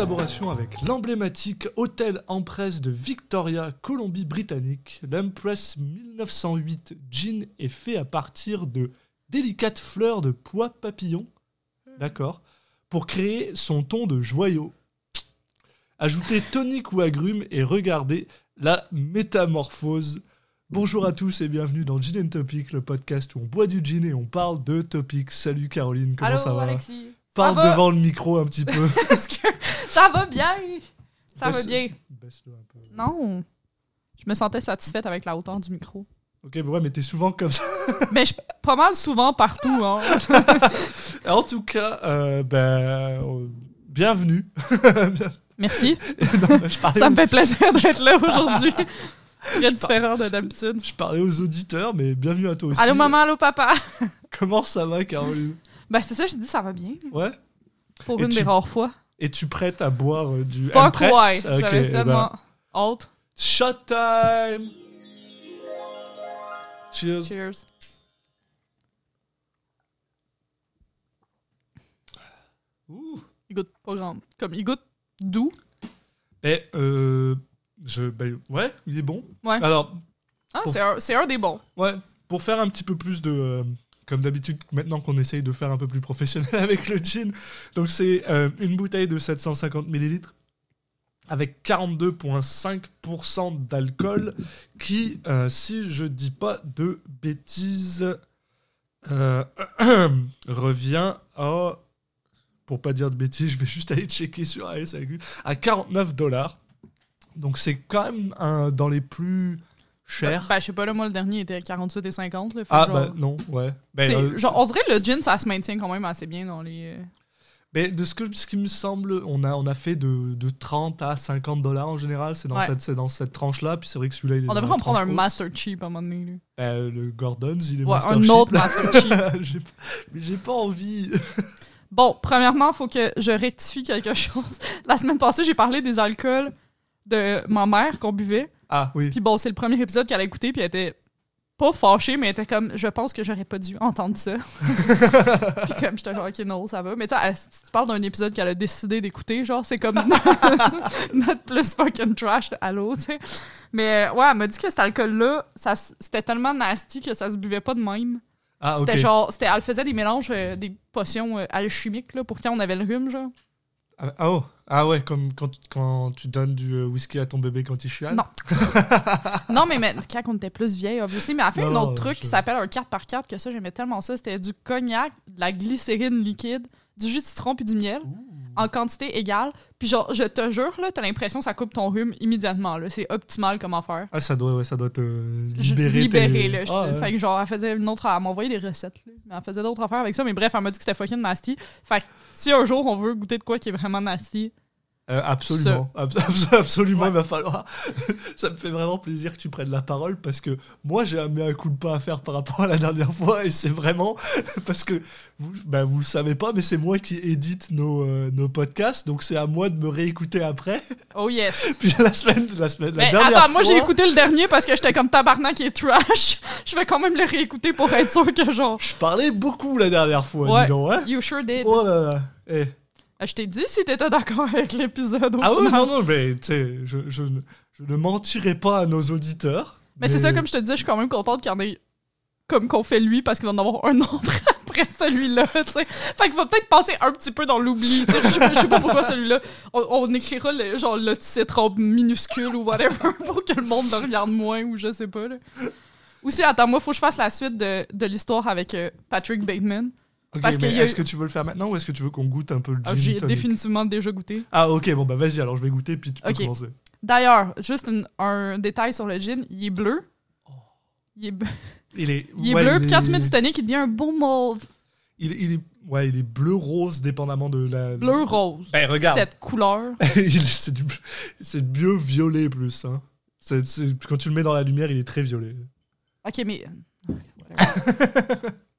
collaboration avec l'emblématique Hôtel Empress de Victoria, Colombie-Britannique, l'Empress 1908 Gin est fait à partir de délicates fleurs de pois papillon, d'accord, pour créer son ton de joyau. Ajoutez tonique ou agrumes et regardez la métamorphose. Bonjour à tous et bienvenue dans Gin and Topic, le podcast où on boit du gin et on parle de topics. Salut Caroline, comment Allô, ça va? Alexis. Parle va? devant le micro un petit peu. Est-ce que ça va bien? Ça va bien. Baisse-le un peu. Non. Je me sentais satisfaite avec la hauteur du micro. Ok, mais ouais, mais t'es souvent comme ça. Mais je pas mal souvent partout. Hein. En tout cas, euh, ben, euh, bienvenue. Merci. Non, je, parlais Ça me fait plaisir d'être là aujourd'hui. Très différent de d'habitude. je parlais aux auditeurs, mais bienvenue à toi aussi. Allô maman, allô papa. Comment ça va, Caroline? Ben c'est ça, je dis ça va bien. Ouais Pour Et une tu- des rares fois. Es-tu prête à boire euh, du Fuck Empress? ouais. Ok, J'avais eh tellement ben, hâte. shot time Cheers. Cheers. Ouh. Il goûte pas grand. Comme il goûte doux. Eh, euh, je, ben, ouais, il est bon. Ouais. Alors, Ah, Pour- c'est un, c'est un des bons. Ouais, pour faire un petit peu plus de. euh, comme d'habitude, maintenant qu'on essaye de faire un peu plus professionnel avec le gin. Donc, c'est euh, une bouteille de 750 ml avec 42,5% d'alcool qui, euh, si je dis pas de bêtises, euh, revient à. Pour pas dire de bêtises, je vais juste aller checker sur ASAQ. À 49 dollars. Donc, c'est quand même un, dans les plus chers. Ben, je sais pas, là, moi, le dernier était 48 et 50. Là, Ah, genre- bah non, ouais. Ben, euh, genre, on dirait que le gin, ça se maintient quand même assez bien dans les. euh, ben, de ce, que, ce qui me semble, on a, on a fait de, de 30 à 50 dollars en général, c'est dans, Ouais. cette, dans cette tranche-là, puis c'est vrai que celui-là, il est On devrait en prendre un haute. Master Cheap à un moment donné. là. Ben, le Gordon's, il est Ouais, Master un Cheap. autre Master Cheap. J'ai- Mais j'ai pas envie. Bon, premièrement, il faut que je rectifie quelque chose. La semaine passée, j'ai parlé des alcools de ma mère qu'on buvait. Ah oui. Puis bon, c'est le premier épisode qu'elle a écouté, puis elle était pas fâchée, mais elle était comme, je pense que j'aurais pas dû entendre ça. puis comme, j'étais genre, ok, non, ça va. Mais tu sais, si tu parles d'un épisode qu'elle a décidé d'écouter, genre, c'est comme notre plus fucking trash à l'eau, tu sais. Mais euh, ouais, elle m'a dit que cet alcool-là, c'était tellement nasty que ça se buvait pas de même. Ah. C'était genre, c'était, elle faisait des mélanges, euh, des potions euh, alchimiques, là, pour quand on avait le rhume, genre. Ah, oh. Ah ouais, comme quand, quand tu donnes du euh, whisky à ton bébé quand il chiale? Non. non, mais, mais quand on était plus vieille, obviously. Mais elle fait Non, un non, autre truc je- qui s'appelle un 4x4, que ça, j'aimais tellement ça. C'était du cognac, de la glycérine liquide, du jus de citron puis du miel, en quantité égale. Puis genre, je te jure, là, t'as l'impression que ça coupe ton rhume immédiatement, là. C'est optimal comme affaire. Ah, ça doit, ouais, ça doit te libérer. là. Je Ah, ouais. Fait que genre, elle faisait une autre. Elle m'envoyait des recettes, là. Mais elle faisait d'autres affaires avec ça. Mais bref, elle m'a dit que c'était fucking nasty. Fait que si un jour on veut goûter de quoi qui est vraiment nasty, Euh, absolument, Abs- abs- absolument, il va falloir. ça me fait vraiment plaisir que tu prennes la parole parce que moi j'ai un mea culpa à faire par rapport à la dernière fois et c'est vraiment parce que vous, ben, vous le savez pas, mais c'est moi qui édite nos, euh, nos podcasts donc c'est à moi de me réécouter après. oh yes! Puis la semaine, la semaine, la dernière attends, moi j'ai fois, écouté le dernier parce que j'étais comme tabarnak est trash. Je vais quand même le réécouter pour être sûr que genre. Je parlais beaucoup la dernière fois, Ouais. dis donc, hein. You sure did. Oh là là. Eh. Euh, Je t'ai dit si t'étais d'accord avec l'épisode Ah ouais, final. non, non, mais tu sais, je, je, ne- je ne mentirai pas à nos auditeurs. Mais c'est ça, comme je te disais, je suis quand même contente qu'il y en ait comme qu'on fait lui parce qu'il va en avoir un autre après celui-là, tu sais. Fait qu'il va peut-être passer un petit peu dans l'oubli, tu sais. Je sais pas- je sais pas pourquoi celui-là. On, on écrira le, genre le titre en minuscule ou whatever pour que le monde le regarde moins ou je sais pas, là. Aussi, attends, moi, faut que je fasse la suite de, de l'histoire avec euh, Patrick Bateman. Parce mais a est-ce eu- que tu veux le faire maintenant ou est-ce que tu veux qu'on goûte un peu le Ah, gin J'ai tonic? définitivement déjà goûté. Ah ok, bon bah vas-y, alors je vais goûter puis tu peux commencer. D'ailleurs, juste une- un détail sur le gin, il est bleu. Il est, Il est, il est ouais, bleu, puis quand est- tu mets du tonic, il devient un beau mauve. il, il est, ouais, il est bleu-rose dépendamment de la... Bleu-rose. Ben regarde, Cette couleur. C'est du, c'est mieux violet plus. Hein. C'est- c'est- quand tu le mets dans la lumière, il est très violet. Ok, mais.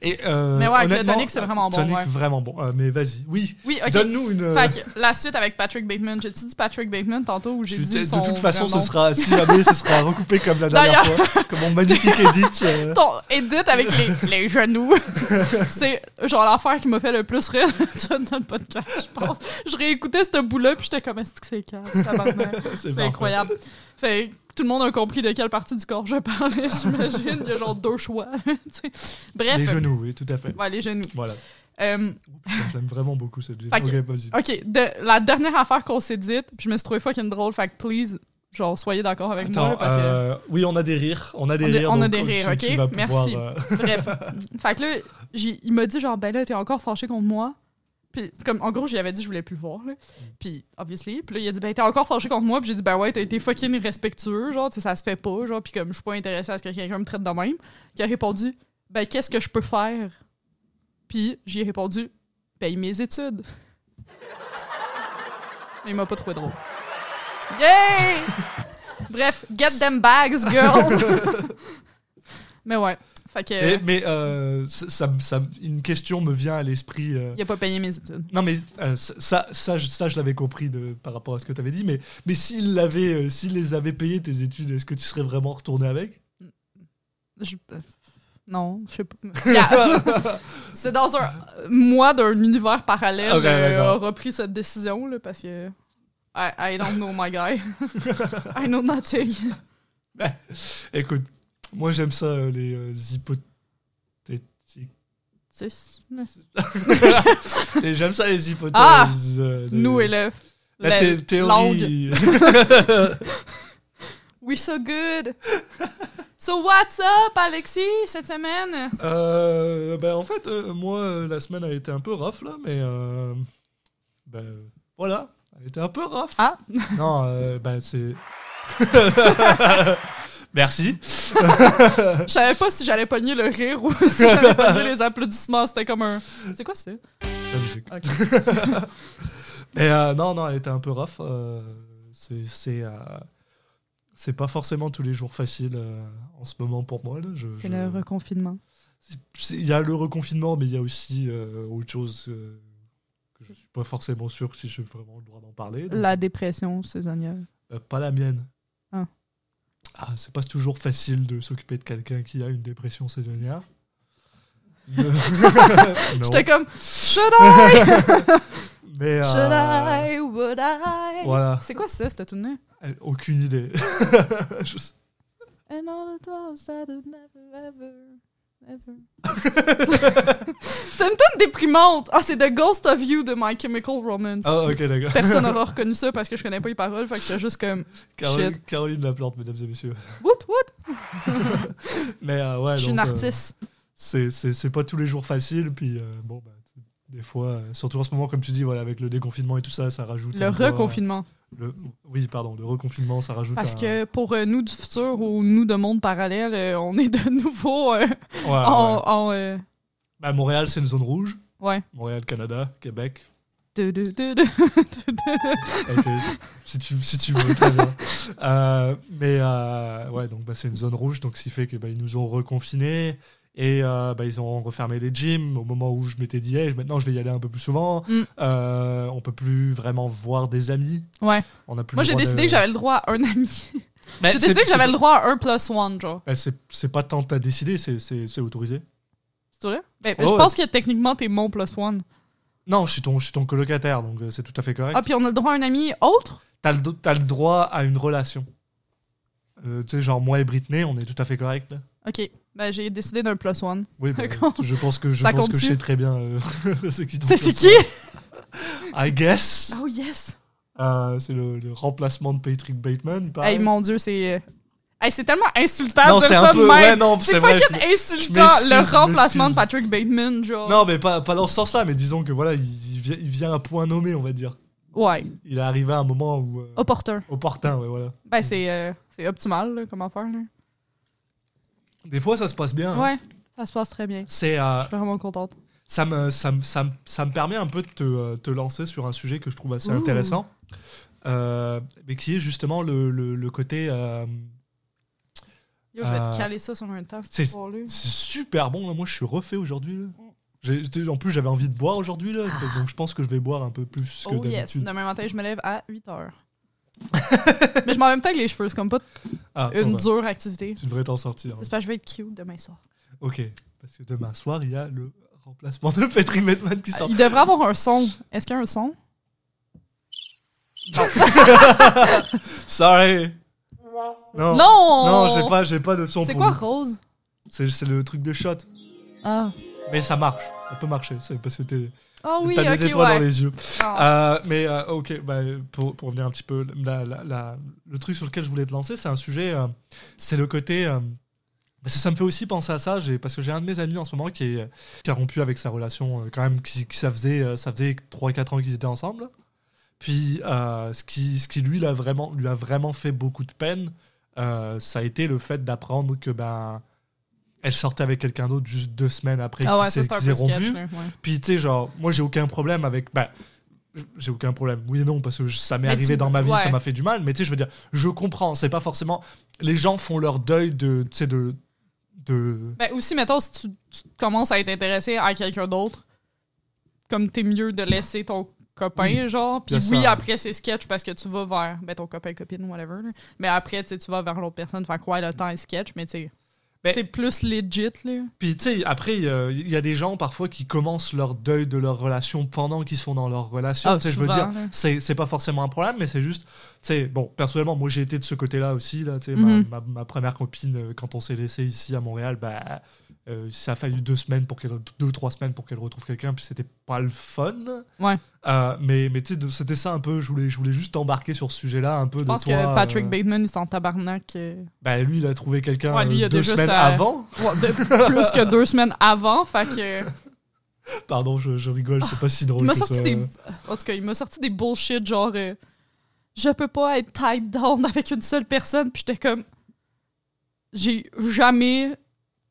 Et, euh, Mais ouais, avec le tonic, c'est vraiment bon, Tonic, ouais. vraiment bon. Euh, mais vas-y, oui. Oui. Donne-nous une. euh, Fait que la suite avec Patrick Bateman. J'ai-tu dit Patrick Bateman tantôt ou j'ai dit de son toute façon, ce sera, si jamais, ce sera recoupé comme la dernière fois, comme mon magnifique edit. euh. Ton edit avec les, les genoux. c'est genre l'affaire qui m'a fait le plus rire dans le podcast, je pense. Je réécoutais ce bout-là, puis j'étais comme, est-ce que c'est calme? C'est incroyable. Fait tout le monde a compris de quelle partie du corps je parlais, j'imagine. Il y a genre deux choix. Bref. Les genoux, oui, tout à fait. Ouais, les genoux. Voilà. Euh, J'aime vraiment beaucoup cette que- Ok, de- la dernière affaire qu'on s'est dite, puis je me suis trouvé fucking drôle, fait que please, genre, soyez d'accord avec moi, Attends, parce que... euh, oui, on a des rires. On a des On rires. on a des rires, tu- ok? tu Merci. euh, Bref. fait que là, il m'a dit genre, ben là, t'es encore fâché contre moi. Puis, comme, en gros, j'y avais dit que je voulais plus le voir, là. Puis, obviously. Puis là, il a dit, ben, t'es encore fâché contre moi. Puis j'ai dit, ben ouais, t'as été fucking irrespectueux, genre, tu ça se fait pas, genre. Puis comme, je suis pas intéressé à ce que quelqu'un me traite de même. Qui a répondu, ben, qu'est-ce que je peux faire? Puis, j'y ai répondu, paye mes études. Mais il m'a pas trouvé drôle. Yay! Bref, get them bags, girls! Mais ouais. Fait que. Et- mais euh, ça, ça- ça- une question me vient à l'esprit. euh, Il a pas payé mes études. Non, mais euh, ça, ça, je- ça, je l'avais compris de, par rapport à ce que tu avais dit. Mais, mais s'il euh, s'il les avait payés, tes études, est-ce que tu serais vraiment retourné avec? Je- Non, je sais pas. Yeah. C'est dans un. Moi, d'un univers parallèle, Ok, euh, d'accord. aura pris cette décision, là, parce que. I, I don't know my guy. I know nothing. Écoute, moi j'aime ça, euh, les euh, hypothétiques. Et j'aime ça, les hypothèses. Ah! euh, de- Nous et le. La thé- théorie. We so good. So what's up, Alexis, cette semaine? Euh, ben, en fait, euh, moi, euh, la semaine a été un peu rough, là, mais. euh, ben, voilà, elle était un peu rough. Ah. Non, euh, ben, c'est. Merci. Je savais pas si j'allais pogner le rire ou si j'allais pogner les applaudissements. C'était comme un. C'est quoi ça? La musique. Mais euh, non, non, elle était un peu rough. euh, c'est. C'est euh, c'est pas forcément tous les jours facile euh, en ce moment pour moi. C'est je- le reconfinement. Il y a le reconfinement, mais il y a aussi euh, autre chose euh, que je suis pas forcément sûr si j'ai vraiment le droit d'en parler. donc, La dépression saisonnière. euh, pas la mienne. Ah. Ah, c'est pas toujours facile de s'occuper de quelqu'un qui a une dépression saisonnière. J'étais comme, should I? Mais, euh, Should I? Would I? Voilà, C'est quoi ça, cette Euh, aucune idée. Je sais- And all the times that I never ever, ever. c'est une tune déprimante. Ah, c'est The Ghost of You de My Chemical Romance. Ah, ok, d'accord. Personne n'aura reconnu ça parce que je connais pas les paroles, fait que c'est juste comme Caroline, shit. Caroline Laplante, mesdames et messieurs. Woot woot. Mais euh, ouais, Je suis une euh, artiste. c'est c'est- c'est pas tous les jours facile. Puis euh, bon, bah, des fois, euh, surtout en ce moment, comme tu dis, voilà, avec le déconfinement et tout ça, ça rajoute. Le peu, euh, reconfinement. Le- oui, pardon, le reconfinement, ça rajoute. Parce un- que pour euh, nous du futur ou nous de monde parallèle, euh, on est de nouveau euh, Ouais, en. ouais. en, Bah, Montréal, c'est une zone rouge. ouais. Montréal, Canada, Québec. Du- du- du- du- Ok, si, tu, si tu veux, très bien. Mais ouais, donc bah, c'est une zone rouge, donc ce qui fait que bah, nous ont reconfinés et euh, bah, ils ont refermé les gyms au moment où je m'étais dit, Hey, maintenant je vais y aller un peu plus souvent. Mm. Euh, on peut plus vraiment voir des amis. Ouais. On a plus Moi, j'ai décidé de- que j'avais le droit à un ami. Mais j'ai décidé que j'avais le droit à un plus one, genre. bah, c'est c'est pas tant t'as décidé, c'est- c'est c'est autorisé. C'est vrai? Ben, Oh, je ouais. pense que techniquement, t'es mon plus one. Non, je suis ton, je suis ton colocataire, donc euh, c'est tout à fait correct. Ah, puis on a le droit à un ami autre? T'as le, le droit à une relation. Euh, tu sais, genre moi et Britney, on est tout à fait correct. là. Ok. Ben, j'ai décidé d'un plus one. Oui, bah, je pense que je Ça pense que je sais très bien euh, c'est qui. C'est qui? I guess. Oh, yes! Euh, c'est le, le remplacement de Patrick Bateman, il paraît. Hey, mon dieu, c'est. Hey, c'est tellement insultant non, de ça un peu. Ouais, non, c'est je fucking insultant, le remplacement de. Patrick Bateman, genre. Non, mais pas, pas dans ce sens-là, mais disons que voilà, il, vient, il vient à point nommé, on va dire. Ouais, Il est arrivé à un moment où. euh, opportun. opportun, ouais, voilà. Ben, c'est euh, c'est optimal, là, comme affaire, là. Des fois, ça se passe bien. hein. Ouais, ça se passe très bien. C'est. euh, Je suis vraiment contente. ça me, ça, me, ça, me, ça me permet un peu de te, euh, te lancer sur un sujet que je trouve assez Ouh. intéressant, euh, mais qui est justement le, le, le côté, euh, Yo, je vais te caler ça sur un temps, c'est- super bon, là. moi je suis refait aujourd'hui. j'étais- En plus, j'avais envie de boire aujourd'hui, là, donc je pense que je vais boire un peu plus que Oh yes, d'habitude. demain matin, je me lève à 8 heures. Mais je m'en même temps avec les cheveux, c'est comme pas Ah, une bon, bah, dure activité. tu devrais t'en sortir. hein. J'espère que je vais être cute demain soir. Ok, parce que demain soir, il y a le remplacement de Patrick Bateman qui sort. Il devrait avoir un son. Est-ce qu'il y a un son? Sorry Non Non! Non, j'ai pas, j'ai pas de son C'est quoi rose? C'est c'est le truc de shot. Ah. Mais ça marche, ça peut marcher, c'est parce que t'es- Ah oui, t'as des étoiles ouais. dans les yeux. Euh, mais euh, ok, bah, pour, pour revenir un petit peu, la- la- la- le truc sur lequel je voulais te lancer, c'est un sujet, euh, c'est le côté. parce que ça me fait aussi penser à ça, parce que j'ai un de mes amis en ce moment qui, est, qui a rompu avec sa relation, quand même, qui, qui- ça faisait, ça faisait 3-4 ans qu'ils étaient ensemble. Puis ce, qui, ce qui lui, l'a vraiment, lui a vraiment fait beaucoup de peine, ça a été le fait d'apprendre que ben, elle sortait avec quelqu'un d'autre juste deux semaines après Ah ouais, qu'ils ça s'est- rompu. ouais. Puis, tu sais, genre, moi, j'ai aucun problème avec. Bah, j'ai aucun problème. Oui et non, parce que ça m'est arrivé tu- dans ma vie, ouais. ça m'a fait du mal. Mais tu sais, je veux dire, je comprends. C'est pas forcément. Les gens font leur deuil de. Tu sais, de. de... Ben aussi, mettons, si tu, tu commences à être intéressé à quelqu'un d'autre, comme t'es mieux de laisser ton copain, genre. Puis oui, ça. après c'est sketch parce que tu vas vers ben, ton copain, copine, whatever. là. Mais après, tu vas vers l'autre personne, faire quoi le temps est sketch, mais tu sais. C'est plus legit, là. Puis, tu sais, après, euh, il y a des gens parfois qui commencent leur deuil de leur relation pendant qu'ils sont dans leur relation. Ah, tu sais, je veux dire, c'est pas forcément un problème, mais c'est juste. Sais, bon, personnellement, moi, j'ai été de ce côté-là aussi. Là, sais, Mhm. ma, ma- ma première copine, euh, quand on s'est laissé ici à Montréal, bah. euh, ça a fallu deux semaines pour qu'elle deux trois semaines pour qu'elle retrouve quelqu'un puis c'était pas le fun Ouais. Euh, mais mais tu sais c'était ça un peu je voulais je voulais juste embarquer sur ce sujet là un peu Je de pense toi que Patrick euh, Bateman, il s'en tabarnak. euh, bah, lui il a trouvé quelqu'un Ouais, deux semaines sa- avant ouais, de- plus que deux semaines avant. Fait que. pardon je, je rigole c'est pas si drôle Il m'a que sorti ça. des. En tout cas, il m'a sorti des bullshit genre. Je peux pas être tied down avec une seule personne. Puis j'étais comme. J'ai jamais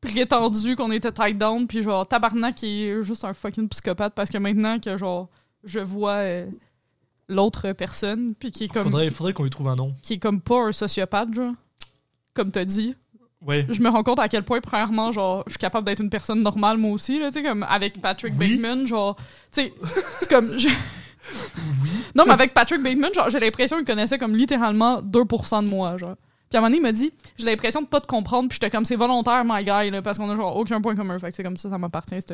prétendu qu'on était tied down. Puis genre, tabarnak est juste un fucking psychopathe parce que maintenant que genre, je vois euh, l'autre personne. Puis qui est comme. faudrait faudrait qu'on lui trouve un nom Qui est comme pas un sociopathe, genre. Comme t'as dit. ouais Je me rends compte à quel point, premièrement, genre, je suis capable d'être une personne normale, moi aussi, là, tu sais, comme avec Patrick Oui. Bateman, genre, tu sais, c'est comme. je- oui Non, mais avec Patrick Bateman, genre, j'ai l'impression qu'il connaissait comme littéralement 2% de moi, genre. Puis à un moment donné, il m'a dit, j'ai l'impression de pas te comprendre, puis j'étais comme, c'est volontaire, my guy, là, parce qu'on a genre aucun point commun. Fait que c'est comme ça, ça m'appartient, cette,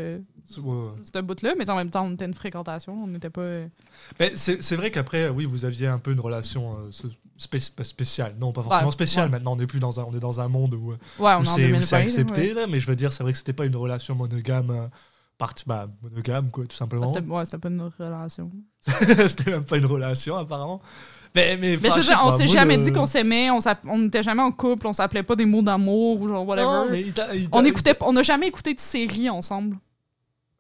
C'est- ouais, bout-là, mais en même temps, on était une fréquentation, on n'était pas. Mais c'est vrai qu'après, oui, vous aviez un peu une relation euh, ce- spé- spéciale. Non, pas forcément Ouais, spéciale. ouais. Maintenant, on est plus dans un, on est dans un monde où, euh, où c'est où 2020. c'est là, accepté. là, mais je veux dire, c'est vrai que c'était pas une relation monogame, euh, parti- bah, monogame quoi, tout simplement. C'était ouais, pas une relation. c'était même pas une relation apparemment. Mais, mais, Mais enfin, je veux sais dire, on s'est jamais dit qu'on s'aimait, on n'était jamais en couple, on s'appelait pas des mots d'amour ou genre whatever. Non, mais il t'a- il t'a- On écoutait, on n'a jamais écouté de série ensemble.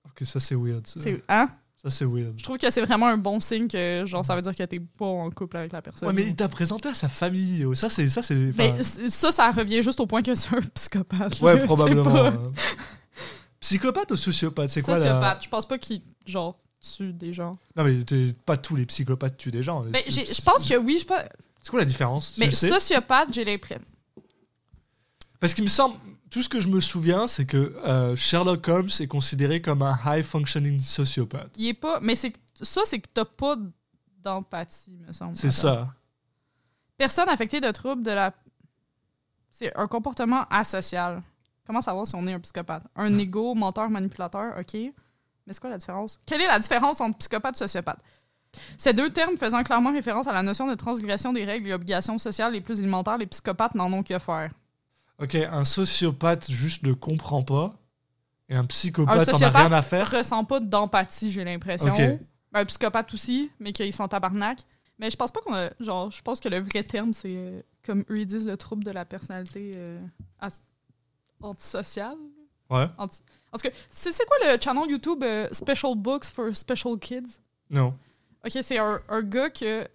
Ok, ça c'est weird. Ça, hein? Ça, c'est weird. Je trouve que c'est vraiment un bon signe que genre ça veut dire que t'es pas en couple avec la personne. Ouais, mais il t'a présenté à sa famille. Ça, c'est. Ça, c'est Mais c- ça, ça revient juste au point que c'est un psychopathe. ouais, probablement. pas-. Psychopathe ou sociopathe? C'est quoi la. Sociopathe. Je pense pas qu'il genre tue des gens. Non, mais t'es- pas tous les psychopathes tuent des gens. Mais j'ai- je pense que oui, je pense. C'est quoi la différence? Mais Tu sais sociopathe, j'ai l'impression. Parce qu'il me semble. Tout ce que je me souviens, c'est que euh, Sherlock Holmes est considéré comme un high functioning sociopathe. Il est pas. Mais c'est que- ça, c'est que t'as pas d'empathie, me semble. C'est Attends. ça. Personne affectée de troubles de la. C'est un comportement asocial. Comment savoir si on est un psychopathe? Un égo, menteur, manipulateur, ok. Mais c'est quoi la différence? Quelle est la différence entre psychopathe et sociopathe? Ces deux termes faisant clairement référence à la notion de transgression des règles et obligations sociales les plus élémentaires, les psychopathes n'en ont que faire. Ok, un sociopathe juste ne comprend pas. Et un psychopathe, as sociopathe rien à faire? Ressent pas d'empathie, j'ai l'impression. Ok. Ben, un psychopathe aussi, mais qu'ils sont tabarnak. Mais je pense pas qu'on a. Genre, je pense que le vrai terme, c'est euh, comme eux ils disent le trouble de la personnalité euh, antisociale. Ouais. Anti- En tout cas, c'est quoi le channel YouTube euh, Special Books for Special Kids? Non. Ok, c'est un, un gars que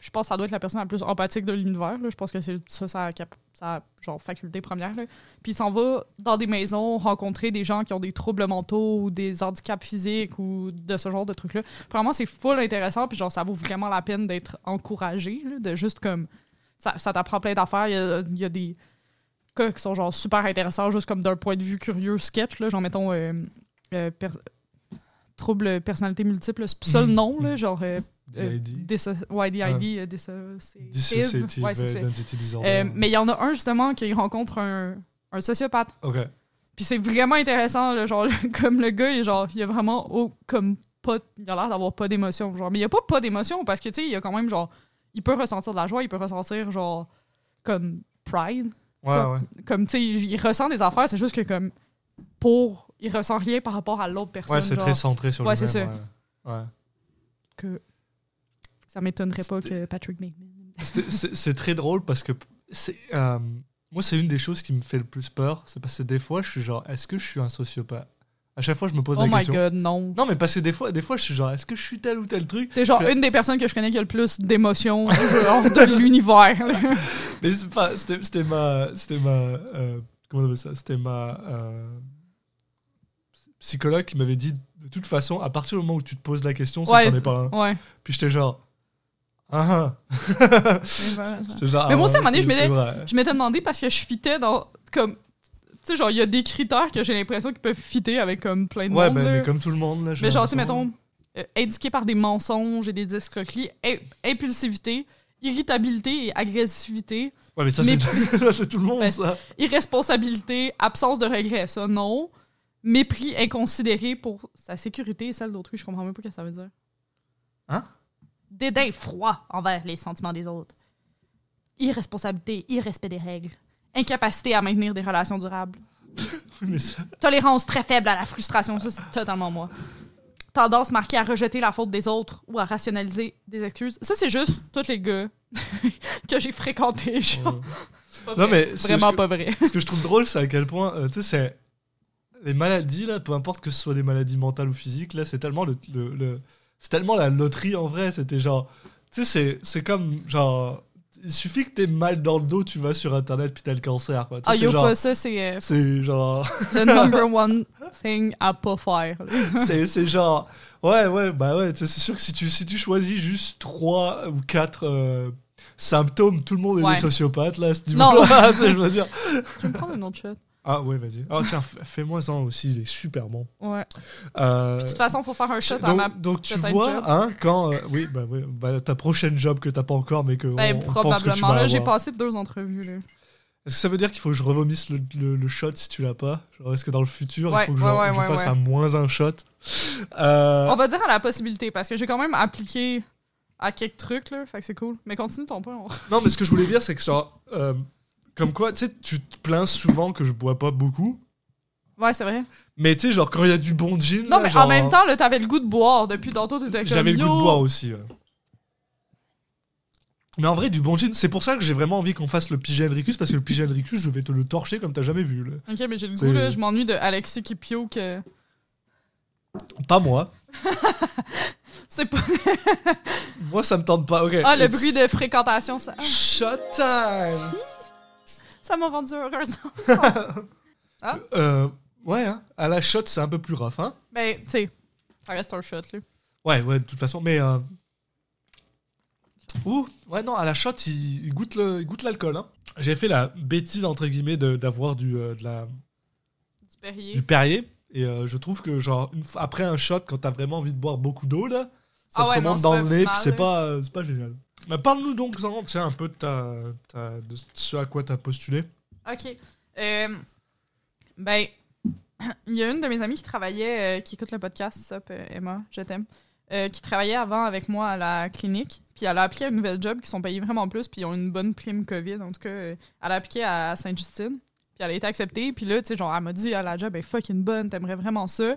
je pense que ça doit être la personne la plus empathique de l'univers. Je pense que c'est ça sa, sa, genre faculté première. là. Puis il s'en va dans des maisons rencontrer des gens qui ont des troubles mentaux ou des handicaps physiques ou de ce genre de trucs-là. Vraiment, c'est full intéressant. Puis genre, ça vaut vraiment la peine d'être encouragé. là, de juste comme. Ça, ça t'apprend plein d'affaires. Il y a, il y a des cas qui sont genre super intéressants, juste comme d'un point de vue curieux sketch, là, genre mettons euh, euh, per- trouble personnalité multiple, c'est ça le Mhm. nom, là, genre euh, euh, ouais, DID, euh, dissociative. Identity Disorder. Euh, mais il y en a un justement qui rencontre un, un sociopathe. Ok. Puis c'est vraiment intéressant, là, genre, comme le gars, il, genre, il a vraiment oh, comme pas, il a l'air d'avoir pas d'émotion, genre, mais il a pas pas d'émotion parce que tu sais, il a quand même genre, il peut ressentir de la joie, il peut ressentir genre comme pride, Ouais, ouais. comme tu sais, il ressent des affaires, c'est juste que comme pour, il ressent rien par rapport à l'autre personne. Ouais, c'est très centré sur Ouais, lui-même. c'est ça. Ouais. Ouais. que ça m'étonnerait pas que Patrick Bateman. C'est très drôle parce que c'est euh, moi c'est une des choses qui me fait le plus peur, c'est parce que des fois je suis genre est-ce que je suis un sociopathe? À chaque fois je me pose Oh la my question. god, non. Non mais parce que des fois des fois je suis genre est-ce que je suis tel ou tel truc? T'es genre une des personnes que je connais qui a le plus d'émotions de l'univers. Mais c'était c'était ma c'était ma euh, comment on appelle ça? C'était ma euh, psychologue qui m'avait dit de toute façon à partir du moment où tu te poses la question c'est Ouais, que t'en es c'est- pas un. ouais. Puis j'étais genre ah ah. Voilà, ça. J'étais genre, Mais moi ah aussi, à un moment donné, je m'étais- demandé parce que je fitais dans comme sais genre il y a des critères que j'ai l'impression qu'ils peuvent fitter avec comme plein de Ouais monde. ben, là. mais comme tout le monde là. Mais genre tu sais mettons euh, indiqué par des mensonges et des escroqueries, im- impulsivité, irritabilité et agressivité, Ouais, mais ça, c'est tout le monde, Ouais. ça. irresponsabilité, absence de regret, ça non. Mépris inconsidéré pour sa sécurité et celle d'autrui, je comprends même pas ce que ça veut dire. Hein? Dédain froid envers les sentiments des autres. Irresponsabilité, irrespect des règles. Incapacité à maintenir des relations durables. Oui, mais ça- Tolérance très faible à la frustration, ça c'est totalement moi. Tendance marquée à rejeter la faute des autres ou à rationaliser des excuses. Ça c'est juste tous les gars que j'ai fréquentés. genre. Non, vrai. mais c'est Vraiment que- pas vrai. Ce que je trouve drôle, c'est à quel point, euh, tu sais, c'est. Les maladies, là, peu importe que ce soit des maladies mentales ou physiques, là, c'est tellement le. le- le- C'est tellement la loterie en vrai. C'était genre. Tu sais, c'est- c'est comme. Genre. Il suffit que t'aies mal dans le dos, tu vas sur internet puis t'as le cancer, quoi. Ah yo, genre. ça c'est euh, C'est genre. le number one thing à pas faire. c'est genre. Ouais, ouais, bah ouais, c'est sûr que si tu, si tu choisis juste 3 ou 4 symptômes, tout le monde est Ouais. des sociopathes, là, à ce niveau-là. je veux dire. Tu me prendre un autre shot? Ah ouais, vas-y. Ah tiens, fais-moi ça aussi, il est super bon. Ouais. Euh, De toute façon, faut faire un shot à donc, ma. donc tu vois, hein, quand... euh, oui, bah, oui, bah, ta prochaine job que t'as pas encore, mais que Ben, on, on pense que tu probablement. vas Là, j'ai passé deux entrevues. Là. Est-ce que ça veut dire qu'il faut que je revomisse le, le- le shot si tu l'as pas? Genre, est-ce que dans le futur, Ouais, il faut que je, ouais, je fasse un moins un shot? Euh, On va dire à la possibilité parce que j'ai quand même appliqué à quelques trucs. Là, fait que c'est cool. Mais continue ton point. on- Non, mais ce que je voulais dire, c'est que genre... comme quoi, tu sais, tu te plains souvent que je bois pas beaucoup, Ouais, c'est vrai. mais tu sais, genre, quand il y a du bon gin... Non, là, mais genre, en même temps, là, t'avais le goût de boire. Depuis tantôt, t'étais comme. J'avais le goût de boire aussi. ouais. Mais en vrai, du bon gin, c'est pour ça que j'ai vraiment envie qu'on fasse le PG Henricus, parce que le PG Henricus, je vais te le torcher comme t'as jamais vu. là. Ok, mais j'ai le goût, là. Je m'ennuie de Alexis qui pioque. euh, Pas moi. C'est pas. Moi, ça me tente pas. Ok. Ah, le It's bruit de fréquentation, ça. Shot time Ça m'a rendu heureuse. Euh, Ouais, hein. à la shot, c'est un peu plus rough, hein. Ben, tu sais, ça reste un shot, là. Ouais, ouais, de toute façon, mais. Euh... Ouh, ouais, non, à la shot, il, il goûte le- il goûte l'alcool. Hein. J'ai fait la bêtise, entre guillemets, de- d'avoir du, euh, de la, Du Perrier. du Perrier. Et euh, je trouve que, genre, une fois- après un shot, quand t'as vraiment envie de boire beaucoup d'eau, là, ça Ah te ouais, non, remonte c'est dans le nez, puis c'est là. pas, euh, c'est pas génial. Mais parle-nous donc, tiens, un peu de, ce à quoi t'as postulé. OK. Euh, ben, il y a une de mes amies qui travaillait, euh, qui écoute le podcast, Sup, euh, Emma, je t'aime, euh, qui travaillait avant avec moi à la clinique. Puis elle a appliqué à une nouvelle job qui sont payés vraiment plus, puis ils ont une bonne prime COVID. En tout cas, elle a appliqué à Sainte-Justine, puis elle a été acceptée. Puis là, tu sais, genre, elle m'a dit, ah, la job est fucking bonne, t'aimerais vraiment ça.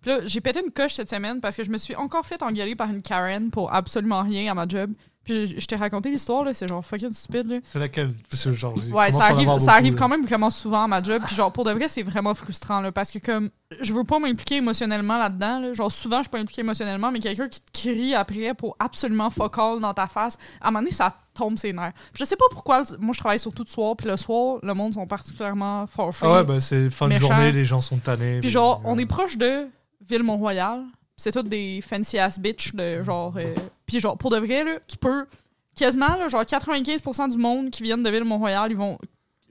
Puis là, j'ai pété une coche cette semaine parce que je me suis encore fait engueuler par une Karen pour absolument rien à ma job. Puis je, je t'ai raconté l'histoire, là, c'est genre fucking stupide, là. C'est laquelle? Que, genre, Ouais, ça arrive, ça arrive quand même vraiment souvent à ma job. Puis genre, pour de vrai, c'est vraiment frustrant, là, parce que comme, je veux pas m'impliquer émotionnellement là-dedans, là. Genre, souvent, je suis pas impliquée émotionnellement, mais quelqu'un qui te crie après pour absolument fuck all dans ta face, à un moment donné, ça tombe ses nerfs. Puis je sais pas pourquoi, moi, je travaille surtout de soir, puis le soir, le monde sont particulièrement fâchés. Ah ouais, bah c'est fin de journée, les gens sont tannés. Puis genre, on est proche de Ville-Mont-Royal. C'est toutes des fancy ass bitch de genre. euh, Puis genre, pour de vrai, là, tu peux quasiment, là, genre 95% du monde qui viennent de Ville-Mont-Royal, ils vont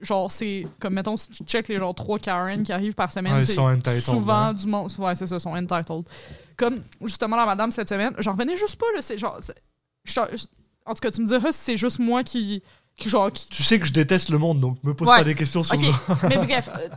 genre, c'est comme, mettons, si tu check les genre 3 Karen qui arrivent par semaine, Ouais, c'est souvent du monde. Ouais, c'est ça, sont entitled. Comme, justement, la madame cette semaine, j'en revenais juste pas, là. C'est genre. en tout cas, tu me diras si c'est juste moi qui. qui genre, qui, Tu sais que je déteste le monde, donc me pose Ouais. pas des questions sur Ok, le mais bref, euh,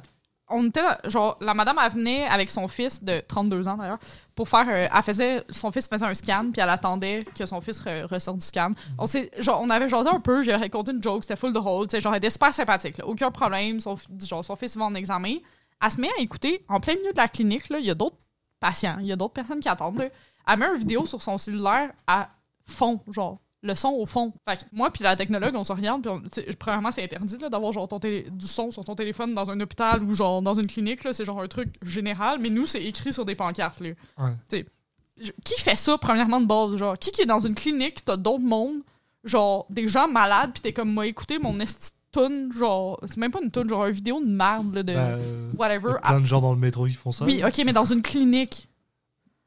on était genre la madame elle venait avec son fils de 32 ans d'ailleurs pour faire euh, elle faisait son fils faisait un scan puis elle attendait que son fils re- ressorte du scan. On s'est genre on avait jasé un peu, j'ai raconté une joke, c'était full de hold, tu sais genre elle était super sympathique aucun problème, son genre son fils va en examen. Elle se met à écouter en plein milieu de la clinique là, il y a d'autres patients, il y a d'autres personnes qui attendent. Elle met une vidéo sur son cellulaire à fond genre le son au fond. Fait que moi puis la technologue, on se regarde, puis on- premièrement, c'est interdit d'avoir genre ton télé- du son sur ton téléphone dans un hôpital ou genre dans une clinique, c'est genre un truc général, mais nous, c'est écrit sur des pancartes. Là. Ouais. Je- qui fait ça, premièrement, de base? Genre, qui qui est dans une clinique, t'as d'autres mondes, genre des gens malades, puis t'es comme, moi, écoutez mon esti toune, genre, c'est même pas une toune, genre une vidéo de merde, là, de Bah, euh, y whatever. a plein de gens dans le métro qui font ça. Oui, ok, mais dans une clinique.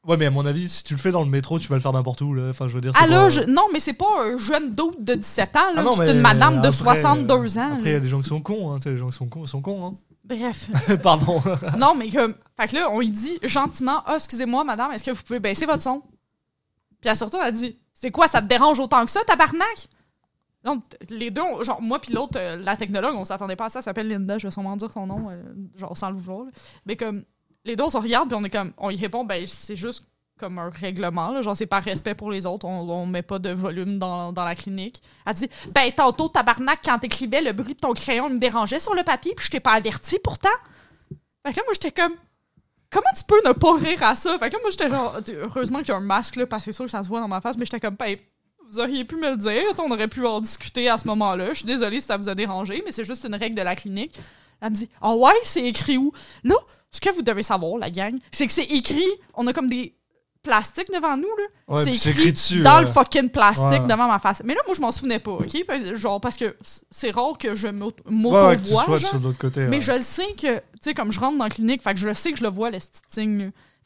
Ouais, mais à mon avis, si tu le fais dans le métro, tu vas le faire n'importe où. Là. Enfin, je veux dire. Ah pas- je- non, mais c'est pas un jeune doute de 17 ans, là, Ah c'est une madame de après, 62 ans. Après, il y a des gens qui sont cons. Hein. Les gens qui sont cons, ils sont cons. Hein. Bref. Pardon. Non, mais comme. Fait que là, on lui dit gentiment Ah, excusez-moi, madame, est-ce que vous pouvez baisser votre son Puis elle surtout, elle a dit C'est quoi, ça te dérange autant que ça, tabarnak Donc, les deux, on- genre, moi puis l'autre, euh, la technologue, on s'attendait pas à ça, elle s'appelle Linda, je vais sûrement dire son nom, euh, genre sans le vouloir. là. Mais comme, les deux, on se regarde, puis on est comme, on y répond, ben, c'est juste comme un règlement, là, genre, c'est par respect pour les autres, on, met pas de volume dans, dans la clinique. Elle dit, ben, tantôt, tabarnak, quand t'écrivais, le bruit de ton crayon me dérangeait sur le papier, puis je t'ai pas averti pourtant. Fait que là, moi, j'étais comme, comment tu peux ne pas rire à ça? Fait que là, moi, j'étais genre, heureusement que j'ai un masque, là, parce que c'est sûr que ça se voit dans ma face, mais j'étais comme, ben, vous auriez pu me le dire, on aurait pu en discuter à ce moment-là. Je suis désolée si ça vous a dérangé, mais c'est juste une règle de la clinique. Elle me dit, ah ouais, c'est écrit où? Là, ce que vous devez savoir, la gang, c'est que c'est écrit, on a comme des plastiques devant nous, là. Ouais, c'est écrit, dessus. dans ouais. le fucking plastique Ouais. devant ma face. Mais là, moi, je m'en souvenais pas, OK? Genre, parce que c'est rare que je m'auto-vois. Mais je le sais que, tu sais, comme je rentre dans la clinique, fait que je le sais que je le vois, le là.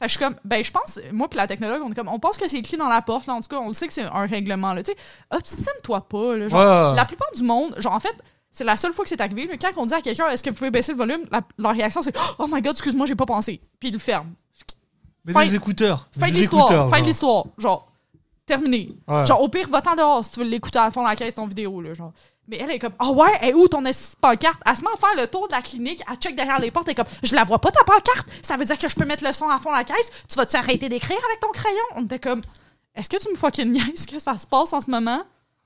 Fait que je suis comme, ben, je pense, moi puis la technologue, on est comme, on pense que c'est écrit dans la porte, là. En tout cas, on le sait que c'est un règlement, là. Tu sais, obstine-toi pas, là. Genre, la plupart du monde, genre, en fait, c'est la seule fois que c'est arrivé, là, quand on dit à quelqu'un, est-ce que vous pouvez baisser le volume, la, leur réaction, c'est, oh my god, excuse-moi, j'ai pas pensé. Puis ils le ferment. Mais fin- des écouteurs. Fin de l'histoire, fin de l'histoire. Genre, terminé. Ouais. Genre, au pire, va-t'en dehors si tu veux l'écouter à fond de la caisse, ton vidéo, là, genre. Mais elle est comme, ah ouais, elle est où ton pancarte? Elle se met à faire le tour de la clinique, elle check derrière les portes, elle est comme, je la vois pas ta pancarte, ça veut dire que je peux mettre le son à fond de la caisse, tu vas-tu arrêter d'écrire avec ton crayon? On était comme, est-ce que tu me fucking niaises que ça se passe en ce moment?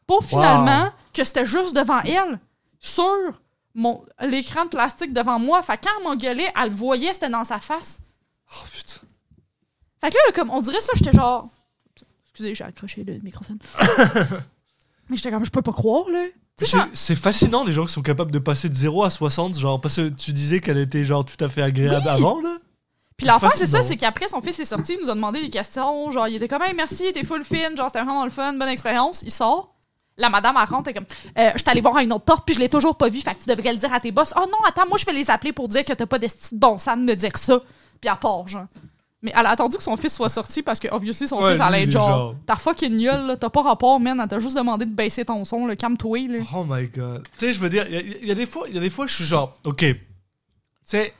Pour finalement que c'était juste devant elle, sur mon l'écran de plastique devant moi. Fait que quand elle m'engueulait, elle le voyait, c'était dans sa face. Oh putain. Fait que là, comme on dirait ça, j'étais genre. Excusez, j'ai accroché le microphone. Mais j'étais comme, je peux pas croire, là. C'est c'est fascinant les gens qui sont capables de passer de 0 à 60, genre parce que tu disais qu'elle était genre tout à fait agréable avant là. Puis l'enfant, c'est ça, c'est qu'après, son fils est sorti, il nous a demandé des questions. Genre, il était comme, hey, merci, t'es full fin, genre, c'était vraiment le fun, bonne expérience. Il sort. La madame, elle rentre, elle est comme, euh, je suis allée voir à une autre porte, puis je l'ai toujours pas vu, fait que tu devrais le dire à tes boss. Oh non, attends, moi, je vais les appeler pour dire que t'as pas de bon sens de me dire ça. Puis elle part, genre. Mais elle a attendu que son fils soit sorti parce que, obviously, son Ouais, fils allait être est genre, genre- t'as fucking nul, là, t'as pas rapport, man, elle t'a juste demandé de baisser ton son, le calme-toi, là. Oh my god. Tu sais, je veux dire, il y, a- il y a des fois, il y a des fois, je suis genre, ok. Tu sais,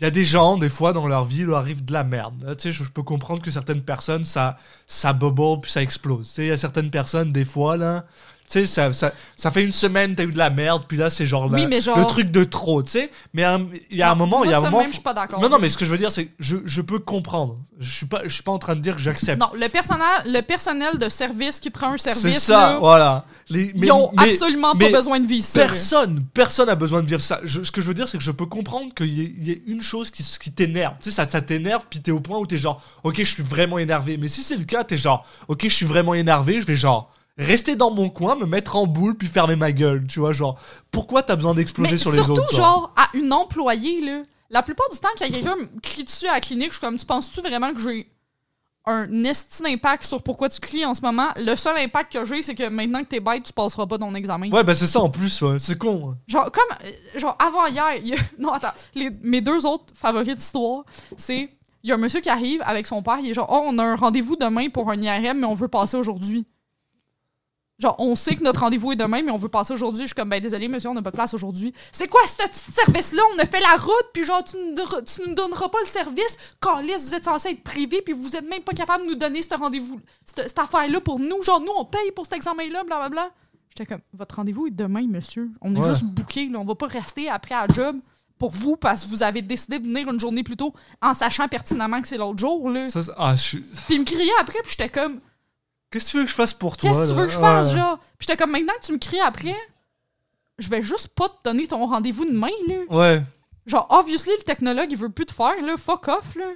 il y a des gens, des fois, dans leur vie, il arrive de la merde. Tu sais, je, je peux comprendre que certaines personnes, ça, ça bubble puis ça explose. Tu sais, il y a certaines personnes, des fois, là. Tu sais, ça, ça, ça fait une semaine, t'as eu de la merde, puis là, c'est genre, Oui, la- mais genre- le truc de trop, tu sais. Mais un- il y a un moment, Moi, il y a un ça, moment. même, je suis pas d'accord. Non, non, mais ce que je veux dire, c'est que je, je peux comprendre. Je suis pas, je suis pas en train de dire que j'accepte. Non, le personnel, le personnel de service qui te rend un C'est service, ça, là, voilà. Les- mais- ils ont mais- absolument mais pas besoin de vivre ça. Personne, personne a besoin de vivre ça. Je- ce que je veux dire, c'est que je peux comprendre qu'il y, ait- il y ait une chose qui, qui t'énerve. Tu sais, ça, ça t'énerve, puis t'es au point où t'es genre, ok, je suis vraiment énervé. Mais si c'est le cas, t'es genre, ok, je suis vraiment énervé, je vais genre rester dans mon coin, me mettre en boule, puis fermer ma gueule. Tu vois, genre, pourquoi t'as besoin d'exploser sur les surtout, autres genre, à une employée, là. La plupart du temps, quand quelqu'un me crie dessus à la clinique, je suis comme, tu penses-tu vraiment que j'ai un esti d'impact sur pourquoi tu cries en ce moment? Le seul impact que j'ai, c'est que maintenant que t'es bête, tu passeras pas ton examen. Ouais, bah c'est ça en plus, ouais. c'est con. hein. Genre, comme, euh, genre, avant hier, il y a- non, attends, les- mes deux autres favoris d'histoire, c'est, il y a un monsieur qui arrive avec son père, il est genre, oh, on a un rendez-vous demain pour un IRM, mais on veut passer aujourd'hui. Genre, on sait que notre rendez-vous est demain, mais on veut passer aujourd'hui. Je suis comme, ben désolé, monsieur, on n'a pas de place aujourd'hui. C'est quoi ce petit service-là? On a fait la route, puis genre, tu tu nous donneras pas le service? Calice, vous êtes censé être privé, puis vous êtes même pas capable de nous donner ce rendez-vous, cette, cette affaire-là pour nous. Genre, nous, on paye pour cet examen-là, blablabla. J'étais comme, votre rendez-vous est demain, monsieur. On est Ouais. juste booké, là. On va pas rester après à job pour vous parce que vous avez décidé de venir une journée plus tôt en sachant pertinemment que c'est l'autre jour, là. Ça, c'est- ah, je Puis il me criait après, puis j'étais comme, Qu'est-ce que tu veux que je fasse pour toi Qu'est-ce que tu veux que je fasse, Ouais. genre? Puis j'étais comme, maintenant que tu me cries après, je vais juste pas te donner ton rendez-vous demain, là. Ouais. Genre, obviously, le technologue, il veut plus te faire, là. Fuck off, là.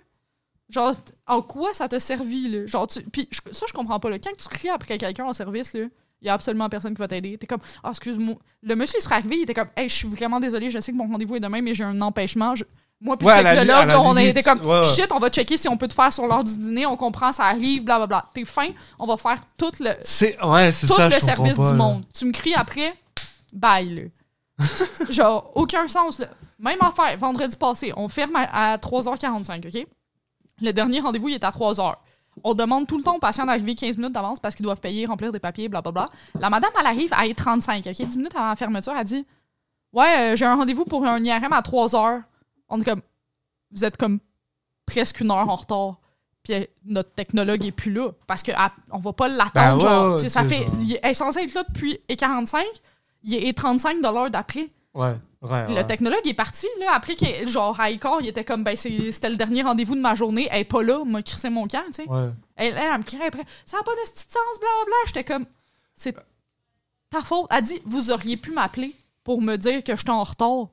Genre, en quoi ça t'a servi, là? Genre, tu... Puis je- ça, je comprends pas, là. Quand tu cries après quelqu'un en service, là, il y a absolument personne qui va t'aider. T'es comme, ah, excuse-moi. Le monsieur, il serait arrivé, il était comme, hey, je suis vraiment désolé, je sais que mon rendez-vous est demain, mais j'ai un empêchement. Je- Moi, puis Ouais, le là, on a été comme, ouais, shit, on va checker si on peut te faire sur l'heure du dîner, on comprend, ça arrive, blablabla. T'es fin, on va faire tout le, ouais, tout ça. le service pas, du là. monde. Tu me cries après, bye, là. Genre, aucun sens, là. Même affaire, vendredi passé, on ferme à, à 3h45, OK? Le dernier rendez-vous, il est à 3h. On demande tout le temps aux patients d'arriver 15 minutes d'avance parce qu'ils doivent payer, remplir des papiers, blablabla. La madame, elle arrive à 35, OK? 10 minutes avant la fermeture, elle dit Ouais, euh, j'ai un rendez-vous pour un IRM à 3h. On est comme Vous êtes comme presque une heure en retard. Puis euh, notre technologue est plus là. Parce qu'on on va pas l'attendre. Ben ouais, genre, ouais, ça fait. genre. Il est censé être là depuis et 45. Il est 35 de l'heure d'après. Ouais, ouais. Le technologue est parti, là, après, qu'il- genre, à Icor, il était comme, ben, c'était le dernier rendez-vous de ma journée, elle est pas là, m'a crissé mon camp, tu sais. Ouais. Elle, elle, elle me criait après, ça n'a pas de petit sens, blablabla. J'étais comme, c'est ta faute. Elle dit, vous auriez pu m'appeler pour me dire que j'étais en retard.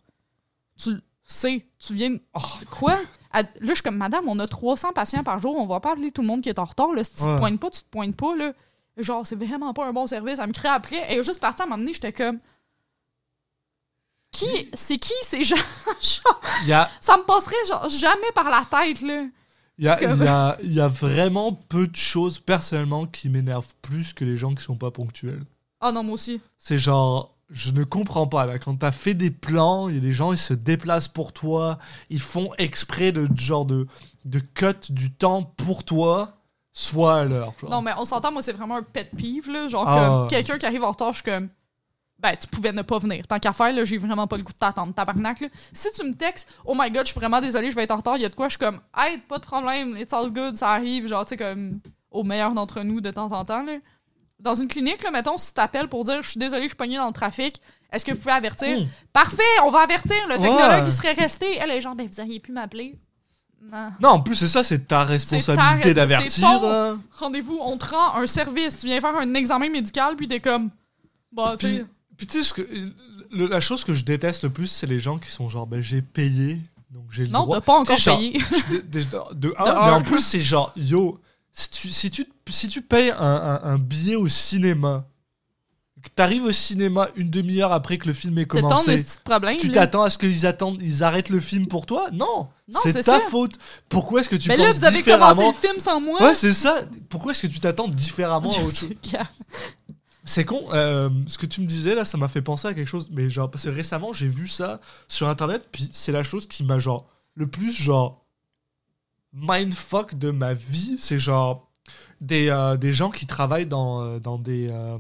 Tu sais, tu viens. Oh. Quoi? Là, je suis comme, madame, on a 300 patients par jour, on va pas appeler tout le monde qui est en retard, là. Si tu Ouais. te pointes pas, tu te pointes pas, là. Genre, c'est vraiment pas un bon service. Elle me criait après, est juste partie à m'emmener, j'étais comme. Qui, c'est qui ces gens? Ça me passerait genre jamais par la tête, là. il y, a, Comme- y, a, il y a vraiment peu de choses personnellement qui m'énervent plus que les gens qui sont pas ponctuels. Ah non, moi aussi. C'est genre, je ne comprends pas là. Quand t'as fait des plans, il y a des gens, ils se déplacent pour toi, ils font exprès de genre de, de cut du temps pour toi, soit à l'heure. genre. Non, mais on s'entend, moi, c'est vraiment un pet peeve, là. Genre, Ah, comme quelqu'un qui arrive en retard, je suis comme. Ben, tu pouvais ne pas venir. Tant qu'à faire, là, j'ai vraiment pas le goût de t'attendre. Tabarnak, là. Si tu me textes, oh my god, je suis vraiment désolé, je vais être en retard, il y a de quoi, je suis comme, hey, pas de problème, it's all good, ça arrive, genre, tu sais, comme, au meilleur d'entre nous de temps en temps, là. Dans une clinique, là, mettons, si t'appelles pour dire, je suis désolé, je suis pogné dans le trafic, est-ce que vous pouvez avertir? Hmm. Parfait, on va avertir. Le technologue, il serait resté. Elle est genre, ben, vous auriez pu m'appeler. Non. Non, en plus, c'est ça, c'est ta responsabilité respons- d'avertir. hein. Rendez-vous, on te rend un service. Tu viens faire un examen médical, puis t'es comme. Bah, tu Puis, puis tu sais, la chose que je déteste le plus, c'est les gens qui sont genre, ben j'ai payé, donc j'ai le Non, droit. t'as pas encore Tu genre, payé. de, de- de un, De mais en plus, c'est genre, yo, si tu, si tu, si tu payes un, un- un billet au cinéma, que t'arrives au cinéma une demi-heure après que le film ait ton commencé, problème. tu t'attends à ce qu'ils attendent, ils arrêtent le film pour toi? Non, Non, c'est ta faute. Pourquoi est-ce que tu Mais là, penses vous avez différemment? commencé le film sans moi. Ouais, c'est ça. Pourquoi est-ce que tu t'attends différemment Je c'est con, euh, ce que tu me disais là, ça m'a fait penser à quelque chose, mais genre, parce que récemment j'ai vu ça sur internet, puis c'est la chose qui m'a genre le plus genre mindfuck de ma vie, c'est genre des, euh, des gens qui travaillent dans, euh, dans des euh,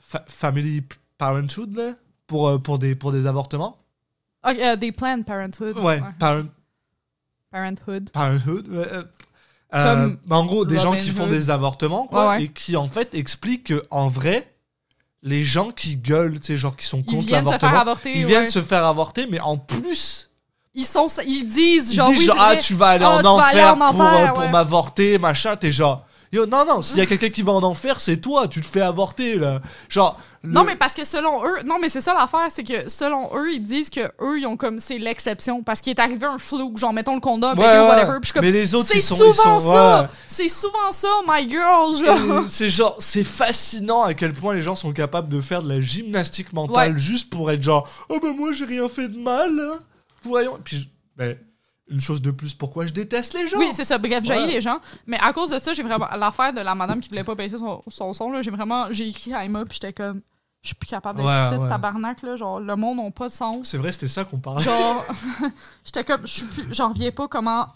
fa- family parenthood là, pour, pour, des, pour des avortements. Ah, euh, des Planned Parenthood. Ouais, parent- Parenthood. Parenthood. ouais, euh, mais en gros, des gens qui font des avortements, quoi, Ouais, ouais. et qui en fait expliquent que en vrai, les gens qui gueulent, tu sais, genre qui sont Ils contre viennent se faire l'avortement, avorter. ils viennent se faire avorter, mais en plus, Ils, sont, ils disent, ils genre, disent oui, genre, ah, tu vas aller Ah, en tu vas enfer, aller en pour, enfer, euh, pour ouais. m'avorter, machin, t'es genre, yo, non, non, s'il y a quelqu'un qui va en enfer, c'est toi, tu te fais avorter, là. Genre, le- Non, mais parce que selon eux, non, mais c'est ça l'affaire, c'est que selon eux, ils disent que eux, ils ont comme, c'est l'exception. Parce qu'il est arrivé un flou, genre, mettons le condom, Ouais, whatever. Puis je suis comme, mais les autres, c'est ils sont, souvent ils sont, ça! ouais. C'est souvent ça, my girl, genre. C'est genre, c'est fascinant à quel point les gens sont capables de faire de la gymnastique mentale juste pour être genre, oh ben moi j'ai rien fait de mal. hein. Voyons. Puis, ben, une chose de plus, pourquoi je déteste les gens? Oui, c'est ça. Bref, j'ai Ouais. les gens. Mais à cause de ça, j'ai vraiment. L'affaire de la madame qui voulait pas baisser son, son son, là, j'ai vraiment. J'ai écrit à Emma, puis j'étais comme. Je suis plus capable d'être Ouais, ici, ouais. tabarnak, là. Genre, le monde n'a pas de sens. C'est vrai, c'était ça qu'on parlait. Genre, j'étais comme. J'en reviens pas comment.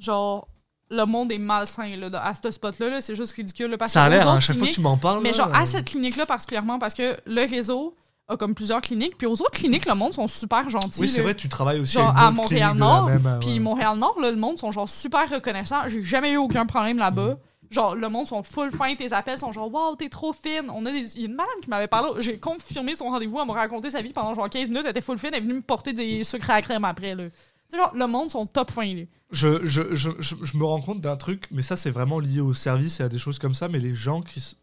Genre, le monde est malsain là, à ce spot-là. -là, c'est juste ridicule. là, parce Ça a l'air, hein, à autres chaque fois que tu m'en parles. Mais là, genre, euh, à cette clinique-là particulièrement, parce que le réseau a comme plusieurs cliniques, puis aux autres cliniques, le monde sont super gentils. Oui, c'est vrai, tu travailles aussi Genre, à, à une autre Montréal clinique de la Nord, même, euh, Puis. Montréal-Nord, le monde sont genre super reconnaissants. J'ai jamais eu aucun problème là-bas. Mm. Genre, le monde sont full fin, tes appels sont genre, waouh, t'es trop fine. On a des... Il y a une madame qui m'avait parlé, j'ai confirmé son rendez-vous, elle m'a raconté sa vie pendant genre 15 minutes, elle était full fine, elle est venue me porter des sucres à la crème après, là. Tu sais, genre, le monde sont top fin, là. Je, je, je, je, me rends compte d'un truc, mais ça, c'est vraiment lié au service et à des choses comme ça. Mais les gens qui.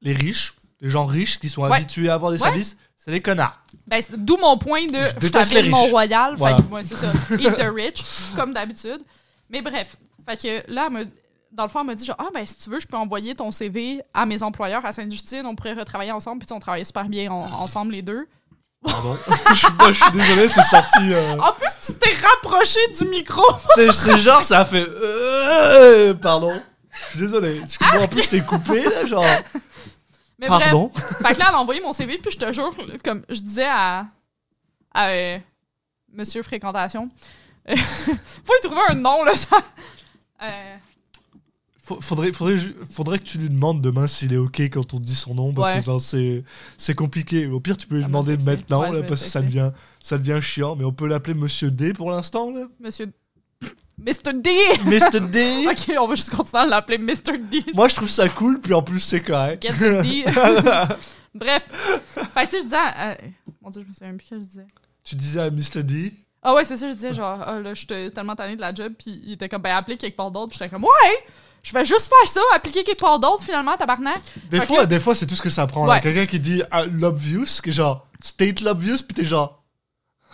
Les riches, les gens riches qui sont Ouais. habitués à avoir des Ouais. services, c'est des connards. Ben, d'où mon point de je les t'appelle. Mont-Royal. Voilà. Ouais, c'est ça. Eat the rich, comme d'habitude. Mais bref, fait que là, elle me- dans le fond, elle m'a dit genre, ah, ben, si tu veux, je peux envoyer ton CV à mes employeurs à Sainte-Justine, on pourrait retravailler ensemble. Puis on travaillait super bien en- ensemble, les deux. Pardon. je, suis je désolé, c'est sorti. euh, En plus, tu t'es rapproché du micro. C'est c'est genre, ça a fait. euh, pardon. Je suis désolé. Excuse-moi, en plus, je t'ai coupé, là, genre. Mais bref, Pardon? Fait que là, elle a envoyé mon CV, puis je te jure, comme je disais à, à euh, Monsieur Fréquentation, euh, faut y trouver un nom, là, ça. Euh, Faudrait, faudrait, faudrait que tu lui demandes demain s'il est OK quand on dit son nom, parce Ouais. que c'est compliqué. Au pire, tu peux lui demander maintenant, Ouais, là, parce que ça devient, ça devient chiant, mais on peut l'appeler Monsieur D pour l'instant, là. Monsieur. Mr. D! Mr. D Ok, on va juste continuer à l'appeler Mr. D. Moi, je trouve ça cool, puis en plus, c'est correct. Get the D. Bref. Fait que tu sais, je disais. à- Mon dieu, je me souviens plus que je disais. tu disais à Mr. D? Ah ouais, c'est ça, je disais genre, ah là, j'étais tellement tannée de la job, puis il était comme, ben, applique quelque part d'autre, puis j'étais comme, ouais! Je vais juste faire ça, appliquer quelque part d'autre, finalement, tabarnak. Des Fait fois, que- des fois, c'est tout ce que ça prend. Ouais. Quelqu'un qui dit ah, l'obvious, qui est genre state l'obvious, puis t'es genre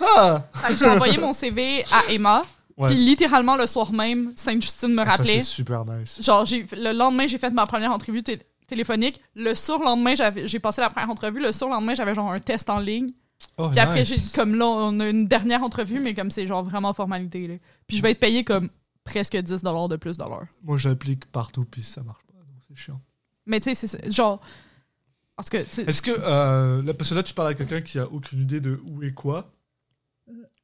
ah. J'ai envoyé mon CV à Emma, Ouais. puis littéralement le soir même, Sainte-Justine me Ah, rappelait. c'est super nice. Genre, j'ai, le lendemain, j'ai fait ma première entrevue té- téléphonique. Le surlendemain, j'avais, j'ai passé la première entrevue. Le surlendemain, j'avais genre un test en ligne. Oh, Puis après, nice. j'ai, comme là, on a une dernière entrevue, mais comme c'est genre vraiment formalité. Là. Puis je vais être payé comme presque 10 de plus de l'heure. Moi, j'applique partout, puis ça marche pas, donc c'est chiant. Mais tu sais, c'est genre. Parce que, Est-ce que euh, là, parce que là, tu parles à quelqu'un qui a aucune idée de où et quoi.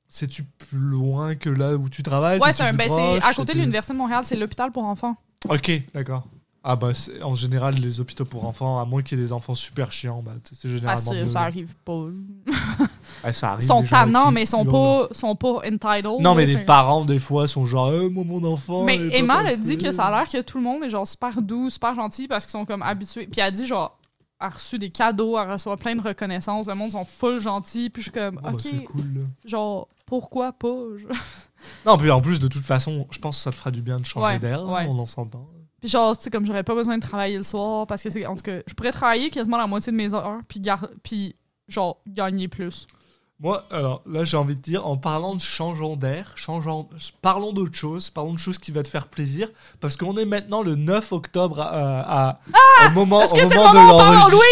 C'est-tu plus loin que là où tu travailles? Ouais, c'est, un- ben, c'est proche? À côté de l'Université de Montréal, c'est l'hôpital pour enfants. Ok, d'accord. Ah bah c'est- en général les hôpitaux pour enfants, à moins qu'il y ait des enfants super chiants, bah t- c'est Ah, généralement c'est- mieux. ça arrive pas. Ah, ça Ils arrive. sont des gens à tannants, qui mais ils sont hurlent. pas, sont pas entitled. Non mais là, les c'est- parents des fois sont genre euh, moi mon enfant. Mais il est pas Emma, elle a passé. dit que ça a l'air que tout le monde est genre super doux, super gentil parce qu'ils sont comme habitués. Puis elle a dit genre, a reçu des cadeaux, elle reçoit plein de reconnaissances, le monde sont full gentils. Puis je suis comme, bah, ok, cool. genre, pourquoi pas? Je- Non puis en plus de toute façon, je pense que ça te fera du bien de changer Ouais, d'air, ouais. on en s'entend. Puis genre, tu sais, comme j'aurais pas besoin de travailler le soir parce que c'est, en tout cas, je pourrais travailler quasiment la moitié de mes heures, puis, gar- puis genre, gagner plus. Moi, alors là, j'ai envie de dire, en parlant de changeant d'air, changeant, parlons d'autre chose, parlons de choses qui va te faire plaisir, parce qu'on est maintenant le 9 octobre à, à- au moment, au moment de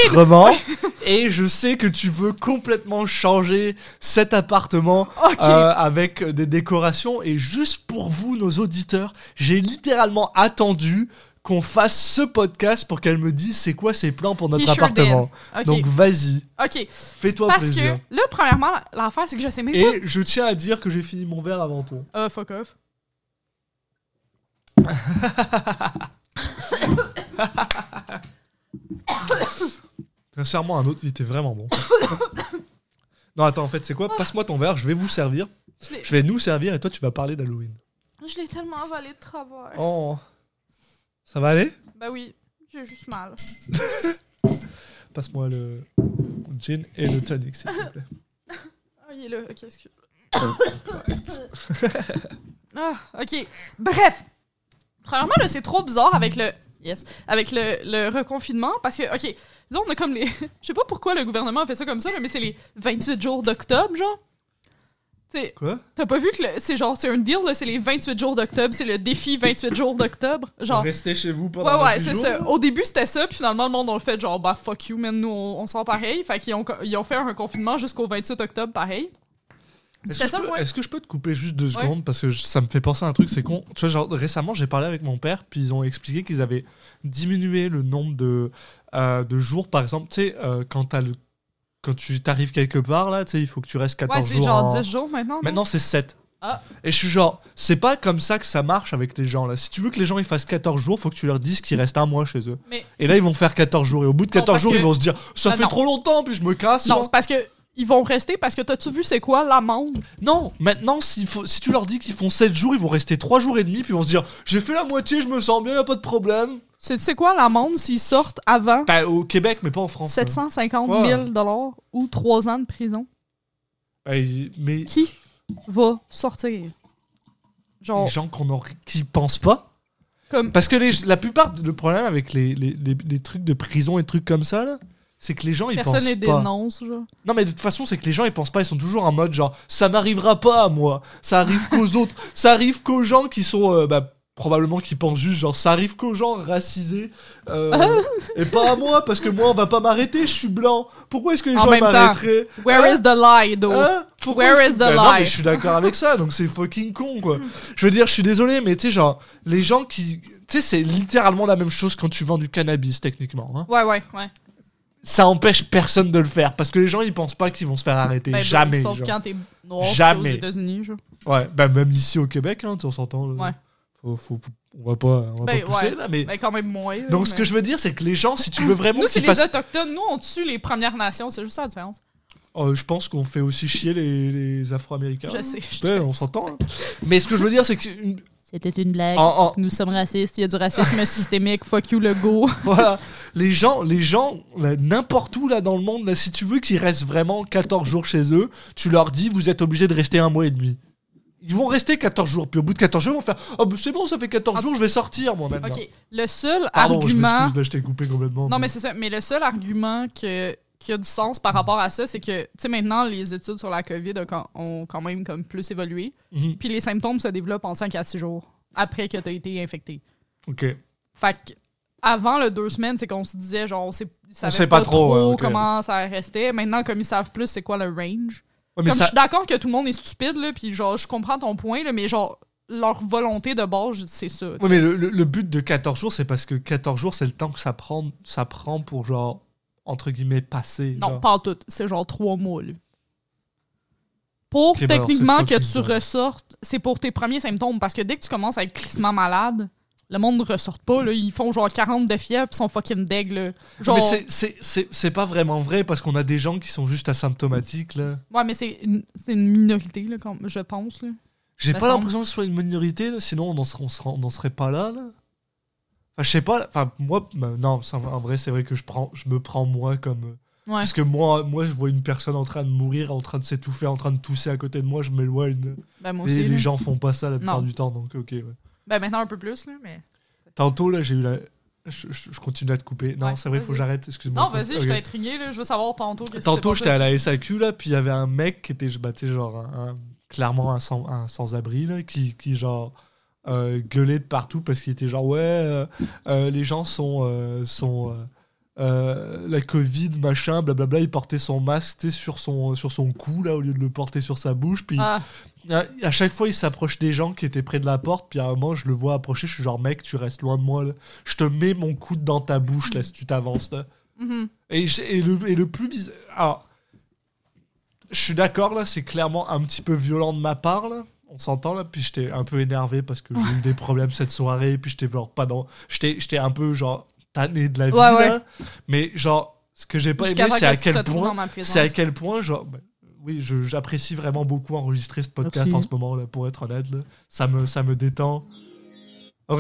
l'enregistrement, et je sais que tu veux complètement changer cet appartement euh, avec des décorations, et juste pour vous, nos auditeurs, j'ai littéralement attendu qu'on fasse ce podcast pour qu'elle me dise c'est quoi ses plans pour notre He sure appartement. Ok. Donc vas-y, ok. fais-toi Parce plaisir. que, là, premièrement, l'affaire, c'est que je sais même pas. Et je tiens à dire que j'ai fini mon verre avant toi. Ah, fuck off. Sincèrement, un autre, il était vraiment bon. non, attends, en fait, c'est quoi? Passe-moi ton verre, je vais vous servir. Je vais nous servir et toi, tu vas parler d'Halloween. Je l'ai tellement avalé de travers. Oh. Ça va aller? Ben oui, j'ai juste mal. Passe-moi le gin et le tonic, s'il te plaît. Ah, il est là. Ok, excuse. ah, ok. Bref. Premièrement, là, c'est trop bizarre avec le. Yes. Avec le, le reconfinement parce que, ok, là, on a comme les. Je sais pas pourquoi le gouvernement a fait ça comme ça, là, mais c'est les 28 jours d'octobre, genre. Quoi? t'as pas vu que le- c'est genre, c'est un deal, là, c'est les 28 jours d'octobre, c'est le défi 28 jours d'octobre. Genre. Restez chez vous pendant Ouais, ouais, 28 c'est jours, ça. là Au début, c'était ça, puis finalement, le monde on le fait genre, bah fuck you, man, nous, on, on sort pareil. Fait qu'ils ont, ils ont fait un confinement jusqu'au 28 octobre, pareil. Est-ce C'est que, ça, je peux- est-ce que je peux te couper juste deux Ouais. secondes? Parce que je- ça me fait penser à un truc, c'est con. Tu vois, genre récemment, j'ai parlé avec mon père, puis ils ont expliqué qu'ils avaient diminué le nombre de, euh, de jours, par exemple. Tu sais, euh, quand, t'as le- quand tu t'arrives quelque part, là, tu sais, il faut que tu restes 14 Ouais, c'est jours. genre en- 10 jours maintenant. Maintenant, c'est 7. Ah. Et je suis genre, c'est pas comme ça que ça marche avec les gens là. Si tu veux que les gens ils fassent 14 jours, faut que tu leur dises qu'il reste un mois chez eux. Mais Et là, ils vont faire 14 jours. Et au bout de Non, 14 parce jours, que- ils vont se dire, ça Ah, fait non. trop longtemps, puis je me casse. non, c'est parce que ils vont rester parce que t'as-tu vu c'est quoi l'amende? Non, maintenant, faut, si tu leur dis qu'ils font 7 jours, ils vont rester 3 jours et demi, puis ils vont se dire, j'ai fait la moitié, je me sens bien, y a pas de problème. C'est tu sais quoi l'amende s'ils sortent avant Bah, au Québec, mais pas en France. hein. 750 Ouais. 000 dollars ou 3 ans de prison? hein. Ouais, mais Qui va sortir? Genre, les gens qu'on en- qui pensent pas? comme. Parce que les, la plupart, le problème avec les, les, les- les trucs de prison et trucs comme ça, là, c'est que les gens, ils Personne pensent ne pas. dénonce, genre. Non, mais de toute façon, c'est que les gens, ils pensent pas, ils sont toujours en mode genre, ça m'arrivera pas à moi, ça arrive qu'aux autres, ça arrive qu'aux gens qui sont, euh, bah, probablement qui pensent juste genre, ça arrive qu'aux gens racisés, euh, et pas à moi, parce que moi, on va pas m'arrêter, je suis blanc. Pourquoi est-ce que les En gens m'arrêteraient Where Hein is the lie, though? Hein Where is que- the non, lie? mais je suis d'accord avec ça, donc c'est fucking con, quoi. Je veux dire, je suis désolé, mais tu sais, genre, les gens qui. Tu sais, c'est littéralement la même chose quand tu vends du cannabis, techniquement. hein. Ouais, ouais, ouais. Ça empêche personne de le faire, parce que les gens, ils pensent pas qu'ils vont se faire arrêter. Ben, Jamais. Sauf genre. quand t'es noir t'es Jamais. aux États-Unis, genre. Ouais, bah même ici au Québec, hein, tu- on s'entend. là. Ouais. Faut, faut- on va pas, on va Ben, pas pousser, ouais. là, mais. Ben, quand même moins. Donc, ce que je veux dire, c'est que les gens, si tu veux vraiment Nous, c'est les fassent. Autochtones. Nous, on tue les Premières Nations. C'est juste ça la différence. Euh, je pense qu'on fait aussi chier les, les Afro-Américains. Je sais. je Ouais, sais. on s'entend. hein. Mais ce que je veux dire, c'est que. une- C'était une blague. en- en- Nous sommes racistes. Il y a du racisme systémique. Fuck you, le go. Voilà, les gens, les gens, n'importe où là dans le monde, là, si tu veux qu'ils restent vraiment 14 jours chez eux, tu leur dis vous êtes obligés de rester un mois et demi. Ils vont rester 14 jours, puis au bout de 14 jours, ils vont faire Oh, bah, c'est bon, ça fait 14 Ah. jours, je vais sortir moi maintenant. Ok. Le seul Pardon, je argument. m'excuse, là, je t'ai coupé complètement. Non, mais c'est ça. Mais le seul argument que, qui a du sens par rapport à ça, c'est que, tu sais, maintenant, les études sur la COVID ont quand, ont quand même comme plus évolué. Mhm, Puis les symptômes se développent en 5 à 6 jours après que tu as été infecté. Ok. Fait que, avant le deux semaines, c'est qu'on se disait, genre, on sait, ils savaient sait pas trop, ouais, ok. comment ça restait. Maintenant, comme ils savent plus, c'est quoi le range. Ouais, mais comme ça- je suis d'accord que tout le monde est stupide, là, puis genre, je comprends ton point, là, mais genre, leur volonté de base, c'est ça. tu Ouais, mais le, le- le but de 14 jours, c'est parce que 14 jours, c'est le temps que ça prend, ça prend pour genre, entre guillemets, passer. Non, genre. pas en tout. C'est genre trois mois, là. Pour Ok, ben alors, techniquement que fucking tu ressortes, c'est pour tes premiers symptômes. Parce que dès que tu commences à être crissement malade, le monde ne ressort pas. Là. Ils font genre 40 de fièvre pis sont fucking deg. Là. Genre, Mais c'est- c'est- c'est c'est pas vraiment vrai parce qu'on a des gens qui sont juste asymptomatiques là. Ouais, mais c'est une, c'est une minorité, là, comme, je pense. Là. J'ai Me pas l'impression que ce soit une minorité, là, sinon on n'en serait, serait- pas là. là. Enfin, je sais pas. Enfin, moi, bah, non, en vrai, c'est vrai que je, prends, je me prends moi comme. euh, Ouais. Parce que moi, moi, je vois une personne en train de mourir, en train de s'étouffer, en train de tousser à côté de moi, je m'éloigne. Ben, les gens font pas ça la plupart Non. du temps, donc ok. ouais. Ben, maintenant un peu plus, là, mais. Tantôt, là, j'ai eu la. Je, je- je continue à te couper. Non, Ouais, c'est vrai, il faut que j'arrête. Excuse-moi. Non, vas-y, je t'ai intrigué, là. Je veux savoir tantôt. Tantôt, j'étais à la SAQ, là, puis il y avait un mec qui était, bah, genre, un- un- clairement un, sans, un sans-abri, là, qui, qui genre, euh, gueulait de partout parce qu'il était genre, ouais, euh, euh, les gens sont. sont euh, la Covid, machin, blablabla, il portait son masque sur son, sur son cou, là, au lieu de le porter sur sa bouche, puis Ah, à, à chaque fois, il s'approche des gens qui étaient près de la porte, puis à un moment, je le vois approcher, je suis genre, mec, tu restes loin de moi, là. Je te mets mon coude dans ta bouche, là, si tu t'avances, là. mhm. Et, le, et le plus bizarre. Alors, je suis d'accord, là, c'est clairement un petit peu violent de ma part, là. On s'entend, là. Puis j'étais un peu énervé parce que j'ai eu des problèmes cette soirée, puis j'étais genre pas dans. J'étais j'étais un peu, genre, tanné de la vie, Ouais, ouais. là. Mais, genre, ce que j'ai pas Jusqu'à aimé, c'est à quel point. C'est à quel point, genre. ben, oui, je- j'apprécie vraiment beaucoup enregistrer ce podcast en ce moment, là, pour être honnête, là. Ça me, ça me détend.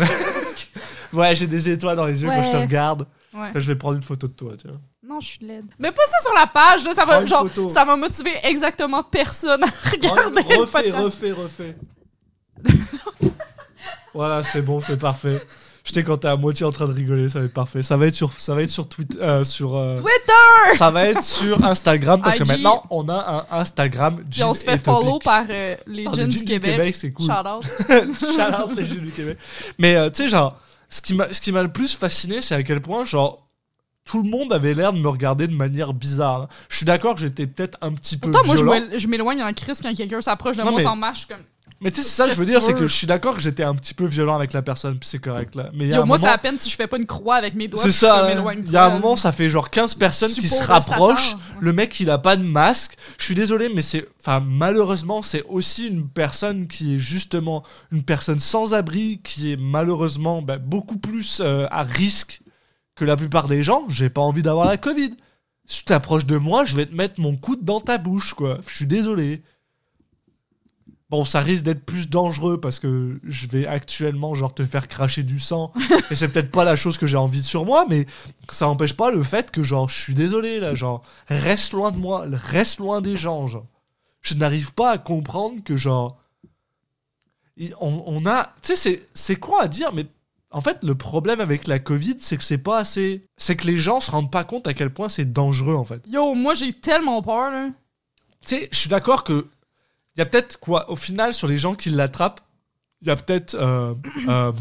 Ouais, j'ai des étoiles dans les yeux quand je te regarde. Ouais. Je vais prendre une photo de toi, tu vois. Non, je suis laide. Mais pas ça sur la page, là. Ça va, genre, photo. ça m'a motivé exactement personne à regarder. le refais, podcast. refais, refais. voilà, c'est bon, c'est parfait. Je t'ai quand t'es à moitié en train de rigoler, ça va être parfait. Ça va être sur, ça va être sur Twitter, euh, sur. euh, Twitter! ça va être sur Instagram parce que IG. maintenant on a un Instagram. Puis on se fait follow par euh, les jeans les du Jeans Québec. c'est cool. Shout out. Shout out les Jeans du Québec. Mais euh, tu sais, genre, ce qui m'a, ce qui m'a le plus fasciné, c'est à quel point, genre, tout le monde avait l'air de me regarder de manière bizarre. Je suis d'accord que j'étais peut-être un petit peu Pourtant, moi, je violent. m'éloigne- je m'éloigne en crise quand quelqu'un s'approche de Non, moi mais- sans marche. Comme. Mais tu sais, c'est ça que je veux dire, c'est que je suis d'accord que j'étais un petit peu violent avec la personne, puis c'est correct là. Mais y a Yo, un moi, moment. c'est à peine si je fais pas une croix avec mes doigts. C'est ça, hein. il y a un moment, ça fait genre 15 personnes qui se rapprochent. Le mec, il a pas de masque. Je suis désolé, mais c'est. Enfin, malheureusement, c'est aussi une personne qui est justement une personne sans abri, qui est malheureusement bah, beaucoup plus euh, à risque que la plupart des gens. J'ai pas envie d'avoir la Covid. Si tu t'approches de moi, je vais te mettre mon coude dans ta bouche, quoi. Je suis désolé. Bon, ça risque d'être plus dangereux parce que je vais actuellement genre te faire cracher du sang et c'est peut-être pas la chose que j'ai envie de sur moi, mais ça n'empêche pas le fait que genre je suis désolé là, genre reste loin de moi, reste loin des gens, genre. Je n'arrive pas à comprendre que genre on, on a, tu sais c'est c'est quoi à dire, mais en fait le problème avec la Covid c'est que c'est pas assez, c'est que les gens se rendent pas compte à quel point c'est dangereux en fait. Yo, moi, j'ai tellement peur, là. Tu sais, je suis d'accord que il y a peut-être quoi au final sur les gens qui l'attrapent, il y a peut-être euh, euh,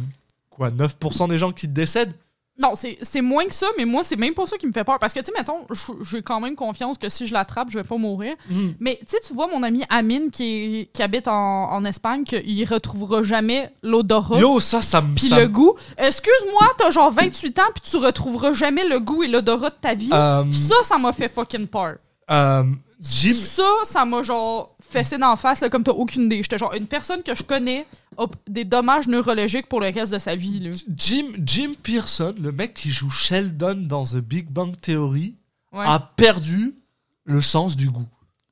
quoi 9% des gens qui décèdent? Non, c'est moins que ça, mais moi, c'est même pas ça qui me fait peur. Parce que, tu sais, mettons, j'ai quand même confiance que si je l'attrape, je vais pas mourir. Mais, tu sais, tu vois mon ami Amine qui, est- qui habite en, en Espagne, qu'il retrouvera jamais l'odorat. Yo, ça ça me Puis le goût. Excuse-moi, t'as genre 28 ans, puis tu retrouveras jamais le goût et l'odorat de ta vie. Euh, Ça, ça m'a fait fucking peur. euh, Jim Ça, ça m'a genre fessé d'en face, là, comme t'as aucune idée. J'étais genre une personne que je connais a des dommages neurologiques pour le reste de sa vie. Là. Jim Jim Pearson, le mec qui joue Sheldon dans The Big Bang Theory, Ouais. a perdu le sens du goût.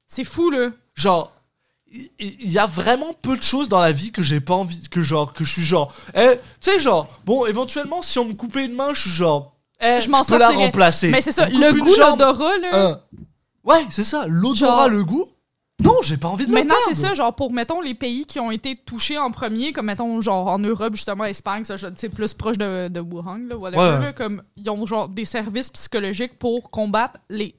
C'est fou, là. Genre il y a vraiment peu de choses dans la vie que j'ai pas envie que genre que je suis genre eh tu sais genre bon éventuellement si on me coupait une main je suis genre eh Je je, m'en peux la sortirais. remplacer Mais c'est ça, le goût, l'odorat, là. un. Ouais c'est ça l'odorat Genre- le goût non j'ai pas envie de Maintenant, le c'est ça, genre pour, mettons, les pays qui ont été touchés en premier, comme, mettons, genre en Europe, justement, Espagne, ça, je- c'est plus proche de, de Wuhan, là, whatever, Ouais. là, comme, ils ont, genre, des services psychologiques pour combattre les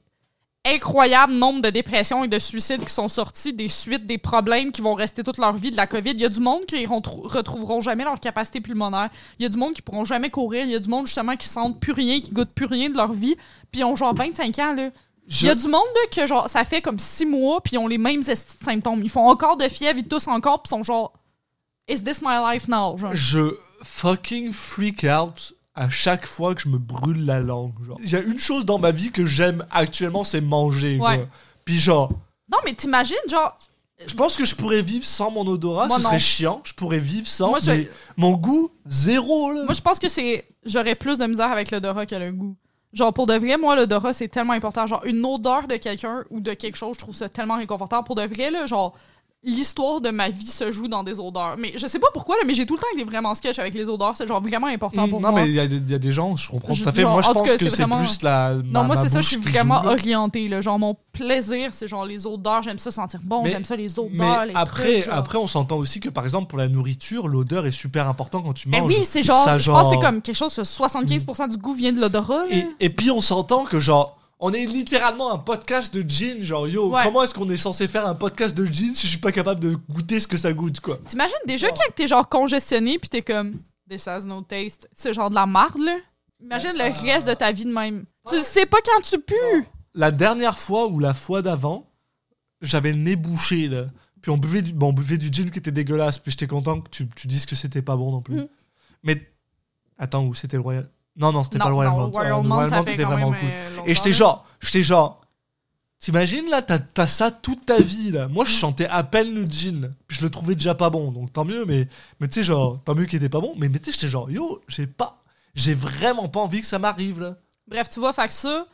incroyables nombres de dépressions et de suicides qui sont sortis des suites des problèmes qui vont rester toute leur vie de la COVID. Il y a du monde qui ne retrouveront jamais leur capacité pulmonaire. Il y a du monde qui pourront jamais courir. Il y a du monde, justement, qui sentent plus rien, qui goûtent plus rien de leur vie. Puis ils ont, genre, 25 ans, là. Je- Il y a du monde là, que genre ça fait comme six mois puis ils ont les mêmes symptômes. Ils font encore de fièvre, ils toussent encore puis sont genre Is this my life now? Genre? je fucking freak out à chaque fois que je me brûle la langue genre il y a une chose dans ma vie que j'aime actuellement c'est manger quoi. Puis genre Non mais t'imagines genre je pense que je pourrais vivre sans mon odorat Moi, ce non. serait chiant je pourrais vivre sans Moi, je- mais mon goût zéro là moi je pense que c'est j'aurais plus de misère avec l'odorat que le goût. Genre pour de vrai moi l'odorat c'est tellement important. Genre une odeur de quelqu'un ou de quelque chose je trouve ça tellement réconfortant. Pour de vrai là genre l'histoire de ma vie se joue dans des odeurs. Mais je sais pas pourquoi, là, mais j'ai tout le temps été vraiment sketch avec les odeurs. C'est genre vraiment important pour Mm, non moi. mais il y, a des- il y a des gens je comprends Je- tout à fait genre, moi je pense que c'est vraiment- plus la Non, moi, c'est ça, je suis vraiment orientée. Là. Genre, mon plaisir, c'est genre les odeurs. J'aime ça sentir bon, Mais- j'aime ça les odeurs, mais les après, trucs, genre. après, on s'entend aussi que par exemple pour la nourriture, l'odeur est super important quand tu Mais manges. oui, c'est genre, Ça, je pense que c'est comme quelque chose, que 75% du goût vient de l'odorat. et puis on s'entend que genre, on est littéralement un podcast de gin, genre yo, Ouais. comment est-ce qu'on est censé faire un podcast de gin si je suis pas capable de goûter ce que ça goûte quoi? T'imagines déjà quand t'es genre congestionné puis t'es comme This has no taste. C'est genre de la marde, là? Imagine le reste de ta vie de même. Tu sais pas quand tu pues. La dernière fois ou la fois d'avant, j'avais le nez bouché là. Puis on buvait du, bon, on buvait du gin qui était dégueulasse. Puis j'étais content que tu, tu dises que c'était pas bon non plus. Mm. Mais attends, où c'était le Royal? Non, non, c'était pas le ça Malt fait était quand vraiment même, cool. euh, longtemps, Et j'étais genre, j'étais genre, t'imagines là, t'as t'as ça toute ta vie là. Moi, je chantais à peine le gin, puis je le trouvais déjà pas bon, donc tant mieux. Mais, mais tu sais genre, tant mieux qu'il était pas bon. Mais, mais tu sais, j'étais genre, yo, j'ai pas, j'ai vraiment pas envie que ça m'arrive là. Bref, tu vois, fait que ça,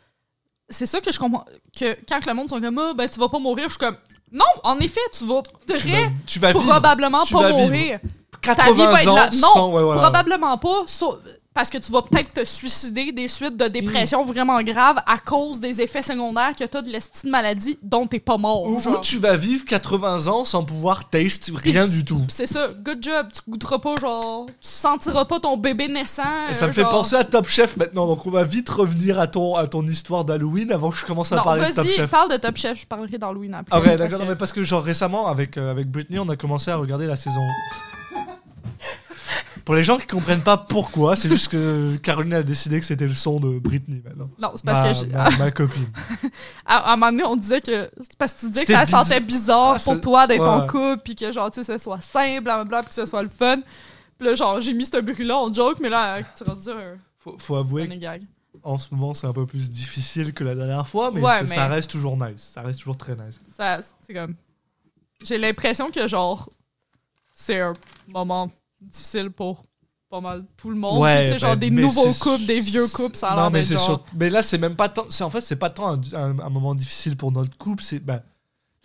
c'est ça que je comprends. Que quand le monde sont comme, ah, ben tu vas pas mourir, je suis comme, non, en effet, tu vas Tu très vas, tu vas vivre probablement Tu pas vivre. mourir. 80 vie va être ans là. Non, sans, ouais, voilà. Probablement pas, so- parce que tu vas peut-être te suicider des suites de dépression vraiment graves à cause des effets secondaires que t'as de l'estime maladie dont t'es pas mort. Ou, genre. tu vas vivre 80 ans sans pouvoir taste rien du tout. C'est ça, good job, tu goûteras pas, genre, tu sentiras pas ton bébé naissant. Et ça euh, me fait penser à Top Chef maintenant, donc on va vite revenir à ton, à ton histoire d'Halloween avant que je commence à Non, parler de Top vas-y, Chef. parle de Top Chef, je parlerai d'Halloween après. Ah ouais, d'accord, que- non, mais parce que genre récemment avec, euh, avec Britney, on a commencé à regarder la saison. Pour les gens qui comprennent pas pourquoi, c'est juste que Caroline a décidé que c'était le son de Britney maintenant. Non, c'est parce ma, que. j'ai- ma, ma copine. À, à un moment donné, on disait que. Parce que tu disais que ça sentait bizarre Ah, pour toi d'être en ouais. couple, puis que genre, tu sais, ce soit simple, blablabla, puis que ce soit le fun. Puis là, genre, j'ai mis ce bruit-là en joke, mais là, tu rendu un Faut, faut avouer gag. qu'en ce moment, c'est un peu plus difficile que la dernière fois, mais, Ouais, mais- ça reste toujours nice. Ça reste toujours très nice. Ça, c'est comme. J'ai l'impression que, genre, c'est un moment difficile pour pas mal tout le monde. Ouais, sais, genre, ben, des nouveaux couples, des vieux couples, ça a l'air mais genre. sur- Mais là, c'est même pas tant. En fait, c'est pas tant un, un- un moment difficile pour notre couple. C'est. bah,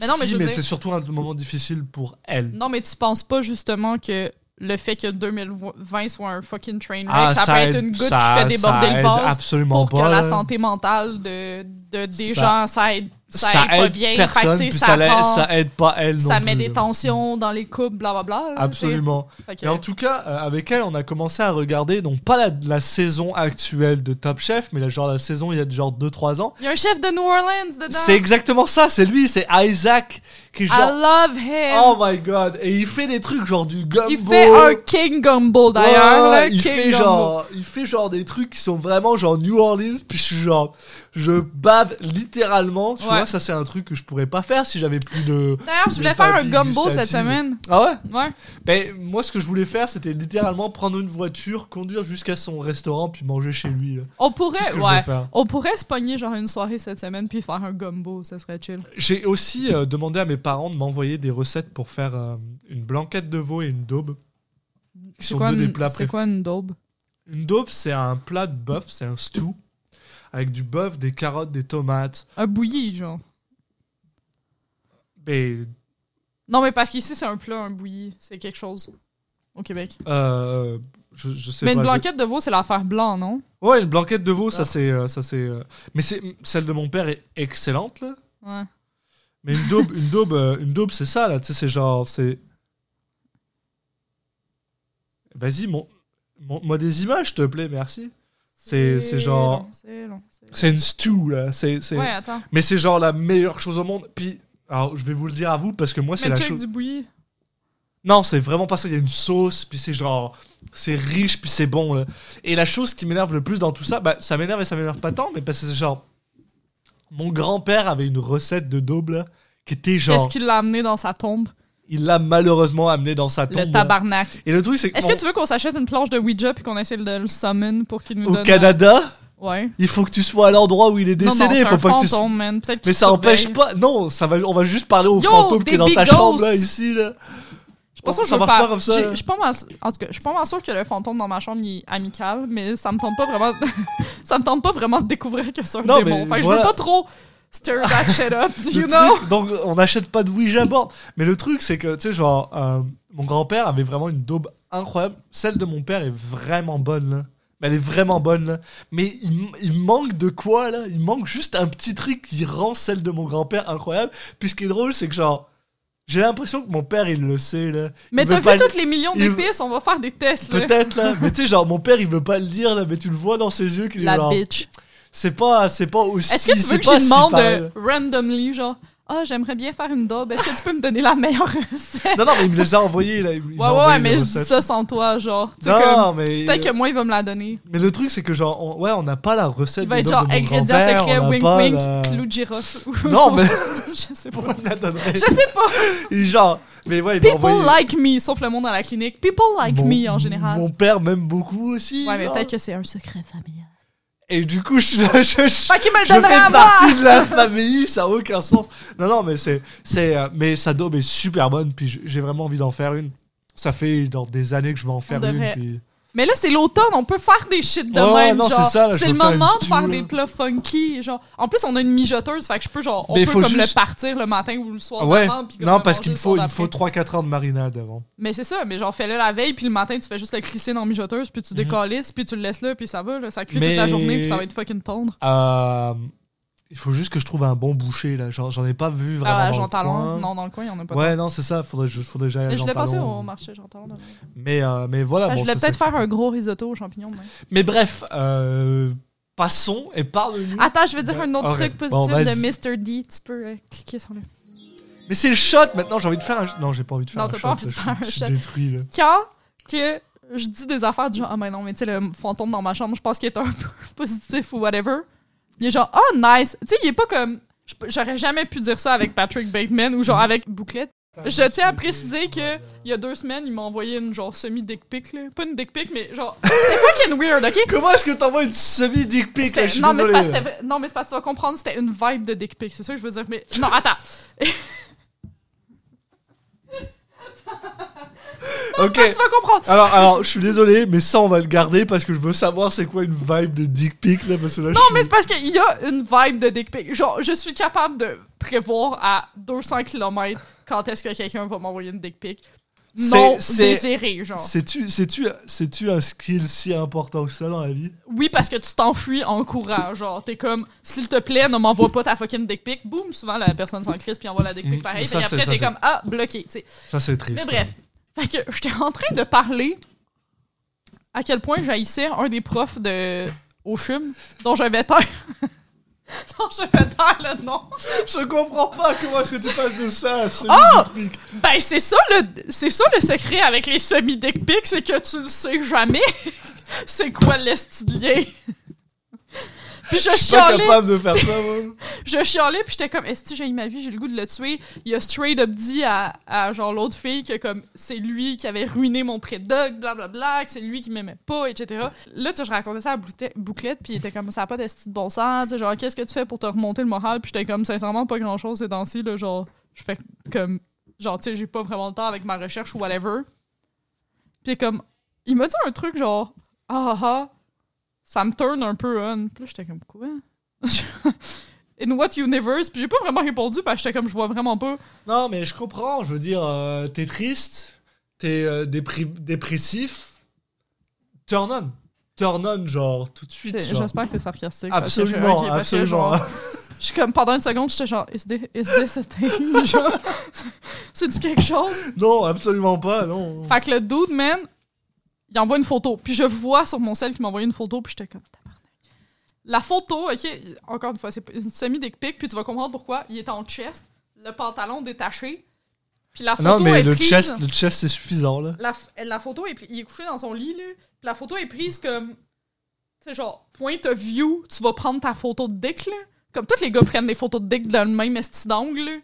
Mais non, mais je mais dire- c'est surtout un moment difficile pour elle. Non, mais tu penses pas justement que le fait que 2020 soit un fucking train wreck, Ah, ça, peut être une goutte ça- qui fait déborder ça le vase Absolument pour pas. que la santé mentale de, de des Ça- gens, ça aide, ça aide pas bien. Fait que, personne, puis ça, rend- ça aide pas elle non ça plus, met des tensions dans les couples, blablabla. Absolument. Que- Mais en tout cas, euh, avec elle, on a commencé à regarder, donc pas la, la saison actuelle de Top Chef, mais la, genre la saison il y a genre 2-3 ans. Il y a un chef de New Orleans dedans. C'est exactement ça, c'est lui, c'est Isaac, qui I genre... love him. Oh my god, et il fait des trucs genre du gumbo. il fait un King Gumbo d'ailleurs. Ouais, il King fait Gumbo. genre, il fait genre des trucs qui sont vraiment genre New Orleans, puis je suis genre, je bave littéralement. Tu Ouais. vois, ça c'est un truc que je pourrais pas faire si j'avais plus de. D'ailleurs, je voulais faire un gumbo cette semaine. Ah ouais? Ouais. Ben moi, ce que je voulais faire, c'était littéralement prendre une voiture, conduire jusqu'à son restaurant, puis manger chez lui. là. On pourrait, ouais. On pourrait se pogner genre une soirée cette semaine puis faire un gumbo, ça serait chill. J'ai aussi euh, demandé à mes parents de m'envoyer des recettes pour faire euh, une blanquette de veau et une daube. Qui sont quoi, deux des une- plats c'est quoi une daube? Une daube, c'est un plat de bœuf, c'est un stew. Avec du bœuf, des carottes, des tomates. Un bouilli, genre. Mais Non, mais parce qu'ici, c'est un plat, un bouilli. C'est quelque chose. Au Québec. euh, je, je sais Mais pas. une je- blanquette de veau, c'est l'affaire blanc, non? Ouais, une blanquette de veau, ça Ah. c'est, euh, ça c'est. euh, Mais c'est celle de mon père est excellente là. Ouais. Mais une daube, une daube, euh, une daube, c'est ça là. Tu sais, c'est genre, c'est. Vas-y, mon, montre-moi des images, s'il te plaît, merci. C'est, c'est genre, C'est une stew là. C'est, c'est. Ouais, attends. Mais c'est genre la meilleure chose au monde. Puis, alors, je vais vous le dire à vous parce que moi c'est Mais la check chose. du bouilli. Non, c'est vraiment pas ça. Il y a une sauce, puis c'est genre. C'est riche, puis c'est bon. là. Et la chose qui m'énerve le plus dans tout ça, bah, ça m'énerve et ça m'énerve pas tant, mais parce que c'est genre. Mon grand-père avait une recette de daube, là, qui était Qu'est-ce genre. qu'il l'a amené dans sa tombe? Il l'a malheureusement amené dans sa tombe. Le tabarnak. Et le truc, c'est. Est-ce que tu veux qu'on s'achète une planche de Ouija puis qu'on essaie de le summon pour qu'il nous Au donne... Canada, Ouais. il faut que tu sois à l'endroit où il est Non, non, décédé. c'est faut un pas que tu. Peut-être Mais ça empêche pas. Non, ça va, on va juste parler au Yo, fantôme qui est dans ta chambre, là, ici, là. Je pas sûre que ça je marche pas. pas comme ça. Je suis pas mal- En tout cas, je suis pas mal que le fantôme dans ma chambre il est amical, mais ça me tente pas vraiment. ça me tente pas vraiment de découvrir que c'est un Non, démon. mais Fait que je voilà. veux pas trop stir that shit up, you truc- know? donc on n'achète pas de Ouija board. Mais le truc c'est que tu sais genre euh, mon grand-père avait vraiment une daube incroyable. Celle de mon père est vraiment bonne là. Mais Elle est vraiment bonne là. Mais il, il manque de quoi là? Il manque juste un petit truc qui rend celle de mon grand-père incroyable. Puis ce qui est drôle c'est que genre j'ai l'impression que mon père il le sait là. Mais veut t'as pas vu le- toutes les millions il- d'épices, on va faire des tests. là. Peut-être là, mais tu sais genre mon père il veut pas le dire là, mais tu le vois dans ses yeux qu'il est La genre bitch. C'est pas c'est pas aussi Est-ce que tu veux que je si demande euh, randomly, genre, ah, j'aimerais bien faire une daube, est-ce que tu peux me donner la meilleure recette? Non non, mais il me les a envoyés là. il Ouais, ouais, ouais, mais je dis ça sans toi, genre. Comme, Non, mais Peut-être que moi, il va me la donner. Mais le truc, c'est que genre, on- ouais, on n'a pas la recette Il va être genre ingrédients secrets, wink wink, la- clou de girofle. Non, mais je sais pas. Je sais pas. Et Genre, mais ouais, People envoyé... like me, sauf le monde dans la clinique. People like Mon- me en général. Mon père m'aime beaucoup aussi. Ouais, mais peut-être que c'est un secret familial. Et du coup, je, je, je, Fait qu'il me le je donnerait à fais moi! partie de la famille, ça a aucun sens. Non, non, mais c'est, c'est, euh, mais sa daube est super bonne, puis j'ai- vraiment envie d'en faire une. Ça fait genre des années que je veux en faire une, devrait- puis... Mais là, c'est l'automne, on peut faire des shit de Ouais, même. c'est le moment de faire là. des plats funky. Genre. En plus, on a une mijoteuse, fait que je peux, genre, on Mais peut faut comme juste- le partir le matin ou le soir Ouais, puis comme non, parce qu'il faut, il faut d'après. 3-4 heures de marinade avant. Mais c'est ça, mais genre, fais-le la veille, puis le matin, tu fais juste le crisser dans la mijoteuse, puis tu décalisses, puis tu le laisses là, puis ça va, là, ça cuit Mhm. Mais- toute la journée, puis ça va être fucking tendre. Euh, il faut juste que je trouve un bon boucher, là. J'en, ai pas vu vraiment Ah, dans Jean Talon, non, dans le coin, il y en a pas. Ouais, non, c'est ça. Faudrait, je, faudrait que j'aille à Mais je l'ai passé au marché Jean Talon. Mais, euh, mais voilà. Enfin, bon, je voulais peut-être faire un gros risotto aux champignons demain. Mais bref, euh, passons et parle-nous. Attends, je vais dire un autre truc positif de Mr. D. Tu peux euh, cliquer sur le. Mais c'est le shot maintenant, j'ai envie de faire un. Non, j'ai pas envie de faire Non, un t'as shot. pas envie de faire un shot. détruit, là. Quand que je dis des affaires du genre, ah, ben non, mais tu sais, le fantôme dans ma chambre, je pense qu'il est un peu positif ou whatever. Il est genre, oh, nice. Tu sais, il est pas comme. J'aurais jamais pu dire ça avec Patrick Bateman ou genre avec Bouclette. Je tiens à préciser que il y a deux semaines, il m'a envoyé une genre semi-dick pic, là. Pas une dick pic, mais genre. C'était fucking weird, ok? Comment est-ce que t'envoies une semi-dick pic? là? Je suis Non, mais c'est c'était- non, mais c'est parce que tu vas comprendre, c'était une vibe de dick pic, c'est ça que je veux dire. Mais non, attends. Ok. Tu vas comprendre. Alors, alors, je suis désolé, mais ça, on va le garder parce que je veux savoir c'est quoi une vibe de dick pic, là, parce que là, Non, je mais suis- c'est parce qu'il y a une vibe de dick pic. Genre, je suis capable de prévoir à 200 km quand est-ce que quelqu'un va m'envoyer une dick pic. Non C'est- c'est- désiré, genre. Sais-tu, sais-tu, sais-tu un skill si important que ça dans la vie? Oui, parce que tu t'enfuis en courant. Genre, t'es comme, s'il te plaît, ne m'envoie pas ta fucking dick pic. Boum, souvent la personne s'en crisse puis envoie la dick pic Mm, pareil. ça, c'est- après, ça, t'es c'est- comme, ah, bloqué, tu sais. Ça, c'est triste. Mais bref. Fait que j'étais en train de parler à quel point j'haïssais un des profs de au CHUM dont je vais taire. dont je vais taire le nom. Je comprends pas comment est-ce que tu passes de ça à Ah! dick pic. Ben, c'est ça le c'est ça le secret avec les semi-dick pics, c'est que tu le sais jamais. c'est quoi l'esti de lien? Puis je Je suis pas capable de faire ça, moi. je chialais, puis j'étais comme, est-ce que j'ai eu ma vie, j'ai le goût de le tuer? Il a straight up dit à, à genre l'autre fille que comme c'est lui qui avait ruiné mon pré-dog, blablabla, que c'est lui qui m'aimait pas, etc. Là, tu sais, je racontais ça à Bouclette, puis il était comme, ça a pas d'esti de bon sens, tu sais, genre, qu'est-ce que tu fais pour te remonter le moral? Puis j'étais comme, sincèrement, pas grand-chose ces temps-ci, là, genre, je fais comme, genre, tu sais, j'ai pas vraiment le temps avec ma recherche ou whatever. Puis comme, il m'a dit un truc genre, ah ah, ah, ça me turn un peu on. Puis là, j'étais comme, quoi? In what universe? Puis j'ai pas vraiment répondu parce que j'étais comme, je vois vraiment pas. Non, mais je comprends. Je veux dire, euh, t'es triste, t'es euh, dépri- dépressif. Turn on. Turn on, genre, tout de suite. genre. J'espère que t'es sarcastique. parce que je- Absolument, ok, parce que absolument. genre, Je suis comme, pendant une seconde, j'étais genre, is this, is this a thing? Genre, c'est-tu quelque chose? non, absolument pas, non. Fait que le dude, man, il envoie une photo. Puis je vois sur mon cell qu'il m'a envoyé une photo, puis j'étais comme, tabarnak. La photo, ok, encore une fois, c'est une semi-dick pic, puis tu vas comprendre pourquoi. Il est en chest, le pantalon détaché, puis la photo Non, mais est le prise... chest, le chest, c'est suffisant, là. La, la photo est, il est couché dans son lit, là, puis la photo est prise comme, tu sais, genre, point of view, tu vas prendre ta photo de dick, là. Comme tous les gars prennent des photos de dick dans le même esti d'angle.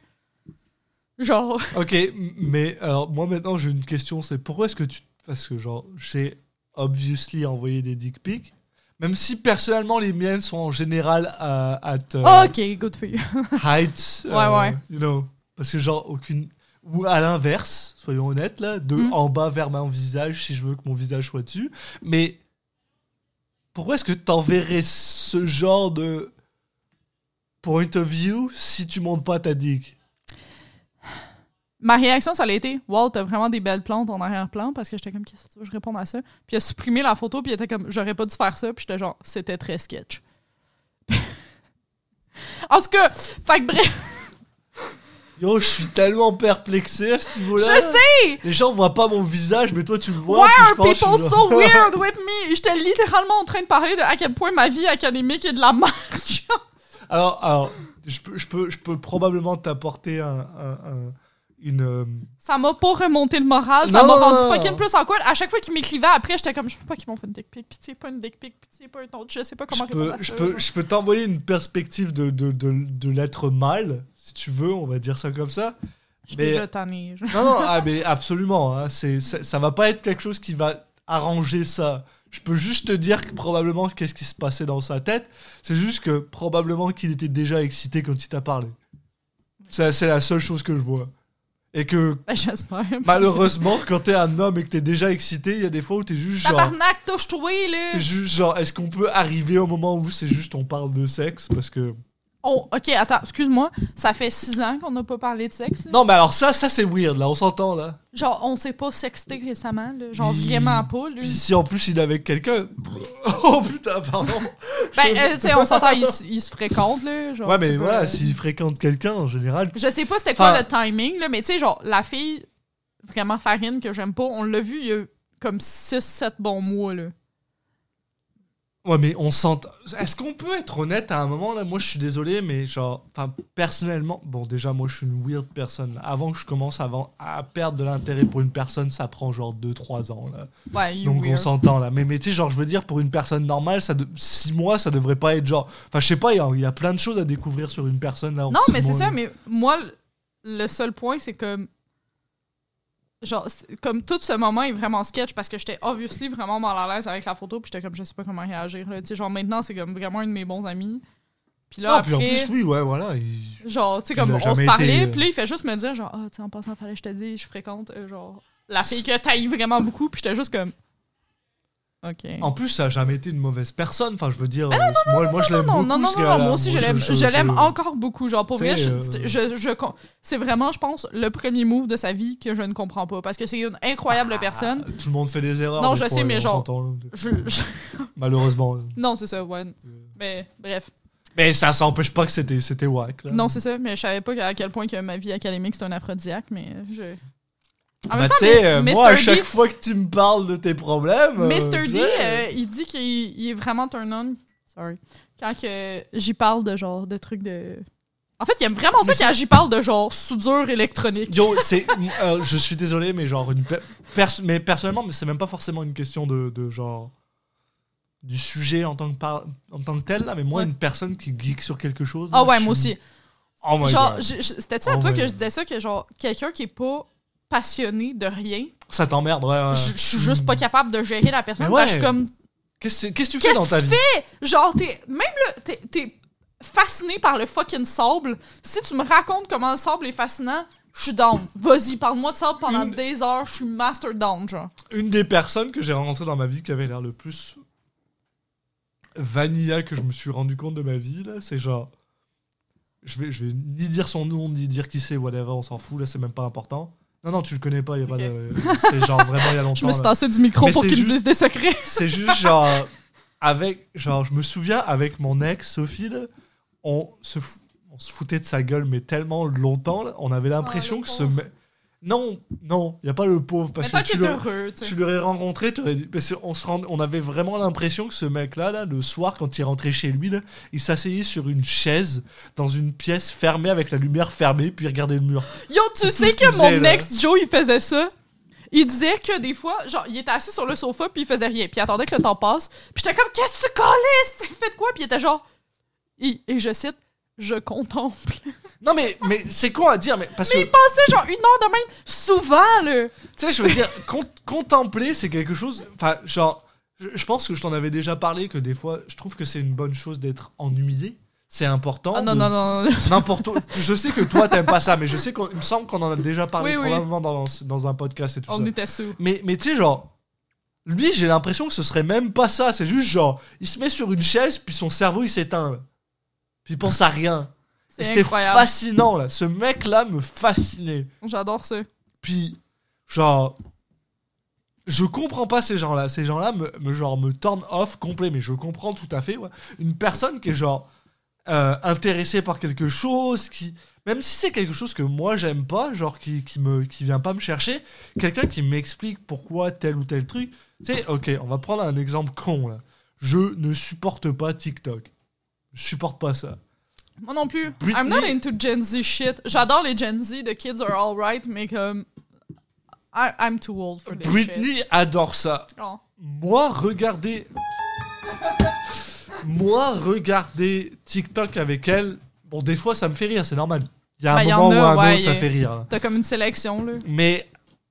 Genre... Ok, mais alors, moi, maintenant, j'ai une question. C'est pourquoi est-ce que tu... Parce que, genre, j'ai obviously envoyé des dick pics. Même si, personnellement, les miennes sont en général à, at euh, ok, good for you. height. Ouais, ouais. You know, parce que, genre, aucune... Ou à l'inverse, soyons honnêtes, là, de Mm. en bas vers mon visage, si je veux que mon visage soit dessus. Mais pourquoi est-ce que t'enverrais ce genre de point of view si tu montes pas ta dick? Ma réaction, ça a été Wow, t'as vraiment des belles plantes en arrière-plan parce que j'étais comme Qu'est-ce que tu veux je réponde à ça? Puis il a supprimé la photo, puis il était comme J'aurais pas dû faire ça, puis j'étais genre C'était très sketch. en tout cas, fait que bref, Yo, je suis tellement perplexé à ce niveau-là. je sais! Les gens voient pas mon visage, mais toi tu le vois. Why are pense people suis so weird with me? J'étais littéralement en train de parler de à quel point ma vie académique est de la merde. Alors, alors je, peux, je, peux, je peux probablement t'apporter un, un- un- une. euh, ça m'a pas remonté le moral, ça m'a rendu non, fucking non. plus awkward. À chaque fois qu'il m'écrivait après, j'étais comme Je peux pas qu'ils m'ont fait une dick pic, pitié, pas une dick pic, pitié, pas une autre, je sais pas comment je peux, répondre à je peux, je t'envoyer une perspective de, de, de, de l'être mal, si tu veux, on va dire ça comme ça. Je mais- déjà tannée, genre. Non, non, ah, mais absolument. hein, c'est, ça, ça va pas être quelque chose qui va arranger ça. Je peux juste te dire que probablement qu'est-ce qui se passait dans sa tête. C'est juste que probablement qu'il était déjà excité quand il t'a parlé. C'est, c'est la seule chose que je vois. Et que Ben, j'espère. malheureusement, quand t'es un homme et que t'es déjà excité, il y a des fois où t'es juste genre. Tabarnak, touche-toi, là! T'es juste genre, est-ce qu'on peut arriver au moment où c'est juste on parle de sexe? Parce que. Oh, ok, attends, excuse-moi. Ça fait six ans qu'on n'a pas parlé de sexe. là. Non, mais alors ça, ça c'est weird là, on s'entend là. Genre, on s'est pas sexté récemment, là. Genre, vraiment pas, là. Puis si en plus il est avec quelqu'un. Oh putain, pardon. Ben, euh, tu sais, on s'entend, ils se- fréquentent, là. Genre, Ouais, mais tu peux, voilà, euh, s'il fréquente quelqu'un en général. Je sais pas c'était quoi Enfin- le timing, là, mais tu sais, genre, la fille, vraiment farine, que j'aime pas, on l'a vu il y a comme 6-7 bons mois, là. Ouais, mais on sent. Est-ce qu'on peut être honnête à un moment là? Moi, je suis désolé, mais genre, enfin, personnellement, bon, déjà, moi, je suis une weird personne. Avant que je commence avant, à perdre de l'intérêt pour une personne, ça prend genre 2-3 ans là. Ouais, Donc on s'entend là. Mais, mais tu sais, genre, je veux dire, pour une personne normale, ça 6 mois, ça devrait pas être genre. Enfin, je sais pas, il y a- il y, a plein de choses à découvrir sur une personne là. en Non, mais c'est ça, là. mais moi, le- seul point, c'est comme. Genre, comme tout ce moment est vraiment sketch parce que j'étais obviously vraiment mal à l'aise avec la photo, puis j'étais comme, je sais pas comment réagir. là. Tu sais, genre, maintenant, c'est comme vraiment un de mes bons amis. Puis là, Non, après. puis en plus, oui, ouais, voilà. il- Genre, tu sais, comme on se parlait, été, euh, puis là, il fait juste me dire, genre, ah, tu sais, en passant, fallait je te dise, je fréquente, euh, genre, la fille que t'ailles vraiment beaucoup, puis j'étais juste comme. En plus, ça a jamais été une mauvaise personne. Enfin, je veux dire, euh, moi, moi, je l'aime Ah non, beaucoup. non, non, non, moi aussi, je l'aime, je, l'aime je- encore beaucoup. Genre, pour vrai, je- euh, je, je, c'est vraiment, je pense, le premier move de sa vie que je ne comprends pas. Parce que c'est une incroyable Ah, personne. Tout le monde fait des erreurs. Non, des je fois, sais, mais genre-. Je, je- Malheureusement. Non, c'est ça, ouais. Mais bref. Mais ça, ça empêche pas que c'était, c'était whack. Là. Non, c'est ça, mais je savais pas à quel point que ma vie académique, c'est un aphrodisiaque, mais je. En Bah, même temps, tu sais, mais- euh, moi, à D- chaque fois que tu me parles de tes problèmes. euh, Mr. D, euh, il dit qu'il il est vraiment turn on. Sorry. Quand que j'y parle de genre de trucs de. En fait, il aime vraiment ça quand j'y parle de genre soudure électronique. Yo, c'est. euh, je suis désolé, mais genre. Une pe- pers- mais personnellement, mais c'est même pas forcément une question de, de genre. Du sujet en tant que, par- en tant que tel, là, mais moi, Ouais. une personne qui geek sur quelque chose. Ah là, ouais, moi aussi. Oh my genre, c'était-tu à Oh toi my que je disais ça, que genre, quelqu'un qui est pas passionné de rien, Ça t'emmerde, ouais. ouais. je je suis juste pas capable de gérer la personne. Que je suis ouais. comme, Qu'est-ce qu'est-ce que tu fais Qu'est-ce dans ta que vie? tu genre, t'es, même là, t'es, t'es fasciné par le fucking sable. Si tu me racontes comment le sable est fascinant, je suis down. Vas-y, parle-moi de sable pendant Une- des heures, je suis master down, genre. Une des personnes que j'ai rencontrées dans ma vie qui avait l'air le plus vanilla que je me suis rendu compte de ma vie, là, c'est genre. Je vais, je vais ni dire son nom, ni dire qui c'est, whatever, on s'en fout, là, c'est même pas important. Non, non, tu le connais pas, y a pas de. C'est genre vraiment il y a longtemps. Je me suis tassé du micro Mais pour c'est qu'il me juste- dise des secrets. C'est juste genre. Avec. Genre, je me souviens, avec mon ex, Sophie, là, on se, fou- on se foutait de sa gueule, mais tellement longtemps, là, on avait l'impression le que ce. Non, non, y a pas le pauvre, parce Mais que tu heureux, tu sais. l'aurais rencontré, tu aurais dit. Parce qu'on se rend- on avait vraiment l'impression que ce mec-là, là, le soir, quand il rentrait chez lui, là, il s'asseyait sur une chaise dans une pièce fermée avec la lumière fermée, puis il regardait le mur. Yo, tu sais que mon là. ex Joe, il faisait ça? Il disait que des fois, genre, il était assis sur le sofa puis il faisait rien. Puis il attendait que le temps passe. Puis j'étais comme, qu'est-ce que tu colles? Fais de quoi? Puis il était genre, et, et je cite, je contemple. Non, mais, mais c'est con à dire, mais parce que, Il passait genre une heure de même, souvent, là. tu sais, je veux dire, con- contempler, c'est quelque chose. Enfin, genre, je, je pense que je t'en avais déjà parlé, que des fois, je trouve que c'est une bonne chose d'être ennuyé. C'est important. Ah non, de- non, non, non. N'importe où. Je sais que toi, t'aimes pas ça, mais je sais qu'il me semble qu'on en a déjà parlé Oui, oui. probablement dans, dans un podcast et tout On ça. était sous. Mais, mais tu sais, genre, lui, j'ai l'impression que ce serait même pas ça. C'est juste genre, il se met sur une chaise, puis son cerveau, il s'éteint. là. Puis il pense à rien. C'est C'était fascinant, là. Ce mec-là me fascinait. J'adore ça. Puis, genre, je comprends pas ces gens-là. Ces gens-là me, me, genre, me turn off complet, mais je comprends tout à fait. ouais. Une personne qui est, genre, euh, intéressée par quelque chose, qui. Même si c'est quelque chose que moi j'aime pas, genre qui, qui, me, qui vient pas me chercher, quelqu'un qui m'explique pourquoi tel ou tel truc. Tu sais, ok, on va prendre un exemple con là. Je ne supporte pas TikTok. Je supporte pas ça. Moi non plus. Britney- I'm not into Gen Z shit. J'adore les Gen Z, the kids are alright, mais comme. I- I'm too old for this shit. Britney adore ça. Oh. Moi, regarder. Moi, regarder TikTok avec elle. Bon, des fois, ça me fait rire, c'est normal. Il y a un Ben, moment ou a, un ouais, autre, ça a- fait rire. T'as comme une sélection, là. Mais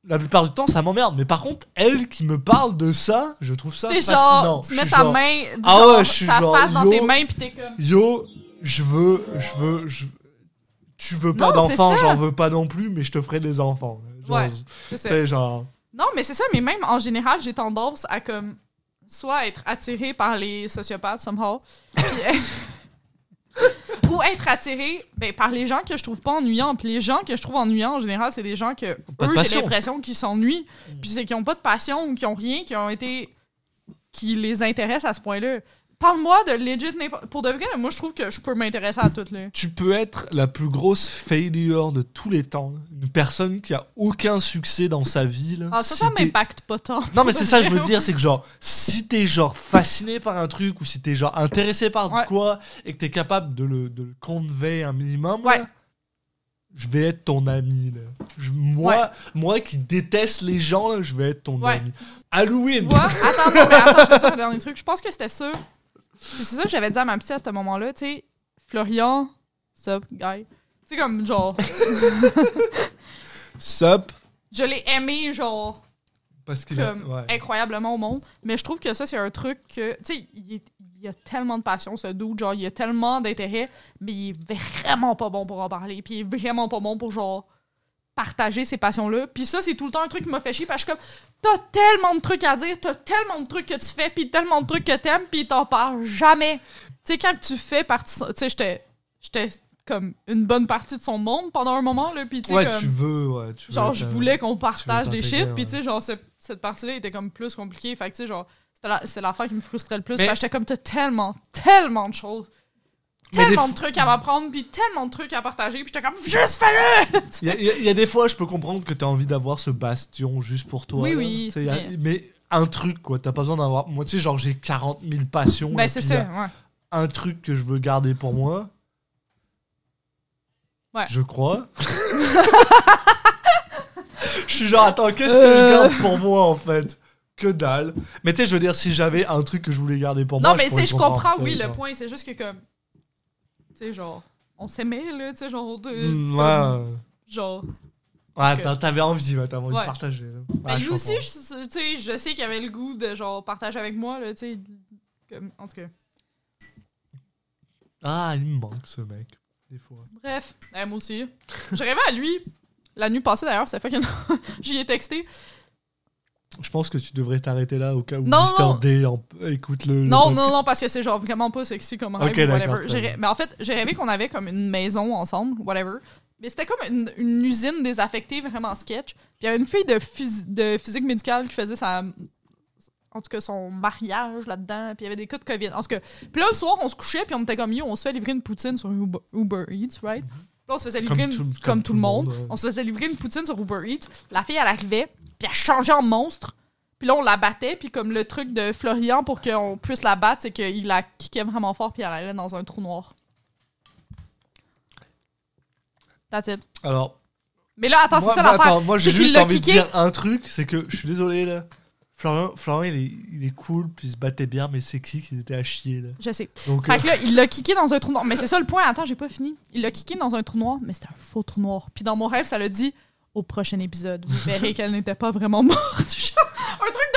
la plupart du temps, ça m'emmerde. Mais par contre, elle qui me parle de ça, je trouve ça fascinant. genre, tu mets ta genre, main, Ah ouais, je suis ta genre, face dans yo. tes mains, pis t'es comme. Yo, je veux, je veux, je... tu veux pas d'enfants, j'en veux pas non plus, mais je te ferai des enfants. Genre, Ouais, C'est genre. Non, mais c'est ça, mais même en général, j'ai tendance à comme soit être attiré par les sociopathes somehow, ou être attiré ben, par les gens que je trouve pas ennuyants. Puis les gens que je trouve ennuyants en général, c'est des gens que eux, j'ai l'impression qu'ils s'ennuient, puis c'est qu'ils ont pas de passion ou qu'ils ont rien, qui ont été qui les intéresse à ce point-là. Parle-moi de legit n'importe. Pour de vrai, moi, je trouve que je peux m'intéresser à tout, là. Tu peux être la plus grosse failure de tous les temps. Une personne qui a aucun succès dans sa vie. Là. Ah, ça, Si ça t'es- m'impacte pas tant. Non, mais c'est ça, je veux dire, c'est que genre, si t'es genre fasciné par un truc ou si t'es genre intéressé par Ouais. quoi et que t'es capable de le, de le convey un minimum, Ouais. là, je vais être ton ami. Là. Je- moi, Ouais. moi qui déteste les gens, là, je vais être ton Ouais. ami. Tu Halloween! vois? Attends, non, mais attends, je vais dire un dernier truc. Je pense que c'était ça. C'est ça que j'avais dit à ma petite à ce moment-là, tu sais. Florian, sup, guy. C'est comme, genre, Sup? je l'ai aimé, genre, Parce qu'il a. ouais. incroyablement au monde. Mais je trouve que ça, c'est un truc que, tu sais, il, il a tellement de passion, ce dude. Genre, il a tellement d'intérêt, mais il est vraiment pas bon pour en parler. Puis il est vraiment pas bon pour, genre, partager ces passions-là. Puis ça, c'est tout le temps un truc qui m'a fait chier parce que je suis comme, t'as tellement de trucs à dire, t'as tellement de trucs que tu fais, puis tellement de trucs que t'aimes, puis t'en parles jamais. Tu sais, quand tu fais partie, tu sais, j'étais, j'étais comme une bonne partie de son monde pendant un moment, là, puis tu sais, Ouais, tu veux, ouais. Tu veux genre je voulais qu'on partage des shit puis tu sais genre ce- cette partie là était comme plus compliquée fait que tu sais genre c'est l'affaire qui me frustrait le plus Mais- parce que j'étais comme t'as tellement tellement de choses tellement de trucs à m'apprendre puis tellement de trucs à partager puis j'étais comme juste fais-le Il y, a- y y des fois, je peux comprendre que t'as envie d'avoir ce bastion juste pour toi. Oui, là. oui, a- mais- mais... un truc, quoi. T'as pas besoin d'avoir. Moi, tu sais, genre, j'ai 40 000 passions. ben c'est ça ouais Un truc que je veux garder pour moi. Ouais. Je crois. je suis genre, attends, qu'est-ce que je Euh. garde pour moi, en fait? Que dalle. Mais tu sais, je veux dire, si j'avais un truc que je voulais garder pour non moi. mais tu sais je comprends oui le point c'est juste que comme tu sais genre on s'aimait là tu sais genre Hmm, comme- ouais. genre Ouais, que- t'avais envie, ouais, t'avais envie Ouais. de partager. là. Ouais, lui je aussi je- tu sais je sais qu'il avait le goût de genre partager avec moi là tu sais comme en tout cas Ah, il me manque ce mec. Des fois. Bref, eh, moi aussi. J'ai rêvé à lui. La nuit passée d'ailleurs, c'était fucking. J'y ai texté. Je pense que tu devrais t'arrêter là au cas où Non, Mister non. D en- écoute le. Non, non, non, parce que c'est genre vraiment pas sexy comme rêve Ok, ou whatever. d'accord, très J'ai bien. rê- Mais en fait, j'ai rêvé qu'on avait comme une maison ensemble, whatever. Mais c'était comme une, une usine désaffectée, vraiment sketch. Puis il y avait une fille de, phys- de physique médicale qui faisait sa. En tout cas, son mariage là-dedans. Puis il y avait des cas de COVID. En tout cas, puis là, le soir, on se couchait, puis on était comme yo, on se fait livrer une poutine sur Uber, Uber Eats, right? Puis là, on se faisait livrer Comme une- tout- comme, tout le monde. ouais. On se faisait livrer une poutine sur Uber Eats. La fille, elle arrivait, puis elle changeait en monstre. Puis là, on la battait, puis comme le truc de Florian pour qu'on puisse la battre, c'est qu'il la kickait vraiment fort, puis elle allait dans un trou noir. That's it. Alors, Mais là, attends, moi, c'est ça l'affaire. moi j'ai juste envie de kické. dire un truc, c'est que je suis désolé là. Florian, Florian il, est, il est cool, puis il se battait bien, mais c'est qui qui était à chier là. Je sais. Donc, Fait euh, que là, il l'a kické dans un trou noir. Mais c'est ça le point. Attends, j'ai pas fini. Il l'a kické dans un trou noir, mais c'était un faux trou noir. Puis dans mon rêve, ça l'a dit au prochain épisode, vous verrez qu'elle n'était pas vraiment morte.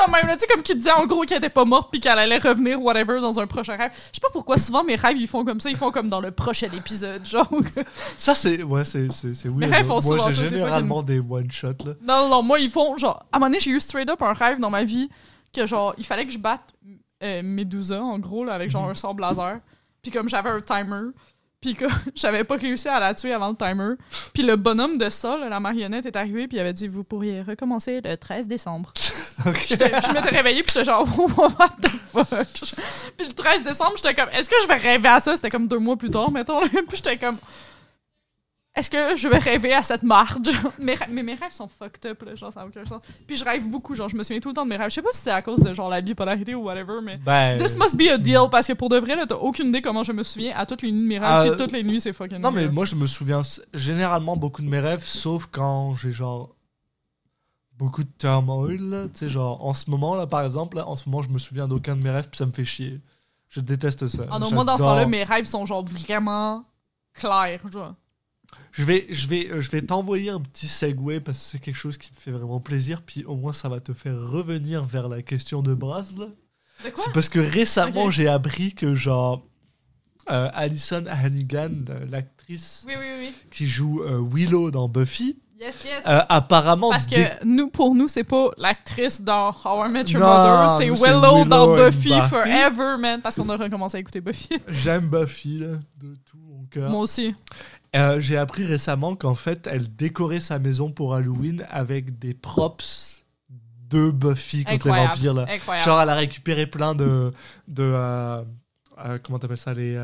Même, là, tu sais, comme qui disait en gros qu'elle était pas morte puis qu'elle allait revenir, whatever, dans un prochain rêve. Je sais pas pourquoi souvent mes rêves ils font comme ça, ils font comme dans le prochain épisode. Genre, ça c'est ouais, c'est c'est c'est weird. rêves font Moi souvent ça, généralement des one shot là. Non, non, non, moi, ils font genre. À un moment donné, j'ai eu straight up un rêve dans ma vie que genre, il fallait que je batte euh, Medusa, en gros, là, avec genre un sort laser. Puis comme j'avais un timer, puis que j'avais pas réussi à la tuer avant le timer. Puis le bonhomme de ça, là, la marionnette, est arrivé, puis il avait dit Vous pourriez recommencer le 13 décembre. Ok. J'étais- je m'étais réveillée, puis j'étais genre What the fuck? Puis le 13 décembre, j'étais comme Est-ce que je vais rêver à ça? C'était comme deux mois plus tard, mettons. là. Puis j'étais comme est-ce que je vais rêver à cette marge? mes, mais mes rêves sont fucked up, là, genre, ça n'a aucun sens. Puis je rêve beaucoup, genre, je me souviens tout le temps de mes rêves. Je sais pas si c'est à cause de, genre, la bipolarité ou whatever, mais... Ben, This must be a deal, parce que pour de vrai, là, t'as aucune idée comment je me souviens à toutes les nuits de mes rêves, Ah, puis toutes les nuits, c'est fucking Non, mais moi, je me souviens généralement beaucoup de mes rêves, sauf quand j'ai genre beaucoup de turmoil. Tu sais, genre en ce moment, là, par exemple, là, en ce moment, je me souviens d'aucun de mes rêves, puis ça me fait chier. Je déteste ça. Ah non, moi, dans ce temps-là, mes rêves sont, genre, vraiment clairs, genre. Je vais, je vais, euh, je vais t'envoyer un petit segue parce que c'est quelque chose qui me fait vraiment plaisir, puis au moins ça va te faire revenir vers la question de Brass? C'est parce que récemment, j'ai appris que genre euh, Alison Hannigan, euh, l'actrice Oui, oui, oui. qui joue euh, Willow dans Buffy, Yes, yes. euh, apparemment Parce dé- que nous, pour nous, c'est pas l'actrice dans How I Met Your Mother, c'est Willow, dans Willow and Buffy, Buffy. Forever, man. Parce qu'on a recommencé à écouter Buffy. J'aime Buffy là, de tout mon cœur. Moi aussi. Euh, j'ai appris récemment qu'en fait, elle décorait sa maison pour Halloween avec des props de Buffy contre les vampires là. Incroyable. Genre, elle a récupéré plein de de, euh, euh, comment t'appelles ça les,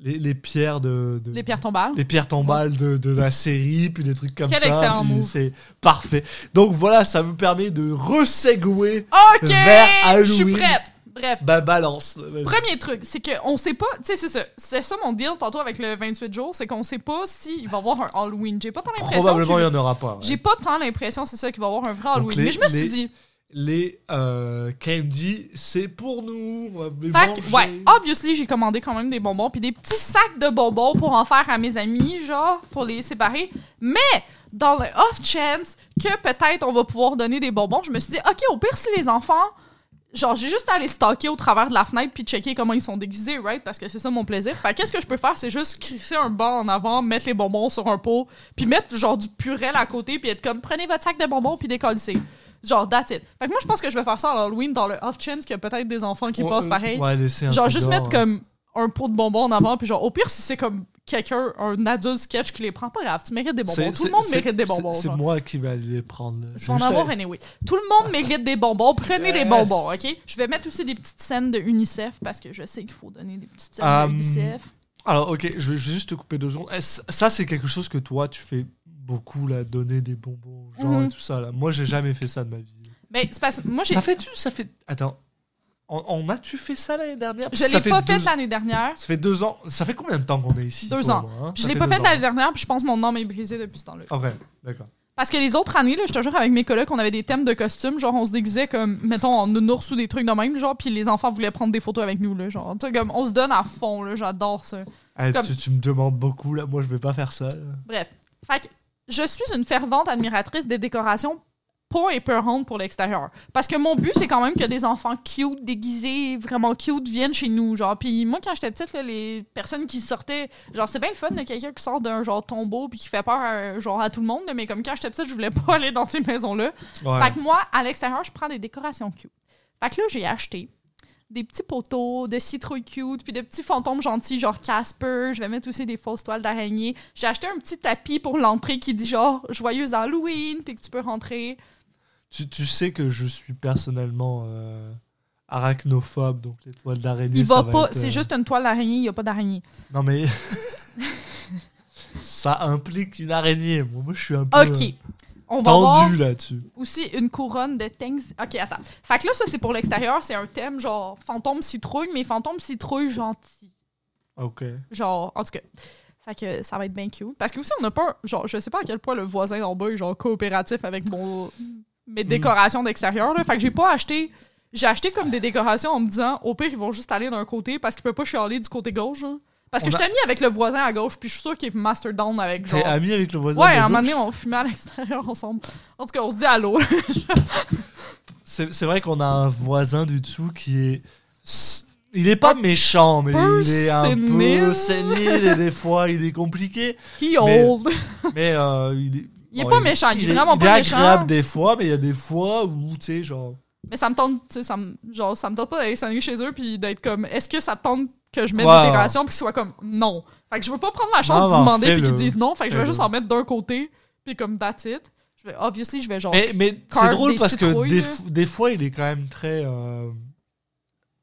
les, les pierres de, de- Les pierres tombales. les pierres tombales de, de la série, puis des trucs comme Quel ça. C'est parfait. Donc voilà, ça me permet de resegouer. Vers Je suis Halloween. prête. Bref. Bah balance. Premier truc, c'est qu'on sait pas, tu sais, c'est ça, c'est ça mon deal tantôt avec le 28 jours, c'est qu'on sait pas s'il va y avoir un Halloween. J'ai pas tant l'impression. Probablement il y en aura pas. ouais. J'ai pas tant l'impression, c'est ça, qu'il va y avoir un vrai Halloween. les- Mais je me suis dit, Les euh, candy, c'est pour nous. Fait que, ouais, obviously, j'ai commandé quand même des bonbons, puis des petits sacs de bonbons pour en faire à mes amis, genre, pour les séparer. Mais, dans le off chance que peut-être on va pouvoir donner des bonbons, je me suis dit, OK, au pire, si les enfants, genre, j'ai juste à les stalker au travers de la fenêtre puis checker comment ils sont déguisés, right? Parce que c'est ça mon plaisir. Fait que qu'est-ce que je peux faire? C'est juste crisser un banc en avant, mettre les bonbons sur un pot, puis mettre, genre, du purel à côté, puis être comme, prenez votre sac de bonbons, puis décollissez. Genre, that's it. Fait que moi, je pense que je vais faire ça à Halloween dans le off chance qu'il y a peut-être des enfants qui Ouais, passent euh, pareil. Ouais, Genre, juste dehors, mettre hein. comme un pot de bonbons en avant, puis genre, au pire, si c'est comme quelqu'un, un adulte sketch qui les prend, pas grave, tu mérites des bonbons. C'est- Tout le c'est- monde c'est- mérite des c'est- bonbons. C'est genre. moi qui vais aller les prendre. Tu vas en avoir juste anyway. Tout le monde mérite des bonbons. Prenez des Yes. bonbons, OK? Je vais mettre aussi des petites scènes de UNICEF parce que je sais qu'il faut donner des petites scènes de UNICEF. Alors, ok, je vais juste te couper deux secondes. Ça, c'est quelque chose que toi, tu fais beaucoup, là, donner des bonbons aux gens Mhm. et tout ça. Là. Moi, j'ai jamais fait ça de ma vie. Mais c'est parce que moi, j'ai. Ça fait-tu Ça fait. Attends. On, on a-tu fait ça l'année dernière? Je Ça l'ai fait pas deux- fait l'année dernière. Ça fait deux ans. Ça fait combien de temps qu'on est ici Deux toi ans. moi, hein? Je l'ai pas fait l'année dernière, puis je pense que mon âme est brisé depuis ce temps-là. Ok, d'accord. Parce que les autres années, là, je te jure, avec mes collègues, on avait des thèmes de costumes. Genre, on se déguisait comme, mettons, en nounours ou des trucs de même, genre, puis les enfants voulaient prendre des photos avec nous, là. Genre, comme, on se donne à fond, là. J'adore ça. Eh, Comme- tu, tu me demandes beaucoup, là. Moi, je vais pas faire ça. là. Bref. Fait que je suis une fervente admiratrice des décorations pas épeurante pour l'extérieur. Parce que mon but, c'est quand même que des enfants cute, déguisés, vraiment cute, viennent chez nous. Genre, puis moi, quand j'étais petite, là, les personnes qui sortaient, genre, c'est bien le fun, là, quelqu'un qui sort d'un genre tombeau puis qui fait peur à, genre, à tout le monde, mais comme quand j'étais petite, je voulais pas aller dans ces maisons-là. Ouais. Fait que moi, à l'extérieur, je prends des décorations cute. Fait que là, j'ai acheté des petits poteaux de citrouilles cute, puis de petits fantômes gentils, genre Casper. Je vais mettre aussi des fausses toiles d'araignée. J'ai acheté un petit tapis pour l'entrée qui dit genre Joyeux Halloween, puis que tu peux rentrer. Tu, tu sais que je suis personnellement euh, arachnophobe, donc les toiles d'araignée. Il ça va pas, être, c'est euh, juste une toile d'araignée, il n'y a pas d'araignée. Non, mais. ça implique une araignée. Moi, moi, je suis un peu Ok. euh, On va voir tendu là-dessus. aussi une couronne de things. Ok, attends. Fait que là, ça, c'est pour l'extérieur, c'est un thème genre fantôme citrouille, mais fantôme citrouille gentil. Ok. Genre, en tout cas. Fait que ça va être bien cute. Parce que aussi, on a peur. Genre, je sais pas à quel point le voisin en bas est genre coopératif avec mon mes décorations d'extérieur. là. Fait que j'ai pas acheté. J'ai acheté comme des décorations en me disant, au pire, ils vont juste aller d'un côté parce qu'ils peuvent pas chialer du côté gauche. hein. Parce que On je a- t'ai mis avec le voisin à gauche, puis je suis sûr qu'il est master down avec T'es genre. ami avec le voisin Ouais, de à un moment gauche donné, on fumait à l'extérieur ensemble. En tout cas, on se dit allô. C'est c'est vrai qu'on a un voisin du dessous qui est. Il est pas méchant, mais peu il est un sénile. peu sénile et des fois il est compliqué. He Mais- old. Mais euh, il est. Il est pas méchant, il est vraiment il pas est méchant. agréable des fois, mais il y a des fois où, tu sais, genre. Mais ça me tente, tu sais, ça me, genre, ça me tente pas d'aller sonner chez eux puis d'être comme, est-ce que ça te tente que je mette des décorations puis qu'ils soient comme, non. Fait que je veux pas prendre la chance non, demander puis qu'ils disent non. Fait que je vais juste en mettre d'un côté puis comme that's it. Je vais, obviously, je vais genre. Mais, mais c'est drôle parce que des, des fois il est quand même très. euh,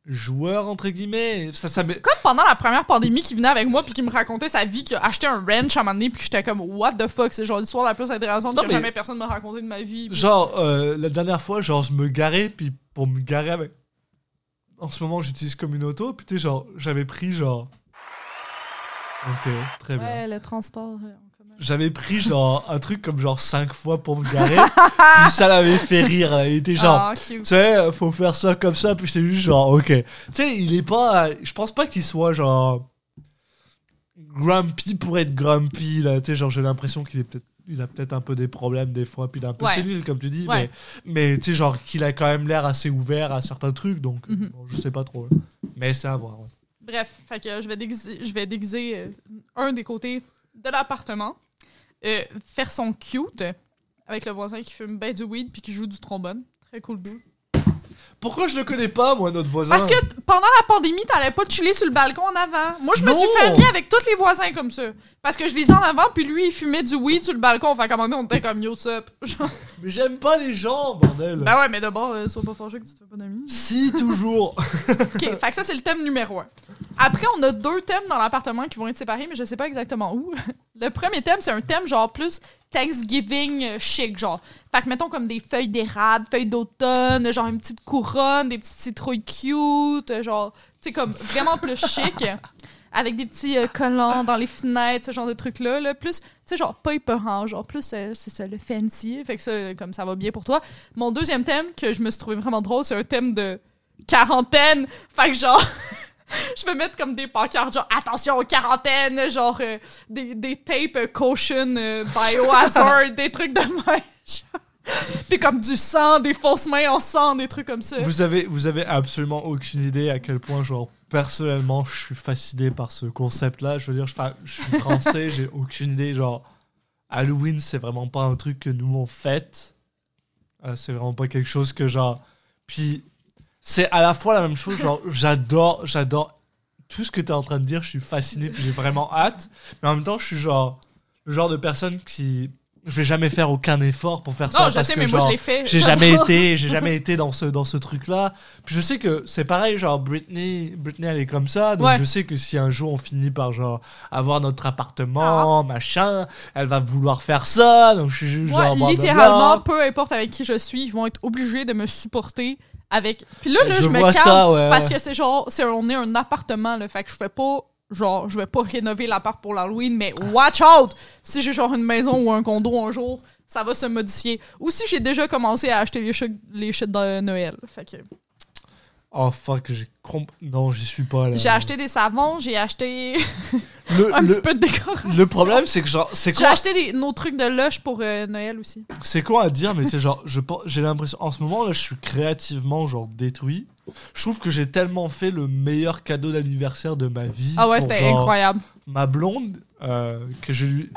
joueur, entre guillemets. Ça, ça, Comme pendant la première pandémie qui venait avec moi puis qui me racontait sa vie, qui a acheté un ranch à un moment donné puis j'étais comme, what the fuck, c'est genre l'histoire la plus intéressante Non, que mais- jamais personne m'a raconté de ma vie. puis- Genre, euh, la dernière fois, genre, je me garais, puis pour me garer avec. En ce moment, j'utilise comme une auto, puis tu sais, genre, j'avais pris, genre. Ok, très bien. Ouais, le transport euh. J'avais pris, genre, un truc comme, genre, 5 fois pour me garer, puis ça l'avait fait rire. Il était genre. Ah. Tu sais, faut faire ça comme ça, puis j'étais juste genre, ok. Tu sais, il est pas. Je pense pas qu'il soit genre. Grumpy pour être grumpy, là. Tu sais, genre, j'ai l'impression qu'il est peut-être. Il a peut-être un peu des problèmes des fois, puis il est un peu Ouais. comme tu dis, Ouais. mais, mais tu sais, genre, qu'il a quand même l'air assez ouvert à certains trucs, donc Mhm. bon, je sais pas trop. là. Mais c'est à voir. ouais. Bref, fait que je vais déguiser, je vais déguiser euh, un des côtés de l'appartement, euh, faire son cute avec le voisin qui fume ben du weed puis qui joue du trombone. Très cool dude. Pourquoi je le connais pas, moi, notre voisin? Parce que pendant la pandémie, t'allais pas chiller sur le balcon en avant. Moi, je me Non. suis fait ami avec tous les voisins comme ça. Parce que je lisais en avant, puis lui, il fumait du weed sur le balcon. Fait qu'à un moment donné, on était comme yo, sup. Genre, Mais j'aime pas les gens, bordel. Ben ouais, mais d'abord, euh, sois pas fâché que tu te fais pas d'amis. Si, toujours. Ok, fait que ça, c'est le thème numéro un. Après, on a deux thèmes dans l'appartement qui vont être séparés, mais je sais pas exactement où. Le premier thème, c'est un thème genre plus Thanksgiving chic, genre. Fait que mettons comme des feuilles d'érable, feuilles d'automne, genre une petite couronne, des petites citrouilles cute, genre, tu sais, comme vraiment plus chic. Avec des petits euh, collants dans les fenêtres, ce genre de trucs-là. Là. Plus, tu sais, genre pas épeurant, genre plus, euh, c'est ça, le fancy. Fait que ça, comme ça va bien pour toi. Mon deuxième thème, que je me suis trouvé vraiment drôle, c'est un thème de quarantaine. Fait que genre, je vais mettre comme des pancartes, genre attention aux quarantaines, genre euh, des, des tapes euh, caution, euh, biohazard, des trucs de même. Puis comme du sang, des fausses mains en sang, des trucs comme ça. Vous avez, vous avez absolument aucune idée à quel point, genre, personnellement, je suis fasciné par ce concept-là. Je veux dire, je suis français, j'ai aucune idée. Genre, Halloween, c'est vraiment pas un truc que nous on fête. Euh, c'est vraiment pas quelque chose que, genre. Puis, c'est à la fois la même chose, genre, j'adore, j'adore tout ce que t'es en train de dire. Je suis fasciné, j'ai vraiment hâte. Mais en même temps, je suis genre, le genre de personne qui. Je vais jamais faire aucun effort pour faire ça. non, je parce sais, que, mais moi je l'ai fait. j'ai jamais été j'ai jamais été dans ce dans ce truc là puis je sais que c'est pareil genre Britney Britney elle est comme ça donc Ouais. je sais que si un jour on finit par genre avoir notre appartement machin elle va vouloir faire ça donc je suis Moi, littéralement, peu importe avec qui je suis, ils vont être obligés de me supporter avec. Puis là, là, je, je me calme ça ouais parce que c'est genre, c'est on est un appartement, là, fait que je fais pas. Genre, je vais pas rénover l'appart pour l'Halloween, mais watch out! Si j'ai genre une maison ou un condo un jour, ça va se modifier. Ou si j'ai déjà commencé à acheter les shit, les shit de Noël. Fait que oh fuck j'ai comp... non j'y suis pas là j'ai acheté des savons, j'ai acheté le, un le, petit peu de décoration. le problème c'est que genre c'est J'ai quoi? acheté des, nos trucs de lush pour euh, Noël aussi. c'est quoi à dire mais c'est genre je pense- j'ai l'impression en ce moment là je suis créativement genre détruit je trouve que j'ai tellement fait le meilleur cadeau d'anniversaire de ma vie Ah ouais, c'était incroyable. ma blonde, euh, que j'ai lu.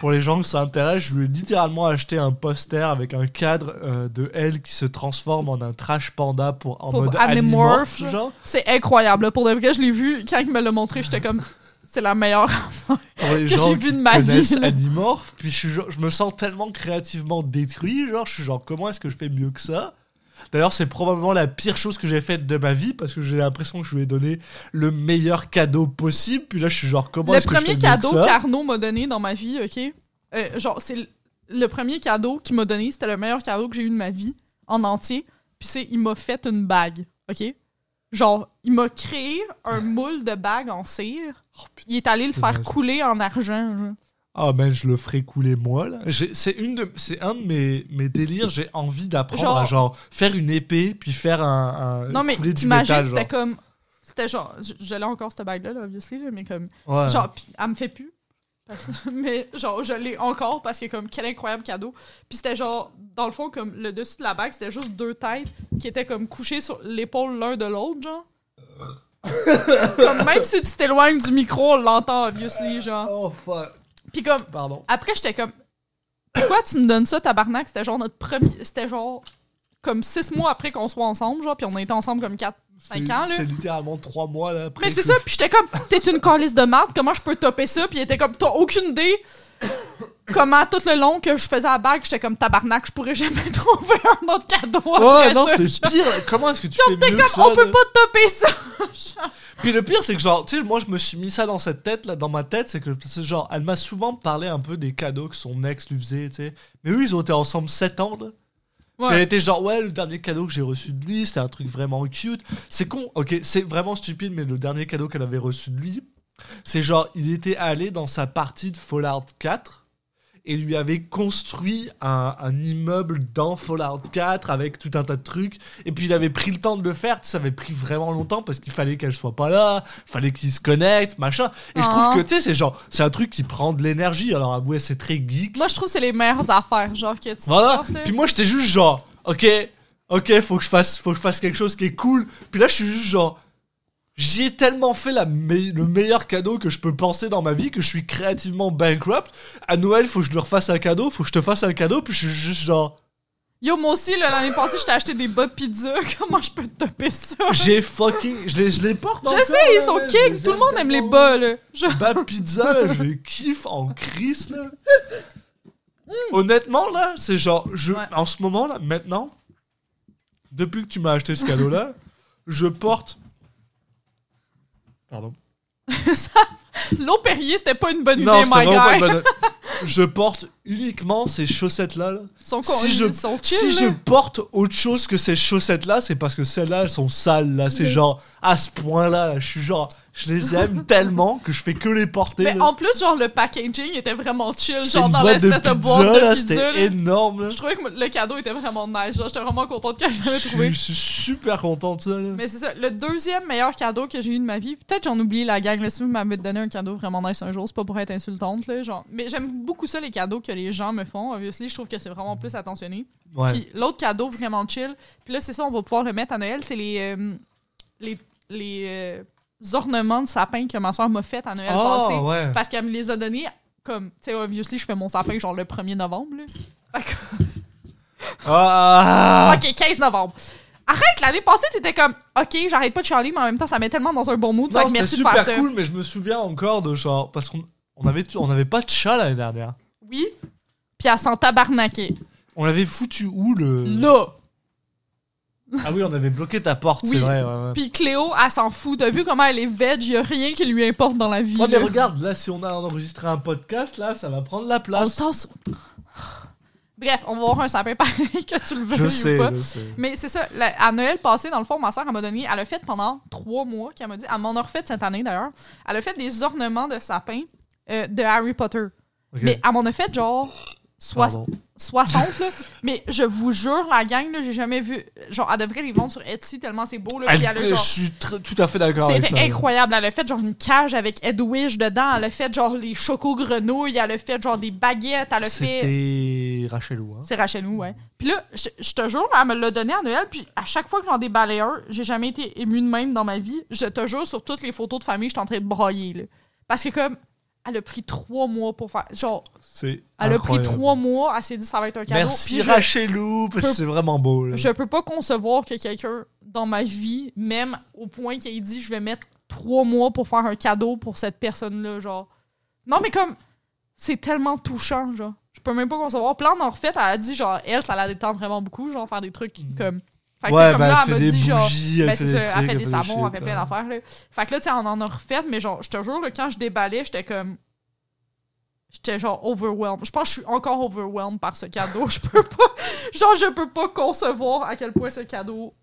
Pour les gens que ça intéresse, je lui ai littéralement acheté un poster avec un cadre euh, de elle qui se transforme en un trash panda pour en Pour mode Animorph, animorph, genre. C'est incroyable. Pour de vrai, je l'ai vu. Quand il me l'a montré, j'étais comme. C'est la meilleure. Pour les que gens j'ai vu qui de ma vie. Animorph, puis je, suis je me sens tellement créativement détruit, genre je suis genre comment est-ce que je fais mieux que ça? D'ailleurs, c'est probablement la pire chose que j'ai faite de ma vie parce que j'ai l'impression que je lui ai donné le meilleur cadeau possible. Puis là, je suis genre comment le est-ce que je fais premier cadeau qu'Arnaud m'a donné dans ma vie, ok? Euh, genre, c'est le, le premier cadeau qu'il m'a donné. C'était le meilleur cadeau que j'ai eu de ma vie en entier. Puis c'est, il m'a fait une bague, ok? Genre, il m'a créé un moule de bague en cire. Oh, putain. Il est allé le faire couler en argent. genre. Ah ben je le ferai couler moi là. C'est une de, c'est un de mes, mes délires. J'ai envie d'apprendre Genre- à genre faire une épée puis faire un, un Non, mais t'imagines, c'était comme. C'était genre. l'ai encore cette bague-là, là, obviously, là, mais comme. Ouais. Genre, pis elle me fait plus. mais genre, je l'ai encore parce que, comme, quel incroyable cadeau. Puis c'était genre, dans le fond, comme le dessus de la bague, c'était juste deux têtes qui étaient comme couchées sur l'épaule l'un de l'autre, genre. comme même si tu t'éloignes du micro, on l'entend, obviously, genre. Oh fuck. Puis comme, Pardon. après, j'étais comme, pourquoi tu me donnes ça, tabarnak? C'était genre notre premier. C'était genre, comme six mois après qu'on soit ensemble, genre, puis on a été ensemble comme quatre, cinq C'est- ans, là. C'est littéralement trois mois là. après Mais c'est ça, puis j'étais comme, t'es une calice de marde, comment je peux topper ça? Puis il était comme, t'as aucune idée comment tout le long que je faisais la bague, j'étais comme tabarnak, je pourrais jamais trouver un autre cadeau. Ouais non c'est pire. Comment est-ce que tu fais mieux que Comme, ça on peut pas topper ça. Puis le pire, c'est que genre, tu sais, moi je me suis mis ça dans cette tête, là, dans ma tête, c'est que c'est genre, elle m'a souvent parlé un peu des cadeaux que son ex lui faisait, tu sais. Mais eux, ils ont été ensemble 7 ans, là. Ouais. Elle était genre, ouais, le dernier cadeau que j'ai reçu de lui, c'était un truc vraiment cute. C'est con, ok, c'est vraiment stupide, mais le dernier cadeau qu'elle avait reçu de lui, c'est genre, il était allé dans sa partie de Fallout 4 et lui avait construit un, un immeuble dans Fallout 4 avec tout un tas de trucs. Et puis il avait pris le temps de le faire, ça avait pris vraiment longtemps parce qu'il fallait qu'elle soit pas là, fallait qu'il se connecte, machin. Et je Ah. trouve que, tu sais, c'est genre, c'est un truc qui prend de l'énergie. Alors, ouais, c'est très geek. Moi, je trouve que c'est les meilleures affaires, genre que tu Voilà. Puis moi, j'étais juste genre, ok, ok, faut que je fasse, faut que je fasse quelque chose qui est cool. Puis là, je suis juste genre, j'y ai tellement fait la me- le meilleur cadeau que je peux penser dans ma vie que je suis créativement bankrupt. À Noël, faut que je lui refasse un cadeau, faut que je te fasse un cadeau. Puis je suis juste genre, Yo, moi aussi, l'année passée, je t'ai acheté des bas pizza. Comment je peux te taper ça? J'ai fucking. Je les, je les porte Je encore, sais, ils là, sont les Tout le monde aime les bas, là. Je- Bah pizza, je les kiffe en crise là. Honnêtement là, c'est genre je Ouais. en ce moment là maintenant depuis que tu m'as acheté ce cadeau là, je porte Pardon? L'eau Perrier, c'était pas une bonne Non, idée, my pas guy. une bonne- Je porte uniquement ces chaussettes là. con- Si je- ils sont chill, Si je là. porte autre chose que ces chaussettes là, c'est parce que celles-là elles sont sales là, c'est genre à ce point-là, là, je suis genre je les aime tellement que je fais que les porter. Mais là. en plus, genre, le packaging était vraiment chill. Genre, dans de l'espèce pizza, de, boîte de là, c'était énorme là. Je trouvais que le cadeau était vraiment nice. Genre, j'étais vraiment contente que je l'avais Je trouvé. suis super content de ça. là. Mais c'est ça, le deuxième meilleur cadeau que j'ai eu de ma vie. Peut-être j'en oublie la gang. Là, si vous m'avez donné un cadeau vraiment nice un jour, c'est pas pour être insultante. Là, genre. Mais j'aime beaucoup ça, les cadeaux que les gens me font. Obviously, je trouve que c'est vraiment plus attentionné. Ouais. Puis l'autre cadeau vraiment chill, puis là, c'est ça, on va pouvoir le mettre à Noël, c'est les, euh, les, les euh, ornements de sapin que ma soeur m'a fait à Noël passé. Ah, ouais. Parce qu'elle me les a donnés comme, tu sais, obviously, je fais mon sapin genre le 1er novembre. Là. Fait que- Ah, ok, 15 novembre. Arrête, l'année passée, t'étais comme, ok, j'arrête pas de chialer, mais en même temps, ça met tellement dans un bon mood. non, fait que merci de faire super ça. cool, mais je me souviens encore de genre. Parce qu'on on avait, on avait pas de chat l'année dernière. Oui. Puis elle s'en tabarnaquait. On l'avait foutu où le. Là. Ah oui, on avait bloqué ta porte, Oui. c'est vrai. Ouais, ouais. Puis Cléo, elle s'en fout. T'as vu comment elle est veg? Y a rien qui lui importe dans la vie. Ouais, mais regarde, là, si on a enregistré un podcast, là, ça va prendre la On place. tasse. Bref, on va avoir un sapin pareil que tu le veux Je ou sais, pas. je sais. Mais c'est ça, la- à Noël passé, dans le fond, ma soeur, elle m'a donné, elle a fait pendant trois mois, qu'elle m'a dit, elle m'en a refait cette année d'ailleurs, elle a fait des ornements de sapin euh, de Harry Potter. Mais elle m'en a fait genre Pardon. 60, là. Mais je vous jure, la gang, là, j'ai jamais vu. Genre, elle devrait les vendre sur Etsy tellement c'est beau, là. Elle- Puis elle a je genre. suis tout à fait d'accord avec ça. C'était incroyable. Elle a fait genre une cage avec Edwige dedans. Elle a fait genre les chocos grenouilles. Elle a fait genre des baguettes. Elle a fait. C'était Rachelou, hein. C'est Rachelou, ouais. Puis là, je, je te jure, elle me l'a donné à Noël. Puis à chaque fois que j'en déballais un, j'ai jamais été émue de même dans ma vie. Je te jure, sur toutes les photos de famille, je suis en train de brailler, là. Parce que comme. Elle a pris trois mois pour faire. Genre, C'est elle a pris trois mois. Elle s'est dit, ça va être un cadeau. Merci Rachelou, parce que c'est vraiment beau. Là. je peux pas concevoir que quelqu'un dans ma vie, même au point qu'il ait dit je vais mettre trois mois pour faire un cadeau pour cette personne-là, genre. Non, mais comme, c'est tellement touchant, genre. Je peux même pas concevoir. On en refait, elle a dit, genre, elle, ça la détend vraiment beaucoup, genre, faire des trucs comme. Fait que, Ouais, comme bah, là, elle elle m'a dit, genre. bougies, elle Ben, fait des elle fait des savons, elle fait plein ouais. d'affaires, là. Fait que là, tu sais, on en a refait, mais genre, je te jure, là, quand je déballais, j'étais comme. J'étais genre overwhelmed. Je pense que je suis encore overwhelmed par ce cadeau. Je peux pas. Genre, je peux pas concevoir à quel point ce cadeau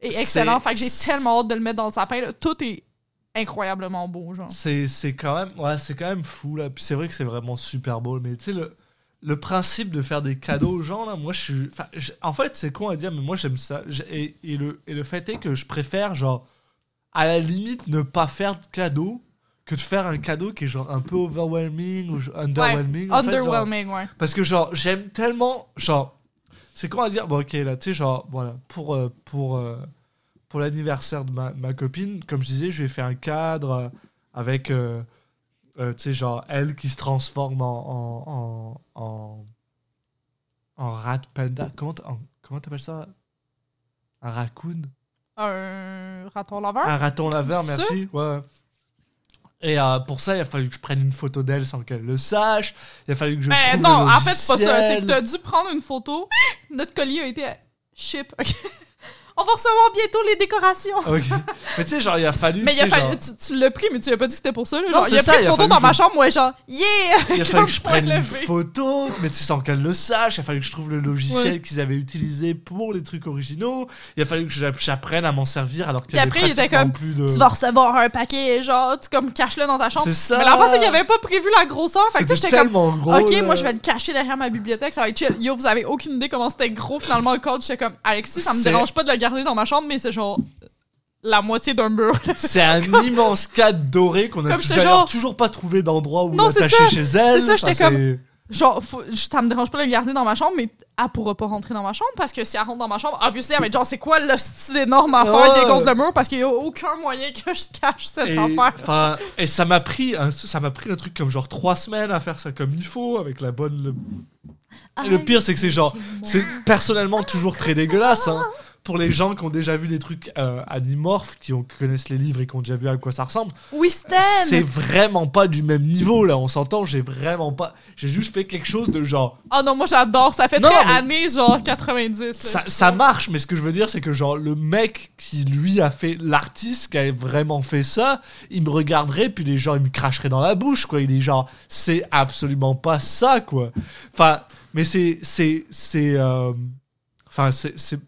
est excellent. Fait que j'ai tellement hâte de le mettre dans le sapin. là. Tout est incroyablement beau, genre. C'est, c'est quand même ouais, c'est quand même fou là. Puis c'est vrai que c'est vraiment super beau mais tu sais le le principe de faire des cadeaux aux gens là, moi je suis je- en fait, c'est con à dire mais moi j'aime ça et, et le et le fait est que je préfère genre à la limite ne pas faire de cadeau que de faire un cadeau qui est genre un peu overwhelming ou underwhelming fait, genre. Underwhelming, ouais. Parce que genre j'aime tellement genre c'est quoi à dire bon ok là tu sais genre voilà pour euh, pour euh, pour l'anniversaire de ma, ma copine comme je disais je lui ai fait un cadre avec euh, euh, tu sais genre elle qui se transforme en en en, en, en rat panda comment t'appelles ça? Un raccoon? Un raton laveur? un raton laveur merci ouais et euh, pour ça, il a fallu que je prenne une photo d'elle sans qu'elle le sache. Il a fallu que je trouve non, le en fait, c'est pas ça. C'est que t'as dû prendre une photo. Notre colis a été ship. Ok? On va recevoir bientôt les décorations. Ok. Mais tu sais, genre, il a fallu. Mais il a fallu, genre, tu, tu l'as pris, mais tu lui as pas dit que c'était pour ça. Là. Non, Genre, il a ça, pris une photo dans que ma chambre, moi, genre, yeah! Il a fallu que je prenne une photo, mais tu sais, sans qu'elle le sache. Il a fallu que je trouve le logiciel Ouais. qu'ils avaient utilisé pour les trucs originaux. Il a fallu que j'a- j'apprenne à m'en servir alors qu'il y Puis avait après, il était comme, plus de. Tu vas recevoir un paquet, genre, tu comme cache-le dans ta chambre. C'est ça. Mais l'enfant, c'est qu'il avait pas prévu la grosseur. Fait que tu sais, C'était j'étais comme, tellement gros. ok, là. moi, je vais le cacher derrière ma bibliothèque, ça va être chill. Yo, vous avez aucune idée comment c'était gros, finalement, le code. J'étais comme, Alexis, ça me dérange pas de le garder dans ma chambre, mais c'est genre la moitié d'un mur. C'est un immense cadre doré qu'on a tout- genre- toujours pas trouvé d'endroit où l'attacher chez elle. C'est ça, j'étais Enfin, comme- Genre, faut- ça me dérange pas de le garder dans ma chambre, mais elle pourra pas rentrer dans ma chambre parce que si elle rentre dans ma chambre, obviously, elle va être genre, c'est quoi le style énorme affaire Ouais. qui est le mur? Parce qu'il y a aucun moyen que je cache cette Et, affaire. et ça m'a pris un, ça m'a pris un truc comme genre trois semaines à faire ça comme il faut avec la bonne le- le pire, c'est que c'est genre, c'est personnellement toujours très dégueulasse. Hein. Pour les gens qui ont déjà vu des trucs euh, animorphes, qui, ont- qui connaissent les livres et qui ont déjà vu à quoi ça ressemble, c'est vraiment pas du même niveau là. On s'entend, j'ai vraiment pas. J'ai juste fait quelque chose de genre. Oh non, moi j'adore, ça fait Non, très mais- années genre 90. là. Ça, ça marche, mais ce que je veux dire, c'est que genre le mec qui lui a fait l'artiste qui a vraiment fait ça, il me regarderait puis les gens ils me cracheraient dans la bouche quoi. Il est genre c'est absolument pas ça quoi. Enfin, mais c'est c'est c'est euh, enfin c'est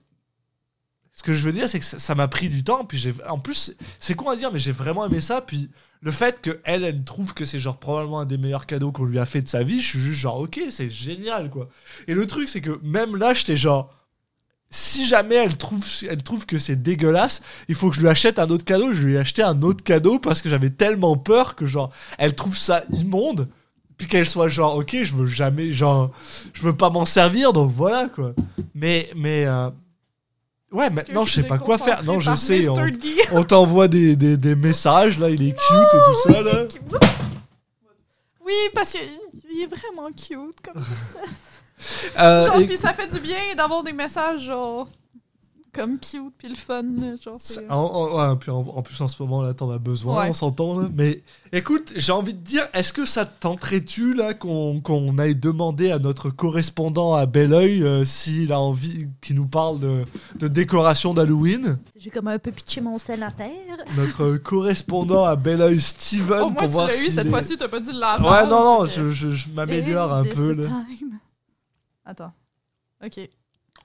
ce que je veux dire, c'est que ça m'a pris du temps. Puis j'ai, en plus, c'est con à dire, mais j'ai vraiment aimé ça. Puis le fait que elle, elle trouve que c'est genre probablement un des meilleurs cadeaux qu'on lui a fait de sa vie, je suis juste genre ok, c'est génial quoi. Et le truc, c'est que même là, j'étais genre, si jamais elle trouve, elle trouve que c'est dégueulasse, il faut que je lui achète un autre cadeau. Je lui ai acheté un autre cadeau parce que j'avais tellement peur que genre, elle trouve ça immonde. Puis qu'elle soit genre, ok, je veux jamais, genre, je veux pas m'en servir, donc voilà quoi. Mais, mais, euh, ouais, maintenant je sais pas quoi faire. Non, je sais, on, on t'envoie des, des, des messages, là, il est cute et tout ça, là. Oui, parce que il est vraiment cute comme ça. Euh, Genre, et- puis ça fait du bien d'avoir des messages genre comme cute puis le fun, genre c'est. En, en- ouais, puis en, en plus en ce moment là t'en as besoin, Ouais. on s'entend là. Mais écoute, j'ai envie de dire, est-ce que ça te tenterait-tu là qu'on qu'on aille demander à notre correspondant à Belleuil euh, s'il a envie qu'il nous parle de, de décoration d'Halloween? J'ai comme un peu pitché mon sel à terre. Notre correspondant à Belleuil, Steven, Au moins pour tu voir l'as eu cette est- fois-ci, t'as pas dit de la Ouais, non, non, merde, je, je- je m'améliore un peu là. Attends. Ok.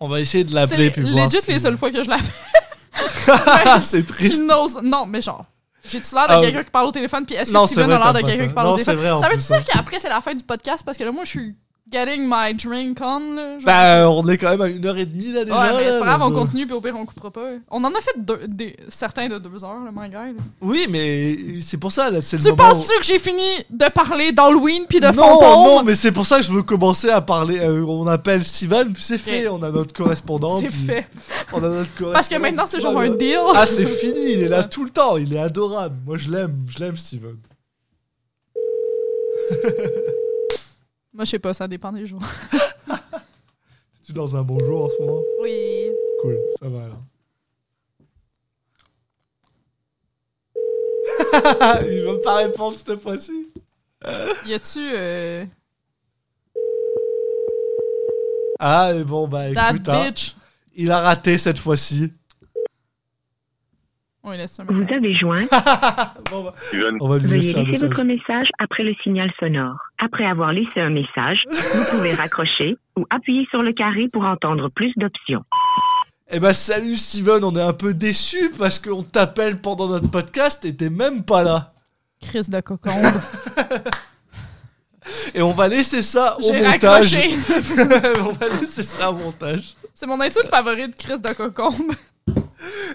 On va essayer de C'est l'appeler puis voir. legit si- les seules fois que je l'appelle. C'est triste. Non, mais genre. J'ai-tu l'air de Ah, quelqu'un qui parle au téléphone, puis est-ce que c'est Steven a l'air de quelqu'un qui parle Non, au c'est téléphone? vrai, Ça veut-tu plus, hein. dire qu'après c'est la fin du podcast? Parce que là, moi, je suis getting my drink on, là. genre. Bah, on est quand même à une heure et demie là déjà. ouais, mais c'est pas grave, on continue, puis au pire, on coupera pas. On en a fait deux- des, certains de deux heures, le my guy. là. Oui, mais c'est pour ça, là, c'est le Tu où- penses-tu que j'ai fini de parler d'Halloween puis de non, fantômes? non, mais c'est pour ça que je veux commencer à parler. euh, on appelle Steven, puis c'est fait. On a notre correspondant. C'est fait. On a notre correspondant. Parce que maintenant, c'est genre un deal. Ah, c'est fini, il est là tout le temps, il est adorable. Moi, je l'aime, je l'aime, Steven. Moi, je sais pas, ça dépend des jours. Es-tu dans un bon jour en ce moment? Oui. Cool, ça va alors. il va pas répondre cette fois-ci. Y a-tu. Euh, Ah, et bon, bah that écoute, hein, bitch? il a raté cette fois-ci. On lui laisse un Vous avez joint. Bon, bah, on va lui Veuillez laisser un laisser message. votre message après le signal sonore. Après avoir laissé un message, vous pouvez raccrocher ou appuyer sur le carré pour entendre plus d'options. Eh ben salut Steven, on est un peu déçus parce qu'on t'appelle pendant notre podcast et t'es même pas là. Chris de cocombe. Et on va laisser ça au montage. on va laisser ça au montage. C'est mon insulte favorite, Chris de cocombe.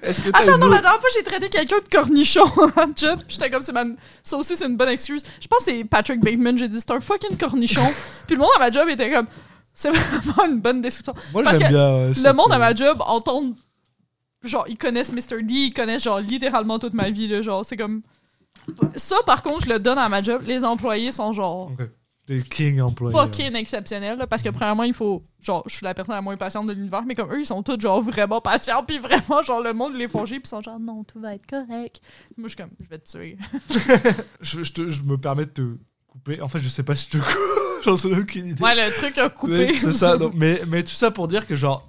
Est-ce que t'as Attends, non, la dernière fois, j'ai traité quelqu'un de cornichon en job. Puis j'étais comme, c'est ma... ça aussi, c'est une bonne excuse. Je pense que c'est Patrick Bateman. J'ai dit, c'est un fucking cornichon. puis le monde à ma job était comme, c'est vraiment une bonne description. Moi parce que bien. Le monde à ma job entend. Genre, ils connaissent Mr. D, ils connaissent, genre, littéralement toute ma vie, là. Genre, c'est comme. Ça, par contre, je le donne à ma job. Les employés sont, genre, Ok. Des king employés. fucking exceptionnels, là, parce que, premièrement, il faut. Genre, je suis la personne la moins patiente de l'univers, mais comme eux, ils sont tous, genre, vraiment patients, puis vraiment, genre, le monde les font puis ils sont genre, non, tout va être correct. Moi, je suis comme, je vais te tuer. Je, je te- je me permets de te couper. En fait, je sais pas si je te coupe. J'en sais aucune idée. Ouais, le truc a coupé. C'est ça. donc, mais, mais tout ça pour dire que, genre,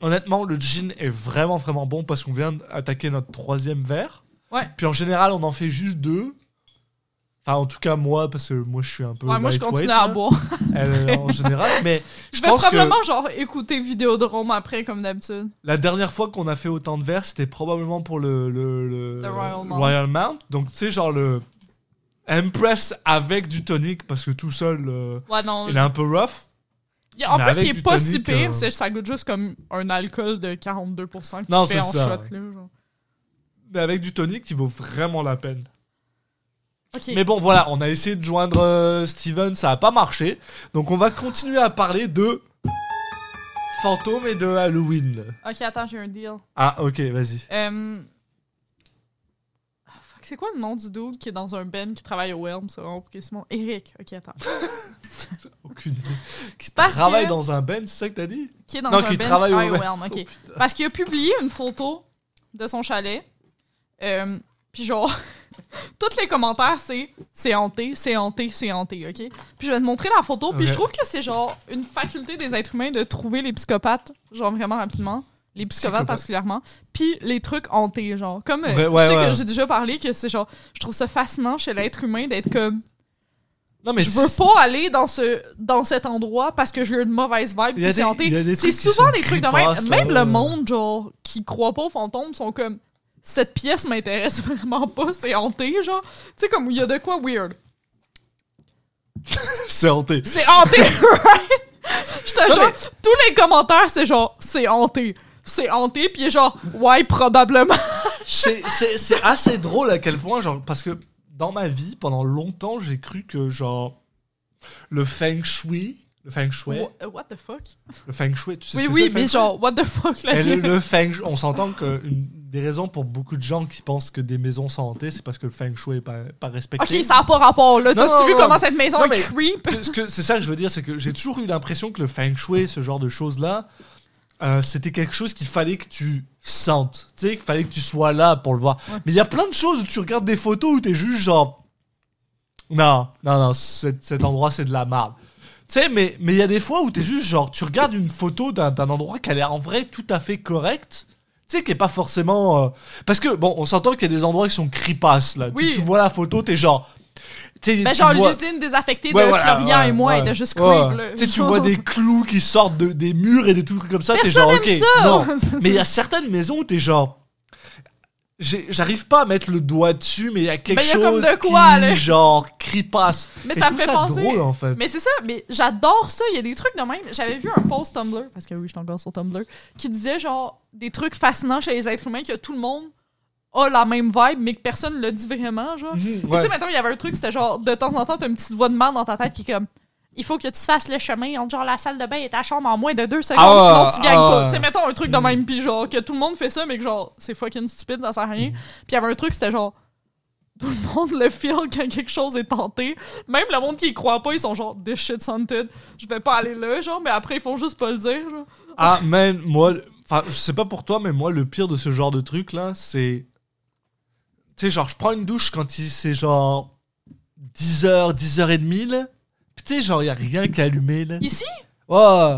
honnêtement, le gin est vraiment, vraiment bon parce qu'on vient d'attaquer notre troisième verre. Ouais. Puis en général, on en fait juste deux. Enfin, en tout cas, moi, parce que moi, je suis un peu. Ouais, moi, je continue à boire. Elle, en général. Mais Je je vais pense que probablement, genre, écouter Vidéodrome après, comme d'habitude. la dernière fois qu'on a fait autant de verres, c'était probablement pour le, le, le- Le Royal Mount. Royal Mount. Donc, tu sais, genre le Empress avec du tonic parce que tout seul, euh, Ouais, non. il est un peu rough. En Mais plus, il est pas tonic, si pire, euh, ça goûte juste comme un alcool de 42% que Non, fais c'est en ça, shot. ouais. Là, genre. Mais avec du tonic, il vaut vraiment la peine. Mais bon, voilà, on a essayé de joindre euh, Steven, ça a pas marché. Donc, on va continuer à parler de fantômes et de Halloween. Ok, attends, j'ai un deal. Ah, ok, vas-y. Euh... ah, fuck, c'est quoi le nom du dude qui est dans un band qui travaille au Helm? C'est vraiment pour Simon. Eric. Ok, attends. Aucune idée. Qui Parce travaille que- dans un ben, c'est ça que t'as dit? Qui est dans Non, un qui travaille au Overwhelm, ok. Parce qu'il a publié une photo de son chalet. Euh, puis genre, tous les commentaires, c'est c'est hanté, c'est hanté, c'est hanté, ok? Puis je vais te montrer la photo. Puis je trouve que c'est genre une faculté des êtres humains de trouver les psychopathes, genre vraiment rapidement. Les psychopathes particulièrement. Puis les trucs hantés, genre. Comme, euh, Ouais, ouais, je sais ouais. que j'ai déjà parlé que c'est genre, je trouve ça fascinant chez l'être humain d'être comme, Non, mais je veux c'est- pas aller dans, ce, dans cet endroit parce que j'ai une mauvaise vibe, Il y a puis c'est hanté. il y a des C'est trucs qui souvent sont des trucs de creepasses, même. là, Même le monde, genre, qui croit pas aux fantômes, sont comme. Cette pièce m'intéresse vraiment pas, c'est hanté, genre. Tu sais, comme il y a de quoi weird. c'est hanté. C'est hanté, right? Je te jure, tous les commentaires, c'est genre, c'est hanté. C'est hanté, puis genre, ouais, probablement. C'est- C'est c'est assez drôle à quel point, genre, parce que dans ma vie, pendant longtemps, j'ai cru que, genre, le feng shui, le feng shui, Wha- What the fuck? le feng shui, tu sais Oui, ce que oui, c'est, le mais feng genre, what the fuck, là? Le, le feng shui, on s'entend que une des raisons pour beaucoup de gens qui pensent que des maisons sont hantées, c'est parce que le feng shui est pas, pas respecté. Ok, ça a pas rapport, là. Non, vu non. comment cette maison Non, est creep? ce c'est ça que je veux dire, c'est que j'ai toujours eu l'impression que le feng shui, ce genre de choses-là, euh, c'était quelque chose qu'il fallait que tu sentes. Tu sais, qu'il fallait que tu sois là pour le voir. Ouais. Mais il y a plein de choses où tu regardes des photos où t'es juste genre. Non, non, non, cet, cet endroit c'est de la merde. Tu sais, mais mais il y a des fois où t'es juste genre, tu regardes une photo d'un d'un endroit qui a l'air en vrai tout à fait correct. Tu sais, qui est pas forcément. euh, Parce que, bon, on s'entend qu'il y a des endroits qui sont cripasses là. Tu Oui. Tu vois la photo, t'es genre. tu sais, Ben, tu genre, vois- l'usine désaffectée Ouais, de voilà, Florian ouais, et moi ouais, était juste ouais. creep, là. Tu sais, tu vois des clous qui sortent de- des murs et des trucs comme ça, t'es Personne genre, aime ok, ça! non. Mais il y a certaines maisons où t'es genre. J'arrive pas à mettre le doigt dessus, mais il y a quelque Ben, y a comme chose de quoi, qui, là. genre, creepasse. Mais Et ça je me fait penser. drôle, en fait. Mais c'est ça, mais j'adore ça. Il y a des trucs de même. J'avais vu un post Tumblr, parce que oui, je suis encore sur Tumblr, qui disait genre des trucs fascinants chez les êtres humains que tout le monde a la même vibe, mais que personne le dit vraiment, genre. Mhm, Tu sais, mettons, il y avait un truc, c'était genre, de temps en temps, t'as une petite voix de merde dans ta tête qui est comme. Il faut que tu fasses le chemin entre genre la salle de bain et ta chambre en moins de deux secondes, Ah, sinon tu gagnes ah, pas. ouais. Tu sais, mettons un truc de même, puis genre, que tout le monde fait ça, mais que genre, c'est fucking stupide, ça sert à rien. Puis il y avait un truc, c'était genre. Tout le monde le feel quand quelque chose est tenté. Même le monde qui y croit pas, ils sont genre, this shit's haunted. Je vais pas aller là, genre, mais après, ils font juste pas le dire, genre. Ah, man, moi, enfin, je sais pas pour toi, mais moi, le pire de ce genre de truc là, c'est. Tu sais, genre, je prends une douche quand il- c'est genre 10h, 10h30, là. Tu sais, genre, y a rien qui est allumé, là. Ici, Ouais.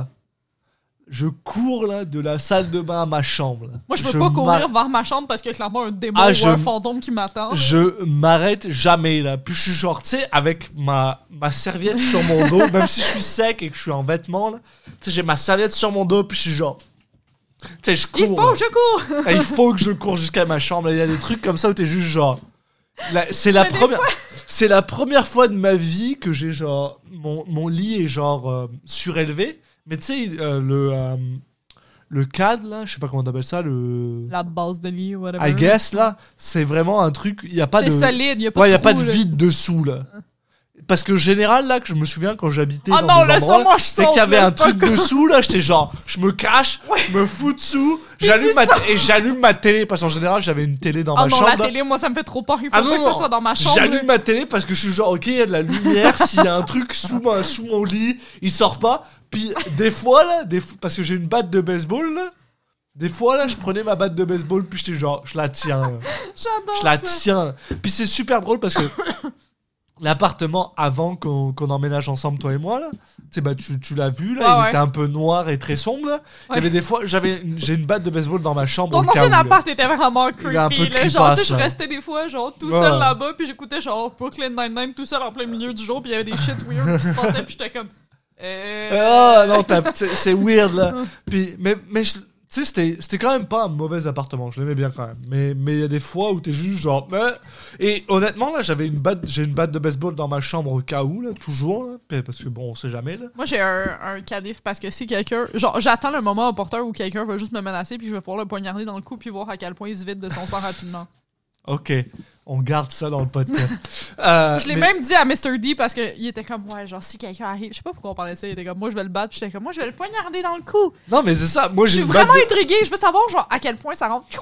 Je cours, là, de la salle de bain à ma chambre, là. moi, je peux pas courir vers ma chambre parce qu'il y a clairement un démon Ah, ou je- un fantôme qui m'attend. Je m'arrête jamais, là. Puis je suis genre, tu sais, avec ma, ma serviette sur mon dos, même si je suis sec et que je suis en vêtements, là. Tu sais, j'ai ma serviette sur mon dos, puis je suis genre. Tu sais, je cours. Il faut là. que je cours! Ah, il faut que je cours jusqu'à ma chambre. Il y a des trucs comme ça où t'es juste genre. C'est la Mais première. C'est la première fois de ma vie que j'ai genre mon, mon lit est genre euh, surélevé. Mais tu sais euh, le euh, le cadre là, je sais pas comment t'appelles ça le. La base de lit, whatever. I guess là, c'est vraiment un truc. Il y a pas C'est de. solide, y a pas ouais, il de y a pas de vide dessous là. Parce que général là que je me souviens quand j'habitais Ah dans non, des endroits, c'est qu'il y avait un truc dessous là, j'étais genre, je me cache, je me fous dessous, j'allume ma et j'allume ma télé parce qu'en général j'avais une télé dans Ah ma non, chambre. la là. télé, moi, ça me fait trop peur. Il faut Ah pas non, que ça non. soit dans ma chambre. J'allume ma télé parce que je suis genre ok il y a de la lumière s'il y a un truc sous ma, sous mon lit il sort pas puis des fois là des parce que j'ai une batte de baseball là des fois là je prenais ma batte de baseball puis j'étais genre je la tiens. J'adore je la tiens puis c'est super drôle parce que l'appartement avant qu'on qu'on emménage ensemble toi et moi là tu bah tu, tu l'as vu là Ouais, il ouais. était un peu noir et très sombre là il y avait des fois j'avais j'ai une batte de baseball dans ma chambre Ton ancien là. appart était vraiment est un peu creepy. Là. Genre, tu sais, je restais des fois, genre, tout Ouais. seul là-bas, puis j'écoutais, genre, Brooklyn Nine-Nine tout seul en plein milieu du jour, puis il y avait des shit weird qui se passaient, puis j'étais comme. Euh... Ah non, c'est weird là. Puis, mais, mais je- tu sais, c'était- quand même pas un mauvais appartement. Je l'aimais bien quand même. Mais mais il y a des fois où t'es juste genre. mais- Et honnêtement là, j'avais une batte, j'ai une batte de baseball dans ma chambre au cas où là, toujours là, parce que bon, on sait jamais là. Moi, j'ai un, un parce que si quelqu'un. Genre, j'attends le moment opportun où quelqu'un va juste me menacer, puis je vais pouvoir le poignarder dans le cou, puis voir à quel point il se vide de son sang rapidement. Ok, on garde ça dans le podcast. Euh, Je l'ai mais- même dit à Mr. D parce qu'il était comme, ouais, genre, si quelqu'un arrive. Je sais pas pourquoi on parlait ça. Il était comme, moi, je vais le battre, puis j'étais comme, moi, je vais le poignander dans le cou. Non mais c'est ça. Moi Je j'ai suis une batte vraiment de- intriguée. Je veux savoir, genre, à quel point ça rentre. Tu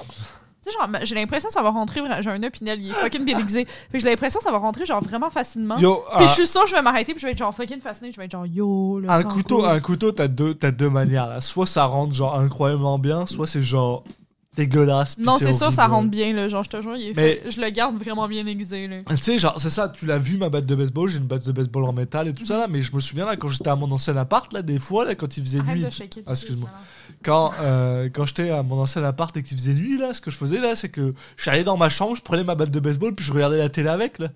sais, genre, j'ai l'impression que ça va rentrer. J'ai un opinel, il est fucking déguisé. Fait que j'ai l'impression que ça va rentrer, genre, vraiment facilement. Yo, Puis un- je suis sûre que je vais m'arrêter, puis je vais être genre fucking fasciné. Je vais être genre yo, le un couteau, un couteau, t'as deux, t'as deux manières. Là. Soit ça rentre genre incroyablement bien, soit c'est genre dégueulasse. Non, c'est sûr, ça rentre bien, là. Genre, je te jure, il est Mais- fait- je le garde vraiment bien aiguisé, là. Tu sais, genre, c'est ça, tu l'as vu ma batte de baseball, j'ai une batte de baseball en métal et tout ça là, mais je me souviens là, quand j'étais à mon ancien appart, là, des fois, là, quand il faisait Arrête nuit, de shaker. Ah, excuse-moi. quand, euh, quand j'étais à mon ancien appart et qu'il faisait nuit, là, ce que je faisais là, c'est que j'allais dans ma chambre, je prenais ma batte de baseball, puis je regardais la télé avec, là.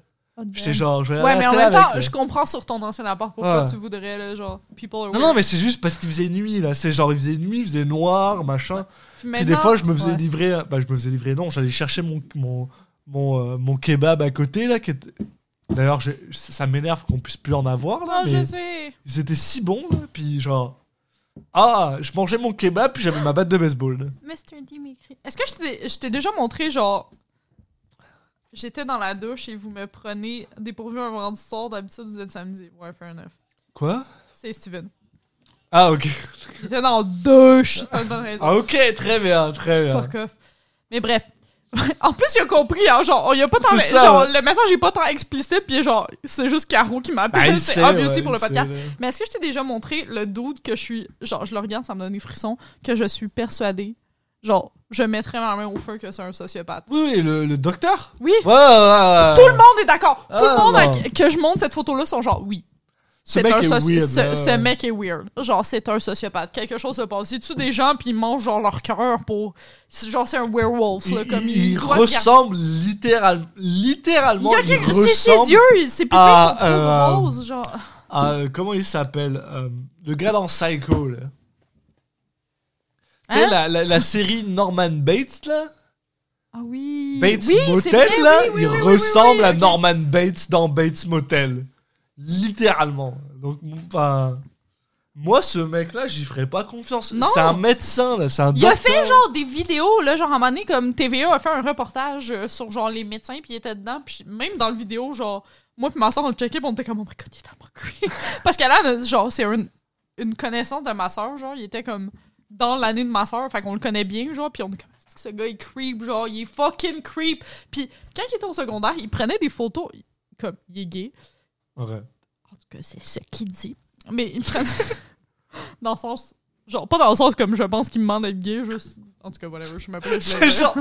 J'étais genre, je regardais Ouais, la mais en télé même temps, avec, là. je comprends sur ton ancien appart pourquoi Ouais. tu voudrais, là, genre, people are Non, weird. non, mais c'est juste parce qu'il faisait nuit, là. C'est genre, il faisait nuit, il faisait noir, machin. Puis, des fois, je me faisais ouais. livrer. Bah, je me faisais livrer, non, j'allais chercher mon, mon, mon, euh, mon kebab à côté, là. Qui était... D'ailleurs, ça m'énerve qu'on puisse plus en avoir, là. Non, mais je sais. ils étaient si bons, là. Puis genre. Ah, je mangeais mon kebab, puis j'avais ma batte de baseball. là. Mr. Est-ce que je t'ai- je t'ai déjà montré, genre. J'étais dans la douche et vous me prenez dépourvu un vendredi soir. D'habitude, vous êtes samedi. Ouais, fair enough. Quoi? C'est Steven. Ah, ok. J'étais dans. T'as une bonne raison. Ah, ok, très bien, très bien. Fuck off. Mais bref. En plus, il a compris, hein, genre, il y a pas tant, C'est ça, genre, ouais. le message est pas tant explicite, puis genre, c'est juste Caro qui Bah, m'appelle, il c'est sait, obviously ouais, pour le sait, podcast. là. Mais est-ce que je t'ai déjà montré le doute que je suis, genre, je le regarde, ça me donne des frissons, que je suis persuadée, genre, je mettrais ma main au feu que c'est un sociopathe? Oui, oui, le, le docteur? Oui. Ouais, ouais, ouais, Tout le monde est d'accord. Tout Ah, le monde a- non. que je montre cette photo-là sont genre, oui. Ce mec un est soci- weird, ce, mec est weird. Genre, c'est un sociopathe. Quelque chose se passe. Il tue des gens puis il mange genre leur cœur pour. Genre, c'est un werewolf. Là, Il, comme il- il, il doit se garder- ressemble littéralement. Il y a il quelque- c'est ses ressemble yeux, ses pupilles sont trop euh, roses, genre. à, euh, comment il s'appelle euh, Le gars dans Psycho, là. Tu sais, Hein? la, la, la série Norman Bates, là? Ah oui. Bates oui, Motel, vrai, là, oui, oui, il ressemble à. Norman Bates dans Bates Motel. Littéralement. Donc, enfin. Moi, ce mec-là, j'y ferais pas confiance. Non. C'est un médecin, là. C'est un Il a fait genre des vidéos, là, genre à un moment donné, comme TVA a fait un reportage euh, sur genre les médecins, puis il était dedans, puis même dans le vidéo, genre, moi puis ma soeur, on le checkait, puis on était comme, oh my god, il est creep. Parce qu'elle a, genre, c'est une, une connaissance de ma soeur, genre, il était comme dans l'année de ma soeur, fait qu'on le connaît bien, genre, puis on est comme, Est-ce que ce gars, il creep, genre, il est fucking creep. Puis quand il était au secondaire, il prenait des photos, comme, il est gay. Ouais. En tout cas, c'est ce qu'il dit. Mais il prenait. dans le sens. Genre, pas dans le sens comme je pense qu'il me demande d'être gay, juste. En tout cas, whatever, je m'appelle. C'est genre.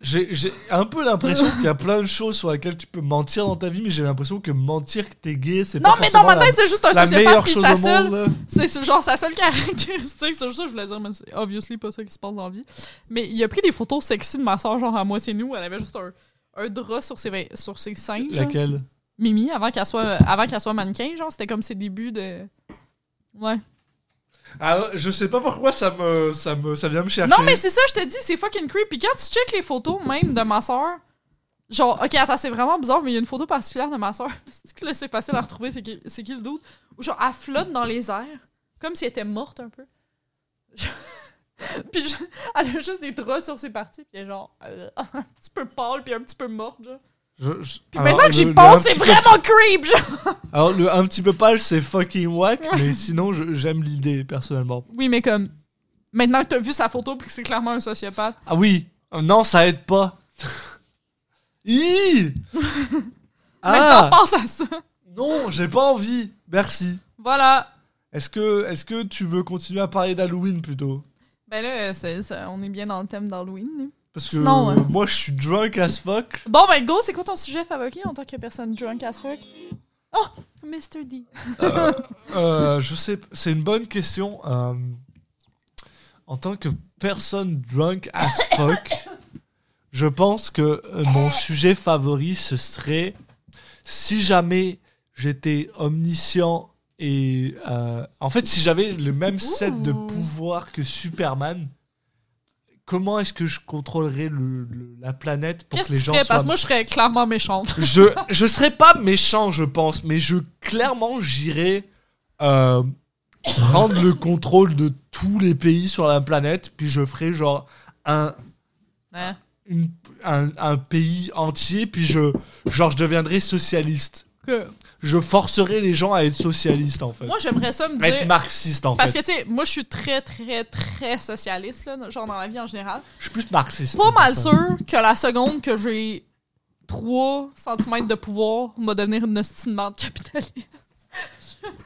J'ai un peu l'impression qu'il y a plein de choses sur lesquelles tu peux mentir dans ta vie, mais j'ai l'impression que mentir que t'es gay, c'est Non, pas mais dans ma tête, c'est juste un sociopathe, sa seule. C'est genre sa seule caractéristique, c'est juste ça que je voulais dire, mais c'est obviously pas ça qui se passe dans la vie. Mais il a pris des photos sexy de ma soeur, genre à moi, c'est nous, elle avait juste un, un drap sur ses, sur ses seins. genre. Mimi, avant qu'elle soit, avant qu'elle soit mannequin, genre, c'était comme ses débuts de. Ouais. ah, Je sais pas pourquoi ça me, ça me, ça vient me chercher. Non, mais c'est ça, je te dis, c'est fucking creepy. Quand tu check les photos, même de ma soeur, genre, ok, attends, c'est vraiment bizarre, mais il y a une photo particulière de ma soeur. C'est que là, c'est facile à retrouver, c'est qui, c'est qui le doute? Où genre, elle flotte dans les airs, comme si elle était morte un peu. puis je- elle a juste des draps sur ses parties, puis elle est genre, euh, un petit peu pâle, puis un petit peu morte, genre. Je- je- Puis alors, maintenant que j'y pense, c'est petit peu- vraiment creep, genre. Alors, le un petit peu pâle, c'est fucking whack, mais sinon, j'aime l'idée, personnellement. Oui, mais comme, maintenant que t'as vu sa photo, puis que c'est clairement un sociopathe. Ah oui Euh, Non, ça aide pas. Hi Maintenant, ah pense à ça. Non, j'ai pas envie. Merci. Voilà. Est-ce que, est que tu veux continuer à parler d'Halloween plutôt? Ben là, on est bien dans le thème d'Halloween. Parce que Sinon, euh, ouais. moi, je suis drunk as fuck. Bon, ben go, c'est quoi ton sujet favori en tant que personne drunk as fuck? Oh, Mr. D. Euh, je sais, c'est une bonne question. Euh, en tant que personne drunk as fuck, je pense que euh, mon sujet favori ce serait si jamais j'étais omniscient et euh, en fait si j'avais le même set de Ouh. pouvoirs que Superman. Comment est-ce que je contrôlerais le- le- la planète pour que que les gens soient Parce que moi, je serais clairement méchante. je je serais pas méchant je pense mais je clairement j'irais euh, prendre le contrôle de tous les pays sur la planète puis je ferais genre un Hein? une- un, un pays entier puis je genre je deviendrais socialiste Que- je forcerai les gens à être socialistes en fait. Moi, j'aimerais ça me à être dire. marxiste en Parce fait. que, tu sais, moi, je suis très, très, très socialiste, là, genre dans la vie en général. Je suis plus marxiste. Pas mal sûr que la seconde que j'ai 3 cm de pouvoir va devenir une hostie de capitaliste.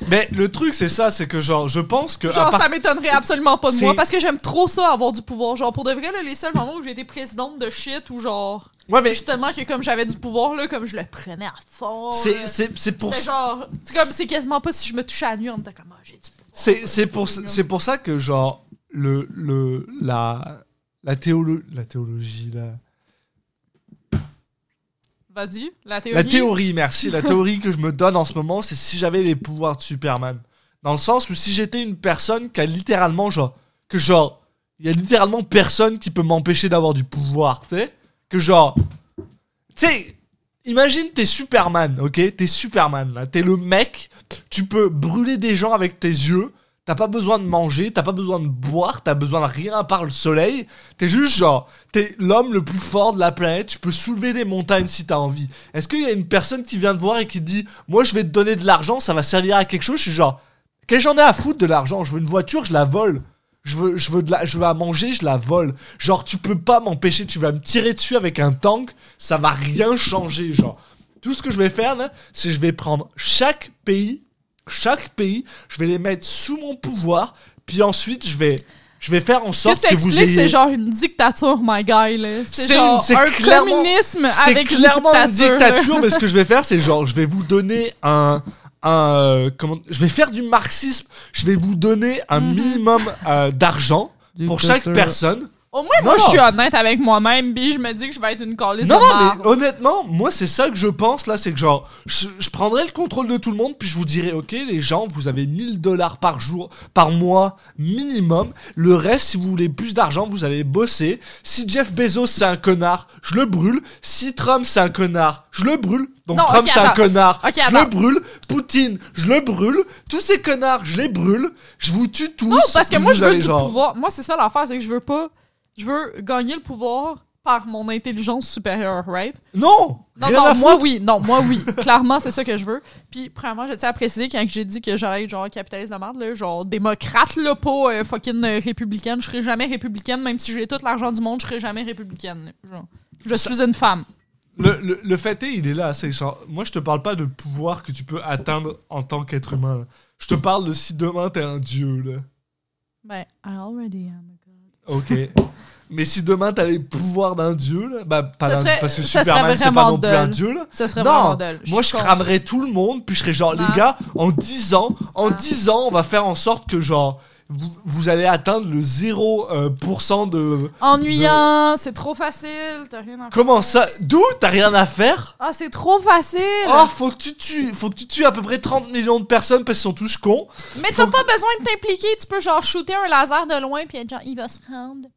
Mais le truc c'est ça, c'est que genre je pense que Genre, part- ça m'étonnerait absolument pas de moi parce que j'aime trop ça, avoir du pouvoir. Genre, pour de vrai, là, les seuls moments où j'ai été présidente de shit ou genre, Ouais mais justement, que comme j'avais du pouvoir, là, comme je le prenais à fond. c'est là. c'est c'est pour C'était genre, c'est comme, c'est quasiment pas si je me touchais à la nuit en me disant comme, ah, j'ai du pouvoir. C'est c'est pour c'est pour ça que genre le le la la théolo la théologie la Vas-y, la théorie. la théorie merci. La théorie que je me donne en ce moment c'est si j'avais les pouvoirs de Superman. Dans le sens où si j'étais une personne qui a littéralement genre que genre il y a littéralement personne qui peut m'empêcher d'avoir du pouvoir tu sais que genre tu sais imagine t'es Superman ok? T'es Superman là. T'es le mec tu peux brûler des gens avec tes yeux T'as pas besoin de manger, t'as pas besoin de boire, t'as besoin de rien à part le soleil. T'es juste genre, t'es l'homme le plus fort de la planète, tu peux soulever des montagnes si t'as envie. Est-ce qu'il y a une personne qui vient te voir et qui te dit, moi je vais te donner de l'argent, ça va servir à quelque chose Je suis genre, qu'est-ce que j'en ai à foutre de l'argent? Je veux une voiture, je la vole. Je veux, je veux, de la, je veux à manger, je la vole. Genre, tu peux pas m'empêcher, tu vas me tirer dessus avec un tank, ça va rien changer, genre. Tout ce que je vais faire, là, c'est je vais prendre chaque pays, chaque pays, je vais les mettre sous mon pouvoir, puis ensuite, je vais, je vais faire en sorte que tu que, vous ayez... c'est genre une dictature, my guy, là. C'est genre une- un communisme C'est avec clairement une une dictature. dictature, mais ce que je vais faire, c'est genre, je vais vous donner un, un, euh, comment, je vais faire du marxisme. Je vais vous donner un Mhm. minimum euh, d'argent pour chaque personne. Au moins, Non, moi, je suis honnête avec moi-même, puis je me dis que je vais être une calice Non, de non, mais honnêtement, moi, c'est ça que je pense là, c'est que genre, je, je prendrai le contrôle de tout le monde, puis je vous dirai, ok, les gens, vous avez 1000 dollars par jour, par mois, minimum. Le reste, si vous voulez plus d'argent, vous allez bosser. Si Jeff Bezos, c'est un connard, je le brûle. Si Trump, c'est un connard, je le brûle. Donc Non, Trump, c'est un connard, je le brûle. Poutine, je le brûle. Tous ces connards, je les brûle. Je vous tue tous. Non, parce que moi, je veux du genre- pouvoir. Moi, c'est ça l'affaire, c'est que je veux pas. Je veux gagner le pouvoir par mon intelligence supérieure, right? Non! Non, rien à non, moi foutre. oui. Non, moi oui. Clairement, c'est ça que je veux. Puis, premièrement, je tiens à préciser quand j'ai dit que j'allais être genre capitaliste de merde, là, genre démocrate, là, pas euh, fucking euh, républicaine. Je serai jamais républicaine, même si j'ai tout l'argent du monde, je serai jamais républicaine. Genre, je suis une femme. Le, le, le fait est, il est là. C'est genre, moi, je te parle pas de pouvoir que tu peux atteindre en tant qu'être humain. là. Je te parle de si demain t'es un dieu, là. Ben, I already am. Ok. Mais si demain t'as les pouvoirs d'un dieu, là, bah pas Ça d'un- serait- parce que ça Superman c'est pas non plus un dieu, là. Ce serait vraiment Non, dull. moi je contre. cramerais tout le monde, puis je serais genre, les gars, en 10 ans, en Non. 10 ans, on va faire en sorte que genre, vous, vous allez atteindre le 0% euh, de... Ennuyant, c'est trop facile, t'as rien à faire. Comment ça? D'où? T'as rien à faire? Ah, c'est trop facile! Oh, faut que tu tues, faut que tu tues à peu près 30 millions de personnes parce qu'ils sont tous cons. Mais t'as pas besoin de t'impliquer, tu peux genre shooter un laser de loin puis être genre, il va se rendre.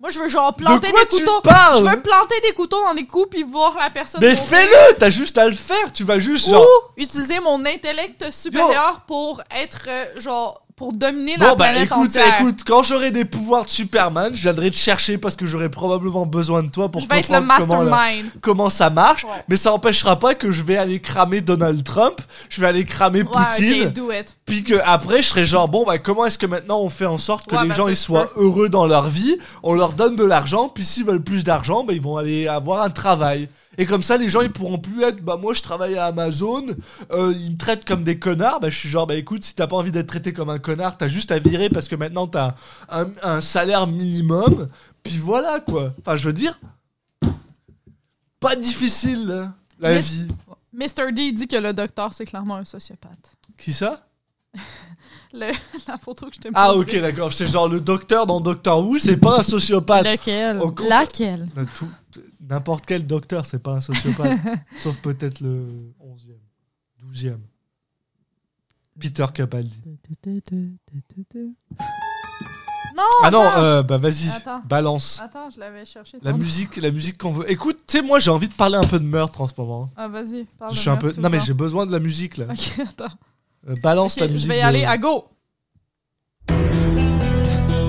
Moi, je veux genre planter de quoi des tu couteaux. parles? Je veux planter des couteaux dans des coups puis voir la personne. Mais fais-le T'as juste à le faire, tu vas juste genre... Ou utiliser mon intellect supérieur pour être euh, genre pour dominer la Bon bah planète écoute, entière. écoute, quand j'aurai des pouvoirs de Superman, je viendrai te chercher parce que j'aurai probablement besoin de toi pour je vais être le comprendre comment, la- mastermind. comment ça marche, Ouais. mais ça empêchera pas que je vais aller cramer Donald Trump, je vais aller cramer Ouais, Poutine, ok, do it. puis que après je serai genre bon bah comment est-ce que maintenant on fait en sorte que Ouais, les bah, gens ils soient heureux dans leur vie, on leur donne de l'argent, puis s'ils veulent plus d'argent, bah ils vont aller avoir un travail. Et comme ça, les gens ils pourront plus être bah moi je travaille à Amazon, euh, ils me traitent comme des connards. Bah je suis genre bah écoute, si t'as pas envie d'être traité comme un connard, t'as juste à virer parce que maintenant t'as un, un salaire minimum. Puis voilà quoi. Enfin je veux dire, pas difficile hein, la vie. Mr. D dit que le docteur c'est clairement un sociopathe. Qui ça? Le- la photo que je t'ai Ah ok montrée. d'accord, j'étais genre le docteur dans Doctor Who, c'est pas un sociopathe. Lequel? Au compte- Laquelle? Tout- N'importe quel docteur, c'est pas un sociopathe. Sauf peut-être le 11e, 12e. Peter Capaldi. Non! Ah non, euh, bah vas-y, Attends. balance. Attends, je l'avais cherché. La musique, la musique qu'on veut. Écoute, tu sais, moi j'ai envie de parler un peu de meurtre en ce moment. Ah, vas-y, parle Je de suis un meurtre peu. tout Non mais j'ai besoin de la musique là. Ok, attends. Euh, balance Ok, la je musique. vais y de- aller à go.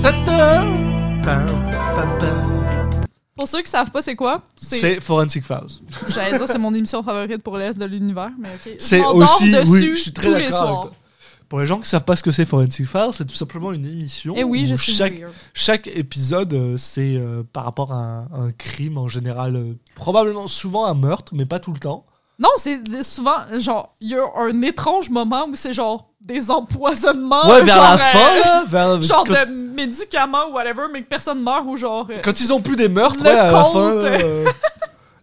Ta-ta Pam, pam, pam. Pour ceux qui savent pas c'est quoi, c'est. Forensic Files. J'allais dire, c'est mon émission favorite pour l'Est de l'univers, mais ok. Je C'est aussi, dessus oui, je suis très d'accord. Pour les gens qui savent pas ce que c'est Forensic Files, c'est tout simplement une émission Et oui, je où suis chaque, chaque épisode, euh, c'est euh, par rapport à un, un crime en général, euh, probablement souvent un meurtre, mais pas tout le temps. Non, c'est souvent, genre, il y a un étrange moment où c'est genre des empoisonnements. ouais, vers genre, la euh, fin, là, vers, Genre quand, de médicaments ou whatever, mais que personne meurt ou genre. euh, quand ils ont plus des meurtres, ouais, à la fin, euh,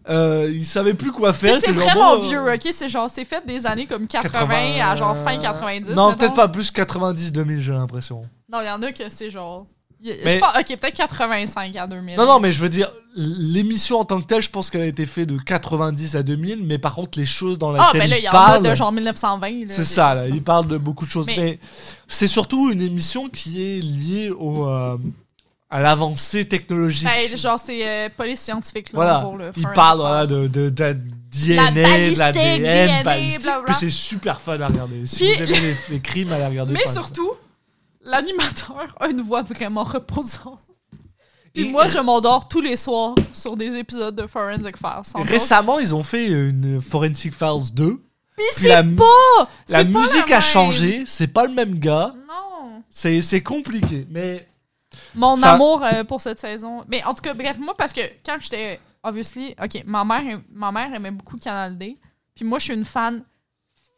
euh, ils savaient plus quoi faire. c'est vraiment bon, euh, vieux, ok? C'est genre, c'est fait des années comme 80, à genre fin 90. Non, peut-être pas plus 90-2000, j'ai l'impression. Non, il y en a que c'est genre. Y- Mais- Je pense, ok, peut-être 85 à 2000. Non, non, mais je veux dire, l'émission en tant que telle, je pense qu'elle a été faite de 90 à 2000, mais par contre, les choses dans Ah, lesquelles ben là, ils il y en a de genre 1920. là, c'est ça, là, ils parlent de beaucoup de choses. Mais- Mais, c'est surtout une émission qui est liée au, euh, à l'avancée technologique. Ben, genre, c'est euh, police scientifique, là, voilà, pour le ils Forensic parlent voilà, Files. de, de, de DNA, de l'ADN, puis c'est super fun à regarder. Si Puis- vous aimez les, les crimes, allez regarder. Mais surtout, l'animateur a une voix vraiment reposante. Puis Et- moi, je m'endors tous les soirs sur des épisodes de Forensic Files. sans. Récemment, ils ont fait une Forensic Files 2. Puis Puis c'est la- pas! La c'est pas musique la a même. changé, c'est pas le même gars. Non. C'est c'est compliqué, mais Mon Enfin- amour euh, pour cette saison. Mais en tout cas, bref, moi, parce que quand j'étais. Obviously, ok, ma mère, ma mère aimait beaucoup Canal D. Puis moi, je suis une fan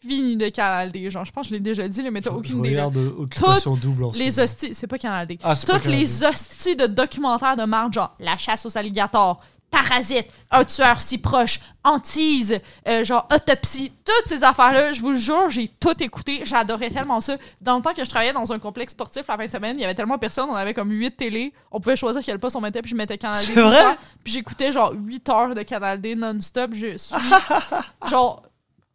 finie de Canal D. Genre, je pense que je l'ai déjà dit, mais t'as aucune idée. regarde Occupation Double en ce Les moment. hosties, c'est pas Canal D. Ah, Toutes les hosties de documentaires de marde, genre La chasse aux alligators, Parasite, Un tueur si proche, Antise, euh, genre Autopsie, toutes ces affaires-là, je vous jure, j'ai tout écouté. J'adorais tellement ça. Dans le temps que je travaillais dans un complexe sportif la fin de semaine, il y avait tellement personne, on avait comme 8 télé. On pouvait choisir quel poste on mettait, puis je mettais Canal D. Vrai? Puis j'écoutais genre 8 heures de Canal D non-stop. Je suis genre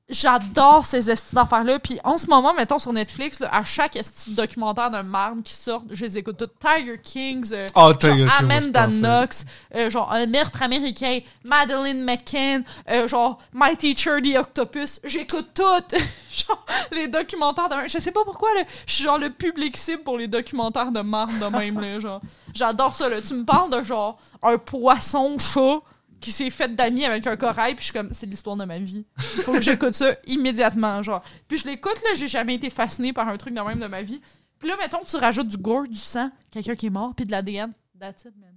J'adore ces esti d'affaires-là. Puis en ce moment, mettons sur Netflix, là, à chaque esti de documentaire de marde qui sort, je les écoute toutes. Tiger Kings, euh, Oh, genre King, Amanda. Knox, euh, genre Un meurtre américain, Madeleine McCann, euh, genre My Teacher the Octopus. J'écoute toutes. genre les documentaires de Je sais pas pourquoi, là, je suis genre le public cible pour les documentaires de marde de même. Là, genre. J'adore ça. Là. Tu me parles de genre un poisson chat qui s'est fait d'amis avec un corail, puis je suis comme, c'est l'histoire de ma vie. Il faut que j'écoute ça immédiatement, genre. Puis je l'écoute, là, j'ai jamais été fasciné par un truc de même de ma vie. Puis là, mettons, tu rajoutes du gore, du sang, quelqu'un qui est mort, puis de l'ADN. That's it, man.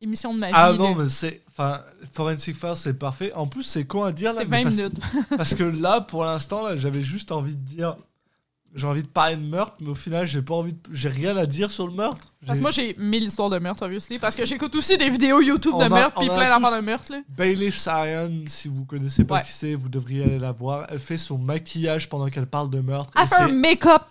Émission de ma vie. Ah non, mais c'est. Enfin, Forensic Files, c'est parfait. En plus, c'est con à dire là. C'est mais 20 parce, minutes. parce que là, pour l'instant, là, j'avais juste envie de dire. J'ai envie de parler de meurtre, mais au final, j'ai pas envie de. J'ai rien à dire sur le meurtre. Parce que moi, j'ai mille histoires de meurtre, obviously. Parce que j'écoute aussi des vidéos YouTube On de a- meurtre, puis plein d'affaires de meurtre, là. Bailey Cyan, si vous connaissez pas Ouais. qui c'est, vous devriez aller la voir. Elle fait son maquillage pendant qu'elle parle de meurtre. Elle fait un make-up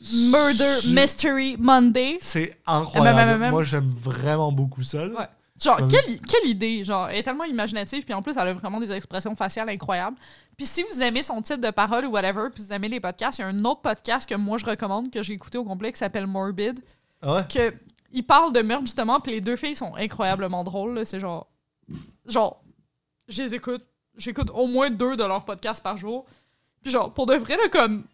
Murder Mystery Monday. C'est incroyable. MMM. Moi, j'aime vraiment beaucoup ça. là. Ouais. Genre, quelle, quelle idée, genre, elle est tellement imaginative, puis en plus, elle a vraiment des expressions faciales incroyables. Puis si vous aimez son type de parole ou whatever, puis vous aimez les podcasts, il y a un autre podcast que moi je recommande, que j'ai écouté au complet, qui s'appelle Morbid, Ah ouais? que il parle de meurtre justement, puis les deux filles sont incroyablement drôles, c'est genre... Genre, je les écoute, j'écoute au moins deux de leurs podcasts par jour, puis genre, pour de vrai, là, comme...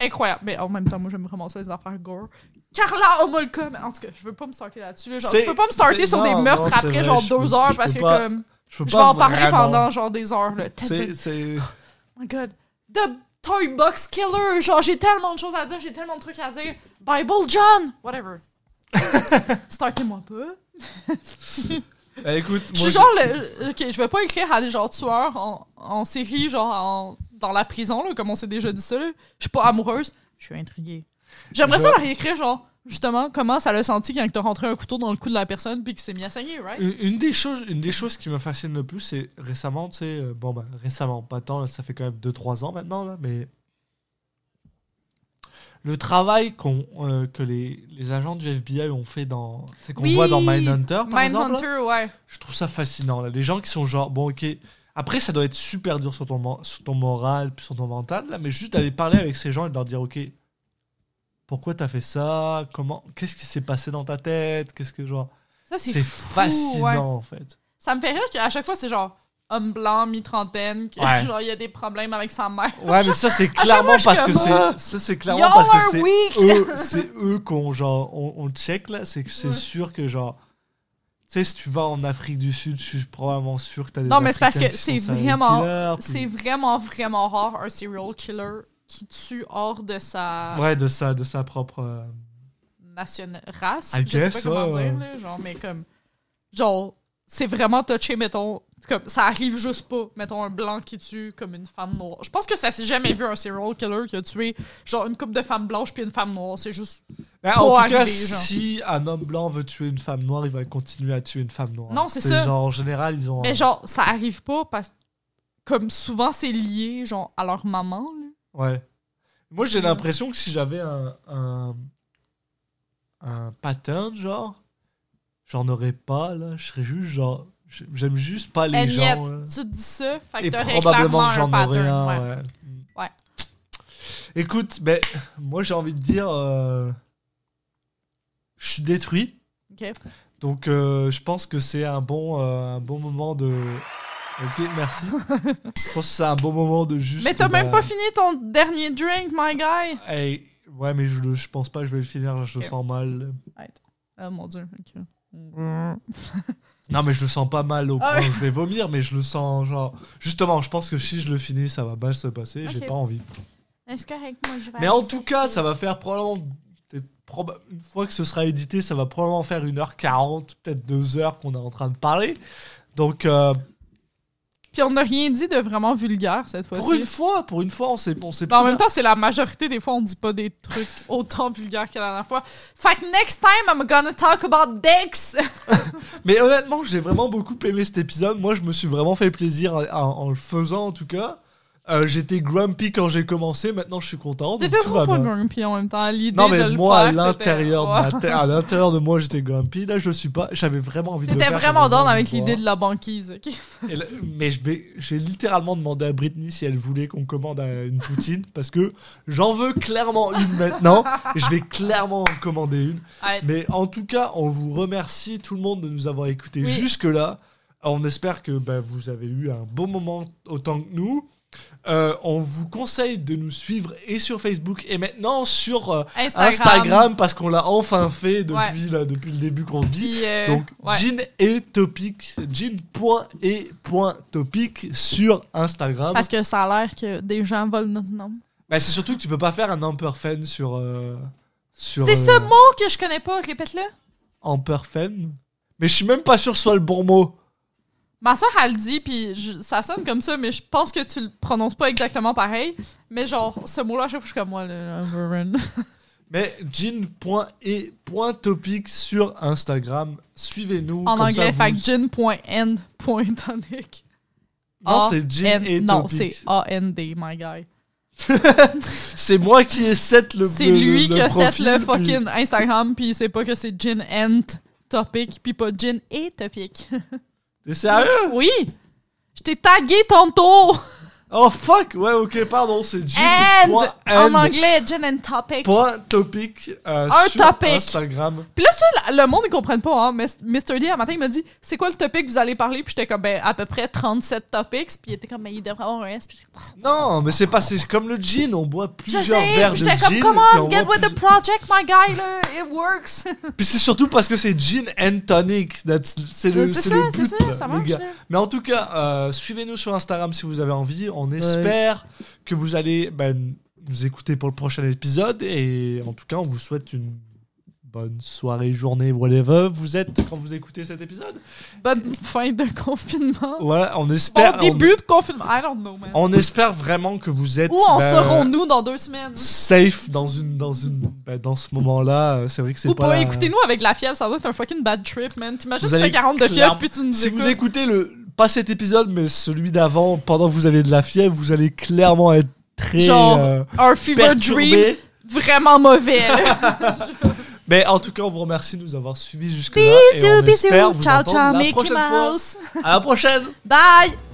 Incroyable. Mais en même temps, moi, j'aime vraiment ça, les affaires gore. Carla Homolka, mais en tout cas, je veux pas me starter là-dessus. là. Genre, tu peux pas me starter sur non, des meurtres après vrai, genre je deux heures je parce que pas- comme Je, je vais en parler vraiment. pendant genre des heures là. C'est. Oh my god. The Toy Box Killer, genre j'ai tellement de choses à dire, j'ai tellement de trucs à dire. Bible John, whatever. Startez-moi pas. Bah, écoute, Je moi, suis genre le OK, je vais pas écrire à des genre tueurs en, en série genre en- dans la prison là, comme on s'est déjà dit ça. là. Je suis pas amoureuse, je suis intriguée. J'aimerais Je- ça leur écrire genre justement comment ça l'a senti quand t'as rentré un couteau dans le cou de la personne puis qu'il s'est mis à saigner, right? Une une des choses, une des choses qui me fascine le plus, c'est récemment, tu sais, euh, bon bah récemment, pas tant, là, ça fait quand même 2-3 ans maintenant là, mais le travail qu'on, euh, que les, les agents du FBI ont fait dans, sais, qu'on Oui! voit dans Mindhunter par exemple, là, Mindhunter, ouais. je trouve ça fascinant. Là. Les gens qui sont genre, bon ok, après ça doit être super dur sur ton, sur ton moral, puis sur ton mental, là, mais juste d'aller parler avec ces gens et de leur dire, ok, pourquoi t'as fait ça, comment, qu'est-ce qui s'est passé dans ta tête, qu'est-ce que genre, c'est fascinant ouais. en fait. Ça me fait rire qu'à chaque fois, c'est genre homme blanc, mi-trentaine, Ouais. genre il y a des problèmes avec sa mère. Ouais, mais ça c'est fois, clairement parce que c'est Ah! ça c'est clairement parce que c'est eux, c'est eux qu'on genre on, on check là, c'est c'est Ouais. sûr que genre sais, si tu vas en Afrique du Sud, je suis probablement sûr que t'as des Non, mais c'est parce que c'est vraiment- puis- C'est vraiment, vraiment rare un serial killer qui tue hors de sa Ouais, de sa, de sa propre. euh, nationale race. I je sais pas comment ouais, dire, là, genre, mais comme. Genre, c'est vraiment touché, mettons. Comme, ça arrive juste pas, mettons, un blanc qui tue comme une femme noire. Je pense que ça s'est jamais vu un serial killer qui a tué, genre, une couple de femmes blanches puis une femme noire. C'est juste. Pas en tout cas, genre. si un homme blanc veut tuer une femme noire, il va continuer à tuer une femme noire. Non, c'est ça. Genre, en général, ils ont. Mais genre, ça arrive pas parce comme souvent c'est lié, genre, à leur maman, là. Ouais. Moi, j'ai Mm. l'impression que si j'avais un, un. un pattern, genre. J'en aurais pas, là. Je serais juste genre. J'ai- J'aime juste pas les And yet, gens. là. tu te dis ça, fait que Et probablement que j'en aurais un. ouais. Ouais. Ouais. Écoute, ben, moi, j'ai envie de dire. euh, Je suis détruit. Ok. Donc, euh, je pense que c'est un bon, euh, un bon moment de. Ok, merci. je pense que c'est un bon moment de juste. Mais t'as même bah, pas fini ton dernier drink, my guy! hey, ouais, mais je, le- je pense pas que je vais le finir, je le Ok. sens mal. Oh mon dieu, ok. Non, mais je le sens pas mal au Ah point où je vais vomir, mais je le sens genre. Justement, je pense que si je le finis, ça va mal se passer, j'ai Ok. pas envie. Est-ce correct, moi je vais Mais en aller tout cas, ça va faire probablement. peut-être proba- Une fois que ce sera édité, ça va probablement faire 1h40, peut-être 2h qu'on est en train de parler. Donc, euh, Puis on n'a rien dit de vraiment vulgaire cette fois-ci. pour une fois, pour une fois, on s'est on s'est en même temps, c'est la majorité des fois, on dit pas des trucs autant vulgaires que la dernière fois. Fait que next time, I'm gonna talk about dicks! Mais honnêtement, j'ai vraiment beaucoup aimé cet épisode. Moi, je me suis vraiment fait plaisir en, en- en le faisant, en tout cas. Euh, J'étais grumpy quand j'ai commencé, maintenant je suis content. T'étais vraiment pas grumpy en même temps. L'idée Non, de mais le moi, à faire, l'intérieur de, t'étais- à l'intérieur de moi, j'étais grumpy. Là, je suis pas. J'avais vraiment envie de le T'étais faire. vraiment j'avais down avec l'idée de la banquise, là- mais je vais, j'ai littéralement demandé à Britney si elle voulait qu'on commande une poutine parce que j'en veux clairement une maintenant. et je vais clairement en commander une. Mais en tout cas, on vous remercie tout le monde de nous avoir écoutés Oui. jusque-là. On espère que bah, vous avez eu un bon moment autant que nous. Euh, on vous conseille de nous suivre et sur Facebook et maintenant sur euh, Instagram. Instagram parce qu'on l'a enfin fait depuis, là, depuis le début qu'on dit. Puis, euh, Donc, ouais. Jean et Topic, Jean.et.topic sur Instagram. Parce que ça a l'air que des gens volent notre nom. Bah, c'est surtout que tu peux pas faire un Amperfen sur. euh, sur C'est euh, ce mot que je connais pas, répète-le. Amperfen. Mais je suis même pas sûr que ce soit le bon mot. Ma soeur, elle le dit, puis je- ça sonne comme ça, mais je pense que tu le prononces pas exactement pareil. Mais genre, ce mot-là, à chaque fois, je suis comme moi, le Vernon. Mais Jean.e.topic sur Instagram. Suivez-nous. En comme anglais, ça, fait vous- gin.end.tonic. Non, c'est Jean A-N- et Non, Topic. c'est A-N-D, my guy. C'est moi qui ai set le C'est le- lui le qui a set profil, le puis- fucking Instagram, puis il sait pas que c'est gin and topic, puis pas gin et topic. T'es sérieux? oui! Je t'ai tagué tantôt! Oh fuck! Ouais, ok, pardon, c'est And! En Jean.end. anglais, gin and topic. Point topic euh, Un sur topic. Instagram. Puis là, ça, le monde, ils comprennent pas, hein. Mr. D, un matin, il m'a dit C'est quoi le topic que vous allez parler Puis j'étais comme, ben, à peu près 37 topics. Puis il était comme, ben, il devrait avoir un S. Puis j'étais comme, Non, mais c'est pas c'est comme le gin, on boit je plusieurs sais. verres de j'étais gin. comme, come on, get with the project, my guy, là. It works. Puis c'est surtout parce que c'est gin and tonic. C'est le, c'est c'est ça, c'est but, ça, ça marche. Mais en tout cas, euh, suivez-nous sur Instagram si vous avez envie. On espère que vous allez ben, nous écouter pour le prochain épisode. Et en tout cas, on vous souhaite une bonne soirée, journée, whatever vous êtes quand vous écoutez cet épisode? Bonne fin de confinement. Voilà, on Bon espère. on- début de confinement. I don't know, man. On espère vraiment que vous êtes. Où en ben, serons-nous dans deux semaines? Safe dans une dans une ben, dans ce moment-là. C'est vrai que c'est Ou pas. pas, la- écoutez-nous avec la fièvre, ça doit être un fucking bad trip, man. T'imagines, tu fais allez 40 de fièvre, puis tu nous Si écoutes. vous écoutez le pas cet épisode mais celui d'avant pendant que vous avez de la fièvre, vous allez clairement être très Genre, euh, Un fever dream perturbé. vraiment mauvais. Mais en tout cas, on vous remercie de nous avoir suivis jusque là et Bisous, on espère bisous. vous Ciao, ciao, la Mickey prochaine fois. Mouse. À la prochaine. Bye!